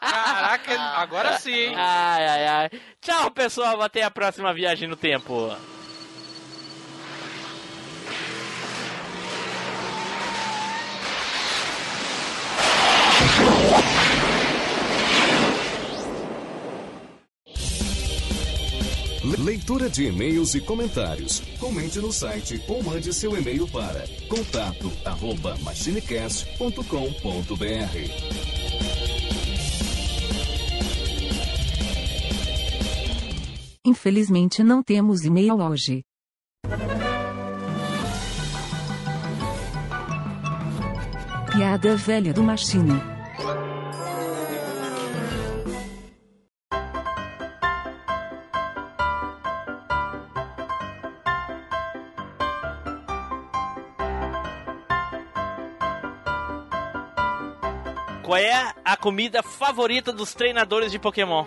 Speaker 5: Caraca, agora sim, hein?
Speaker 1: Ai, ai, ai. Tchau, pessoal. Até a próxima viagem no tempo.
Speaker 3: Leitura de e-mails e comentários. Comente no site ou mande seu e-mail para contato arroba machinecast.com.br.
Speaker 7: Infelizmente não temos e-mail hoje. Piada velha do Machine.
Speaker 1: Qual é a comida favorita dos treinadores de Pokémon?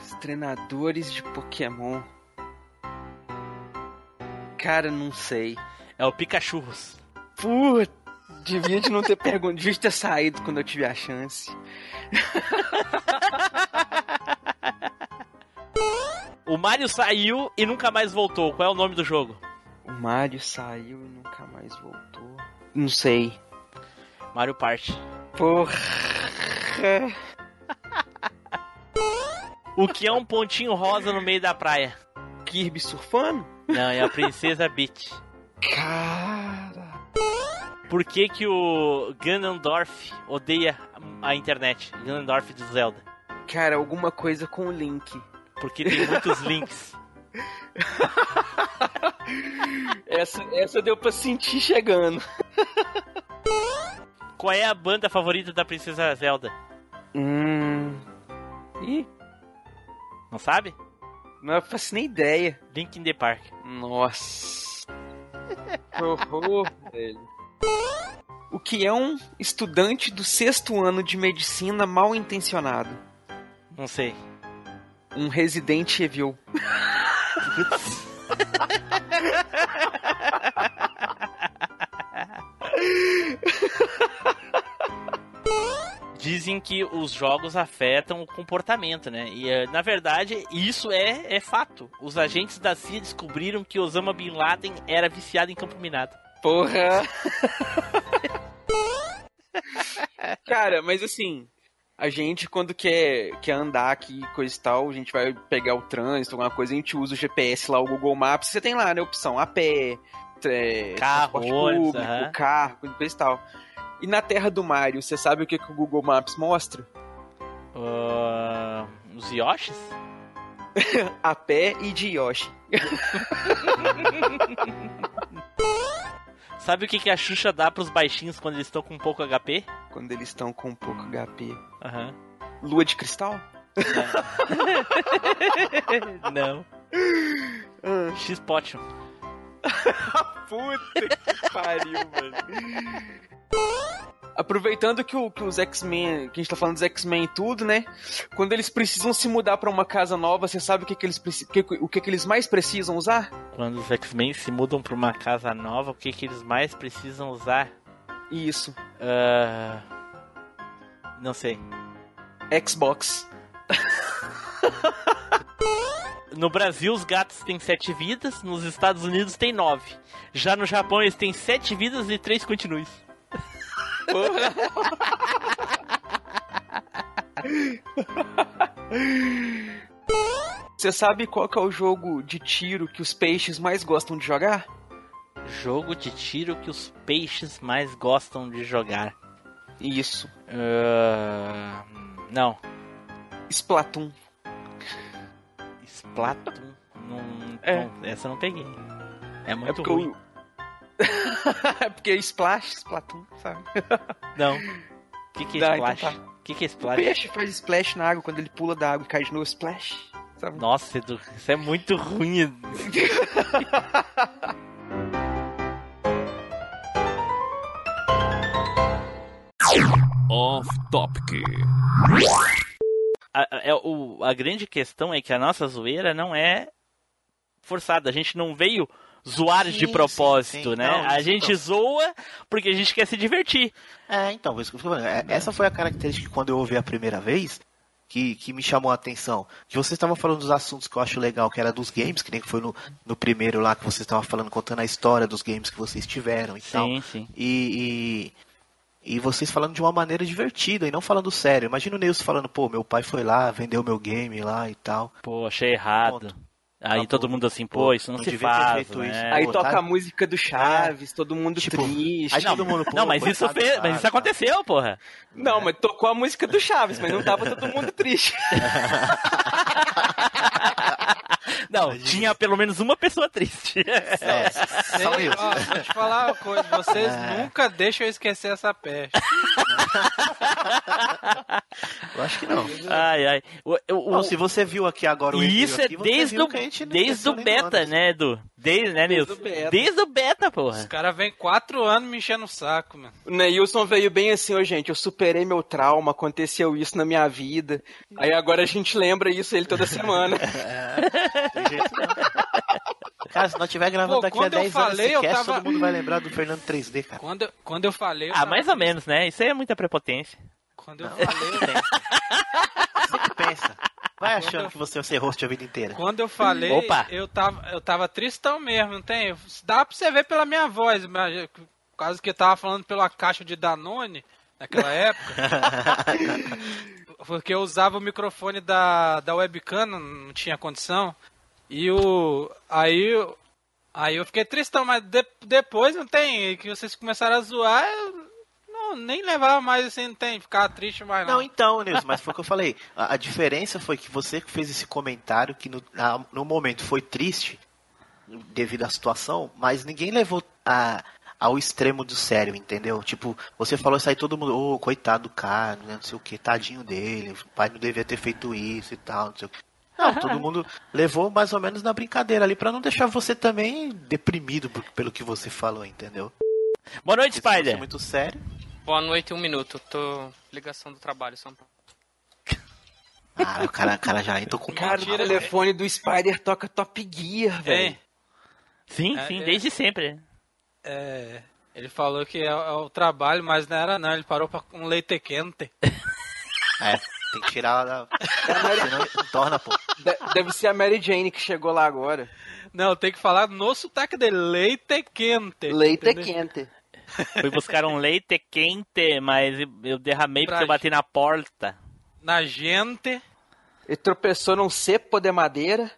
Speaker 4: Os treinadores de Pokémon. Cara, não sei.
Speaker 1: É o Pikachu.
Speaker 4: Putz, devia de não ter perguntado, devia de ter saído quando eu tive a chance.
Speaker 1: O Mario saiu e nunca mais voltou. Qual é o nome do jogo?
Speaker 4: O Mario saiu e nunca mais voltou. Não sei.
Speaker 1: Mario Party.
Speaker 4: Porra.
Speaker 1: O que é um pontinho rosa no meio da praia?
Speaker 4: Kirby surfando?
Speaker 1: Não, é a Princesa Peach.
Speaker 4: Cara.
Speaker 1: Por que que o Ganondorf odeia a internet? Ganondorf do Zelda.
Speaker 4: Cara, alguma coisa com o Link.
Speaker 1: Porque tem muitos links.
Speaker 4: Essa, essa deu pra sentir chegando.
Speaker 1: Qual é a banda favorita da Princesa Zelda?
Speaker 4: Hum. Ih,
Speaker 1: Não sabe?
Speaker 4: não faço nem ideia.
Speaker 1: Link in the Park.
Speaker 4: Nossa. Que horror, velho. O que é um estudante do sexto ano de medicina mal intencionado?
Speaker 1: Não sei.
Speaker 4: Um Resident Evil.
Speaker 1: Dizem que os jogos afetam o comportamento, né? E eh, na verdade, isso é, é fato. Os agentes da CIA descobriram que Osama Bin Laden era viciado em campo minado.
Speaker 4: Porra! Cara, mas assim, a gente quando quer, quer andar aqui, coisa e tal, a gente vai pegar o trânsito, alguma coisa, a gente usa o GPS lá, o Google Maps, você tem lá, né, opção a pé, é,
Speaker 1: Carro, ônibus,
Speaker 4: público, carro, coisa e tal. E na Terra do Mario, você sabe o que, que o Google Maps mostra?
Speaker 1: Ah, os Yoshis?
Speaker 4: A pé e de Yoshi.
Speaker 1: Sabe o que, que a Xuxa dá pros baixinhos quando eles estão com pouco HP?
Speaker 4: Quando eles estão com pouco HP.
Speaker 1: Aham.
Speaker 4: Lua de cristal?
Speaker 1: Não. X-Potion.
Speaker 4: Puta que pariu, mano. Aproveitando que, o- que os X-Men, que a gente tá falando dos X-Men e tudo, né? Quando eles precisam se mudar pra uma casa nova, você sabe o que, que eles que- o que, que eles mais precisam usar?
Speaker 1: Quando os X-Men se mudam pra uma casa nova, o que, que eles mais precisam usar?
Speaker 4: Isso.
Speaker 1: Ah, Não sei.
Speaker 4: Xbox.
Speaker 1: No Brasil, os gatos têm sete vidas, nos Estados Unidos tem nove. Já no Japão, eles têm sete vidas e três continues.
Speaker 4: Você sabe qual é o jogo de tiro que os peixes mais gostam de jogar?
Speaker 1: Jogo de tiro que os peixes mais gostam de jogar.
Speaker 4: Isso.
Speaker 1: Ah, Não.
Speaker 4: Splatoon.
Speaker 1: Splatoon. Não,
Speaker 4: É.
Speaker 1: não, essa eu não peguei. É
Speaker 4: É
Speaker 1: muito
Speaker 4: porque
Speaker 1: ruim.
Speaker 4: o... é porque Splash, Splatoon, sabe?
Speaker 1: Não. O que, que é
Speaker 4: Dá, então
Speaker 1: Splash?
Speaker 4: tá.
Speaker 1: O que, que é
Speaker 4: O
Speaker 1: Splash?
Speaker 4: peixe faz splash na água quando ele pula da água e cai de novo. Splash. Sabe?
Speaker 1: Nossa, Edu, isso é muito ruim.
Speaker 3: Off Topic.
Speaker 1: A, a- é, o- a grande questão é que a nossa zoeira não é forçada. A gente não veio zoar
Speaker 2: Sim,
Speaker 1: de
Speaker 2: sim,
Speaker 1: propósito,
Speaker 2: sim.
Speaker 1: né?
Speaker 2: Não,
Speaker 1: a gente
Speaker 2: não.
Speaker 1: zoa porque a gente quer se divertir.
Speaker 2: É, então. É, essa foi a característica que quando eu ouvi a primeira vez que, que me chamou a atenção. Que vocês estavam falando dos assuntos que eu acho legal, que era dos games, que nem foi no, no primeiro lá que vocês estavam falando, contando a história dos games que vocês tiveram e tal.
Speaker 1: Sim, sim.
Speaker 2: E, e, e vocês falando de uma maneira divertida e não falando sério. Imagina o Nilson falando, pô, meu pai foi lá, vendeu meu game lá e tal.
Speaker 1: Pô, achei errado.
Speaker 2: Ponto.
Speaker 1: Aí
Speaker 2: Tá
Speaker 1: todo
Speaker 2: bom.
Speaker 1: mundo assim,
Speaker 2: Pô,
Speaker 1: pô, isso não,
Speaker 2: não
Speaker 1: se faz, né?
Speaker 2: isso.
Speaker 4: Aí
Speaker 2: Pô,
Speaker 4: toca
Speaker 2: tá-
Speaker 4: a música do Chaves, todo mundo
Speaker 2: Tipo,
Speaker 4: triste.
Speaker 2: Aí todo mundo, pô,
Speaker 1: não, mas isso,
Speaker 2: coitado
Speaker 1: fez, mas isso aconteceu, porra.
Speaker 4: Não, mas tocou a música do Chaves, mas não tava todo mundo triste.
Speaker 1: Não, tinha pelo menos uma pessoa triste.
Speaker 2: É, só isso.
Speaker 5: ó, vou te falar uma coisa, vocês
Speaker 2: É.
Speaker 5: nunca deixam eu esquecer essa peste.
Speaker 2: Eu acho que não.
Speaker 1: ai, ai. O, o-
Speaker 2: Não,
Speaker 1: o-
Speaker 2: se você viu aqui agora o
Speaker 1: isso é
Speaker 2: aqui,
Speaker 1: desde
Speaker 2: viu
Speaker 1: o, desde o beta, né, Edu? Desde, né,
Speaker 4: Desde
Speaker 1: Nilson?
Speaker 4: o beta.
Speaker 1: Desde o beta,
Speaker 5: Os
Speaker 1: porra.
Speaker 5: caras vêm quatro anos me enchendo o saco, mano.
Speaker 4: O Neilson veio bem assim, ô gente, eu superei meu trauma, aconteceu isso na minha vida. Aí agora a gente lembra isso ele toda semana.
Speaker 2: Tem jeito não. Cara, se não tiver gravando
Speaker 5: Pô,
Speaker 2: daqui a
Speaker 5: quando eu
Speaker 2: 10 anos
Speaker 5: falei,
Speaker 2: esse
Speaker 5: eu
Speaker 2: cast,
Speaker 5: tava-
Speaker 2: todo mundo vai lembrar do Fernando 3D, cara.
Speaker 5: Quando, eu- quando eu falei. eu
Speaker 1: Ah,
Speaker 5: tava-
Speaker 1: mais ou menos, né? Isso aí é muita prepotência.
Speaker 5: Quando eu
Speaker 2: Não.
Speaker 5: falei.
Speaker 2: Sempre pensa. Vai achando que você vai ser host a vida inteira.
Speaker 5: Quando eu falei,
Speaker 1: Opa.
Speaker 5: eu tava, eu tava tristão mesmo, não tem? Dá pra você ver pela minha voz, mas causa que eu tava falando pela caixa de Danone naquela época. porque eu usava o microfone da, da webcam, não, tinha condição. E o. Aí. eu- Aí eu fiquei tristão, mas de- depois não tem. Que vocês começaram a zoar, eu não, nem levava mais assim, não tem. Ficar triste mais não.
Speaker 2: Não, então, Nilson, mas foi o que eu falei. A, a diferença foi que você que fez esse comentário, que no, a- no momento foi triste, devido à situação, mas ninguém levou a, ao extremo do sério, entendeu? Tipo, você falou isso aí, todo mundo, ô, coitado do cara, né, não sei o que, tadinho dele, o pai não devia ter feito isso e tal, não sei o que. Não, todo mundo levou mais ou menos na brincadeira ali, pra não deixar você também deprimido por- pelo que você falou, entendeu?
Speaker 1: Boa noite,
Speaker 2: fosse
Speaker 1: Spider.
Speaker 2: muito sério.
Speaker 6: Boa noite, um minuto. Tô. Ligação do trabalho, São Paulo.
Speaker 2: Ah, o cara, o cara já entrou com
Speaker 4: Cara, o telefone do Spider toca Top Gear, velho.
Speaker 5: Hein?
Speaker 1: Sim,
Speaker 5: É,
Speaker 1: sim,
Speaker 5: é.
Speaker 1: desde sempre.
Speaker 5: É, ele falou que é, é o trabalho, mas não era não, ele parou pra um leite quente.
Speaker 2: É, tem que tirar da. Senão torna, pô.
Speaker 4: De- Deve ser a Mary Jane que chegou lá agora.
Speaker 5: Não, tem que falar no sotaque de leite quente.
Speaker 4: Leite
Speaker 5: entendeu?
Speaker 4: quente.
Speaker 1: Fui buscar um leite quente, mas eu derramei porque
Speaker 5: Pra-
Speaker 1: eu bati na porta.
Speaker 5: Na gente.
Speaker 4: Ele tropeçou num cepo de madeira.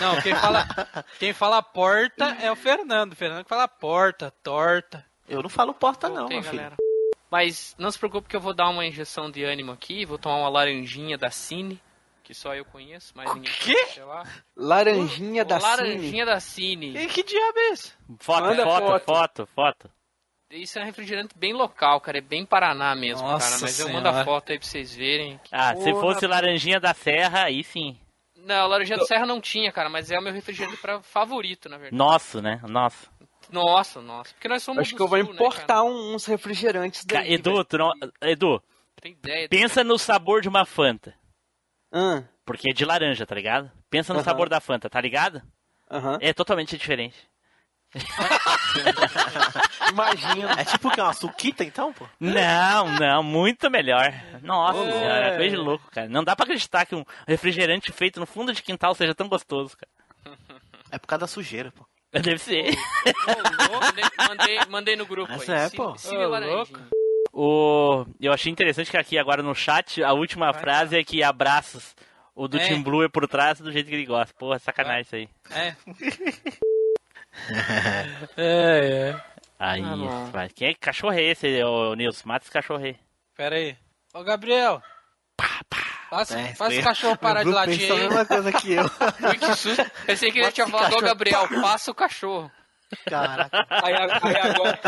Speaker 5: Não, quem fala, quem fala porta é o Fernando. O Fernando que fala porta, torta.
Speaker 2: Eu não falo porta, não,
Speaker 6: Voltei,
Speaker 2: meu filho.
Speaker 6: galera. Mas não se preocupe que eu vou dar uma injeção de ânimo aqui. Vou tomar uma laranjinha da Cine, que só eu conheço, mas ninguém
Speaker 5: quê?
Speaker 6: conhece, lá.
Speaker 4: Laranjinha da Cine.
Speaker 6: Laranjinha da Cine.
Speaker 5: E que diabo é isso?
Speaker 1: Foto,
Speaker 4: Manda
Speaker 1: foto,
Speaker 4: foto.
Speaker 1: foto, foto.
Speaker 6: Isso é um refrigerante bem local, cara. É bem Paraná mesmo,
Speaker 5: Nossa
Speaker 6: cara. Mas eu
Speaker 5: Senhora.
Speaker 6: mando a foto aí pra vocês verem.
Speaker 1: Ah, se fosse laranjinha da serra, aí sim.
Speaker 6: Não, laranjinha da Serra não tinha, cara, mas é o meu refrigerante pra favorito, na verdade.
Speaker 1: Nosso, né? Nosso.
Speaker 6: Nossa, nossa. Porque nós somos
Speaker 4: Acho
Speaker 6: do
Speaker 4: que eu vou
Speaker 6: sul, né,
Speaker 4: importar
Speaker 6: cara?
Speaker 4: um- uns refrigerantes daí.
Speaker 1: Edu, tu não... Edu,
Speaker 6: tem ideia.
Speaker 1: pensa no sabor de uma Fanta.
Speaker 4: Ah,
Speaker 1: Porque é de laranja, tá ligado? Pensa no
Speaker 4: Aham.
Speaker 1: sabor da Fanta, tá ligado?
Speaker 4: Aham.
Speaker 1: É totalmente diferente.
Speaker 4: Imagina.
Speaker 2: É tipo que é uma suquita, então, pô?
Speaker 1: Não, não, muito melhor. Nossa
Speaker 5: Ô,
Speaker 1: senhora,
Speaker 5: é.
Speaker 1: coisa de louco, cara. Não dá pra acreditar que um refrigerante feito no fundo de quintal seja tão gostoso, cara.
Speaker 2: É por causa da sujeira, pô.
Speaker 1: Deve ser.
Speaker 6: Ô, louco, mandei, mandei, mandei no grupo
Speaker 2: Mas
Speaker 6: aí.
Speaker 2: é, pô.
Speaker 5: Louco.
Speaker 1: O... Eu achei interessante que aqui agora no chat, a última frase é que abraços. O do
Speaker 5: É.
Speaker 1: Team Blue é por trás do jeito que ele gosta. Porra, sacanagem isso aí.
Speaker 5: É. é, é.
Speaker 1: Aí,
Speaker 6: Ah.
Speaker 1: Quem é que cachorro é esse, ô Nilson? Mata esse cachorro aí.
Speaker 5: Pera aí. Ô, Gabriel. Faz,
Speaker 2: É,
Speaker 5: faz o cachorro parar de latir
Speaker 2: pensa a
Speaker 5: aí.
Speaker 2: mesma coisa que eu.
Speaker 6: Ui, que susto. Pensei que ele tinha falado, ô Gabriel, passa o cachorro.
Speaker 2: Caraca.
Speaker 4: Aí, aí agora,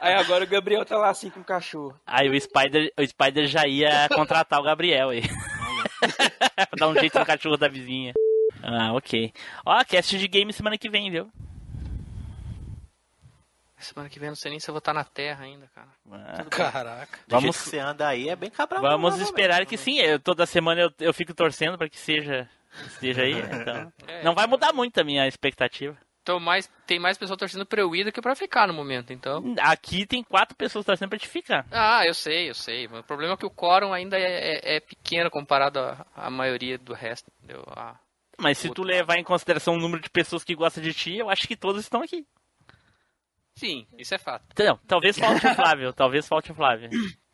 Speaker 4: aí agora o Gabriel tá lá assim com o cachorro.
Speaker 1: Aí o Spider, o Spider já ia contratar o Gabriel aí. pra dar um jeito no cachorro da vizinha. Ah, ok. Ó, cast de game semana que vem, viu?
Speaker 6: Semana que vem eu não sei nem se eu vou estar na Terra ainda, cara.
Speaker 1: Ah,
Speaker 5: Caraca.
Speaker 2: Do jeito
Speaker 1: Vamos,
Speaker 2: que você anda aí é bem cabral.
Speaker 1: vamos esperar que sim. Eu, toda semana eu, eu fico torcendo pra que seja esteja aí. Então,
Speaker 6: É,
Speaker 1: não vai mudar muito a minha expectativa.
Speaker 6: Tô mais, tem mais pessoas torcendo pra eu ir do que pra ficar no momento, então.
Speaker 1: Aqui tem quatro pessoas torcendo pra te ficar.
Speaker 6: Ah, eu sei, eu sei. O problema é que o quórum ainda é, é- é pequeno comparado à, à maioria do resto, entendeu? Ah,
Speaker 1: Mas se tu levar em consideração o número de pessoas que gostam de ti, eu acho que todos estão aqui.
Speaker 6: Sim, isso é fato.
Speaker 1: Não, talvez falte o Flávio, talvez falte o Flávio.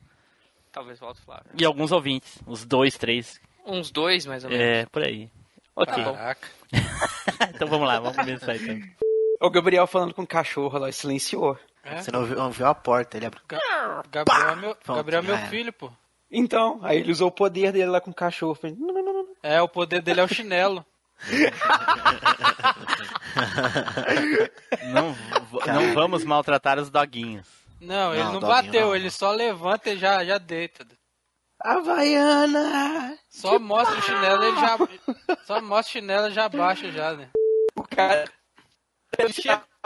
Speaker 6: Talvez volte Flávio.
Speaker 1: E alguns ouvintes, uns dois, três.
Speaker 6: Uns dois, mais ou menos.
Speaker 1: É, por aí. Ok,
Speaker 6: bom.
Speaker 5: Caraca.
Speaker 1: então vamos lá, vamos começar então.
Speaker 4: O Gabriel falando com o cachorro lá, silenciou.
Speaker 2: Você não viu, não viu a porta, ele abriu.
Speaker 5: Gabriel é meu,
Speaker 2: Pronto,
Speaker 5: Gabriel é meu filho, pô.
Speaker 4: Então, aí ele usou o poder dele lá com o cachorro. Fez, "Não, não, não, não."
Speaker 5: É, o poder dele é o chinelo.
Speaker 1: Não, não vamos maltratar os doguinhos.
Speaker 5: Não, ele
Speaker 2: Não,
Speaker 5: não, bateu,
Speaker 2: não.
Speaker 5: ele só levanta e já, já deita.
Speaker 4: Havaiana!
Speaker 5: Só mostra o chinelo ele já. Só mostra o chinelo e já baixa já, né?
Speaker 4: O cara.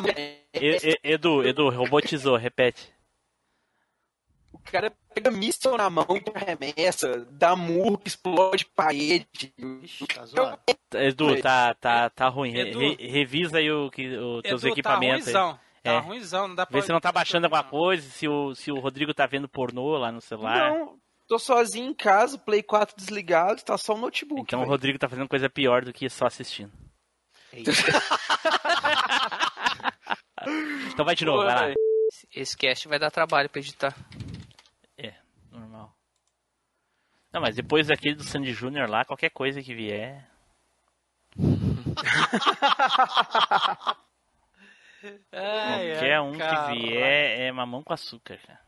Speaker 1: E- e- Edu, Edu, robotizou, repete.
Speaker 4: O cara pega míssil na mão e arremessa, dá murro que explode parede.
Speaker 2: Tá zoado.
Speaker 1: Edu, tá, tá, tá ruim.
Speaker 5: Edu.
Speaker 1: re- revisa aí o que, os teus
Speaker 5: Edu,
Speaker 1: equipamentos.
Speaker 5: Tá ruimzão. Tá
Speaker 1: É.
Speaker 5: ruimzão, não dá pra.
Speaker 1: Vê se não tá baixando alguma coisa, se o, se o Rodrigo tá vendo pornô lá no celular.
Speaker 4: Não, Tô sozinho em casa, Play 4 desligado, tá só o notebook.
Speaker 1: Então o
Speaker 4: velho.
Speaker 1: Rodrigo tá fazendo coisa pior do que só assistindo. Então vai de novo, vai lá.
Speaker 6: Esse cast vai dar trabalho pra editar.
Speaker 1: Normal. Não, mas depois daquele do Sandy Júnior lá, qualquer coisa que vier. Qualquer um que vier é mamão com açúcar, cara.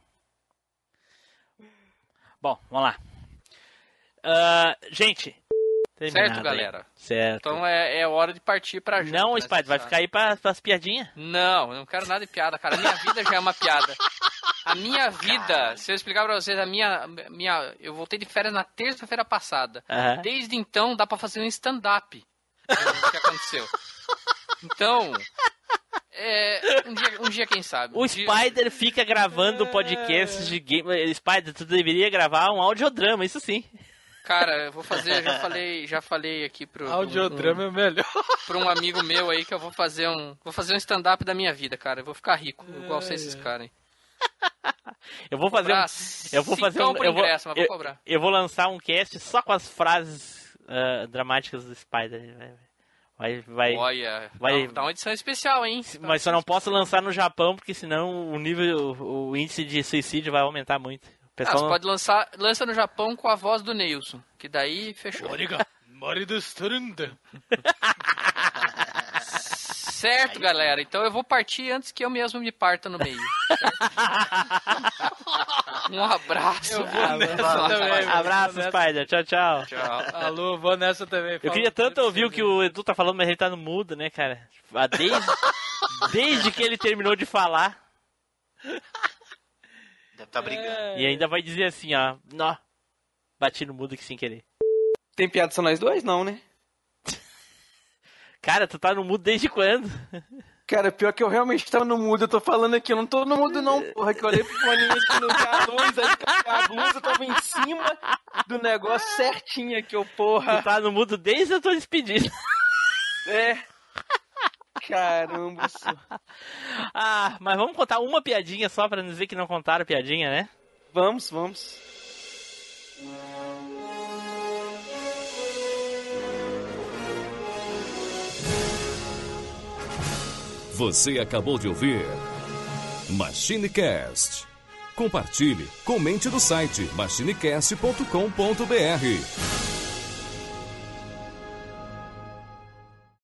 Speaker 1: Bom, vamos lá. Ah, gente. Terminado
Speaker 6: Certo,
Speaker 1: aí.
Speaker 6: galera?
Speaker 1: Certo.
Speaker 6: Então é, é hora de partir pra junto.
Speaker 1: não,
Speaker 6: né,
Speaker 1: Spider, vai ficar aí pra, pras piadinhas?
Speaker 6: Não, eu não quero nada de piada, cara. A minha vida já é uma piada. A minha vida, se eu explicar pra vocês, a minha, minha. Eu voltei de férias na terça-feira passada. Desde então dá pra fazer um stand-up. O que aconteceu? Então. É, um, dia, um dia, quem sabe.
Speaker 1: O
Speaker 6: Um dia-
Speaker 1: Spider fica gravando podcasts de game. Spider, tu deveria gravar um audiodrama, isso sim.
Speaker 6: Cara, eu vou fazer, já falei, já falei aqui pro.
Speaker 5: Audiodrama é melhor.
Speaker 6: pra um amigo meu aí que eu vou fazer um. Vou fazer um stand-up da minha vida, cara. Eu vou ficar rico, igual vocês esses caras.
Speaker 1: Eu vou fazer um, eu vou fazer um, eu vou,
Speaker 6: ingresso, mas vou
Speaker 1: eu,
Speaker 6: cobrar.
Speaker 1: eu vou lançar um cast só com as frases ah, dramáticas do Spider. Vai, vai,
Speaker 6: Olha,
Speaker 1: vai-
Speaker 6: dá, dá uma edição especial, hein?
Speaker 1: mas só não posso lançar no Japão porque senão o nível, o, o índice de suicídio vai aumentar muito. O
Speaker 6: Ah,
Speaker 1: pessoal
Speaker 6: você pode lançar, lança no Japão com a voz do Neilson, que daí fechou. Certo, galera. Então eu vou partir antes que eu mesmo me parta no meio. um abraço.
Speaker 5: Eu vou nessa também. mano.
Speaker 1: Abraço,
Speaker 5: Vou nessa.
Speaker 1: Spider. Tchau, tchau.
Speaker 6: Tchau.
Speaker 5: Alô, vou nessa também.
Speaker 1: Eu queria tanto ouvir o que o Edu tá falando, mas ele tá no mudo, né, cara? Ah, Desde, desde que ele terminou de falar.
Speaker 2: Estar brigando.
Speaker 1: E ainda vai dizer assim, ó. Nó. Bati no mudo aqui sem querer.
Speaker 4: Tem piada só nós dois? Não, né?
Speaker 1: Cara, tu tá no mudo desde quando?
Speaker 4: Cara, pior que eu realmente tava no mudo, eu tô falando aqui, eu não tô no mudo não, porra, que eu olhei pro foninho aqui no K2, aí a blusa tava em cima do negócio certinho aqui, eu porra.
Speaker 1: Tu tá no mudo desde a tua despedida.
Speaker 4: É. Caramba, isso.
Speaker 1: Ah, mas vamos contar uma piadinha só pra não dizer que não contaram piadinha, né?
Speaker 4: Vamos, vamos.
Speaker 3: Você acabou de ouvir MachineCast. Compartilhe, comente no site machinecast.com.br.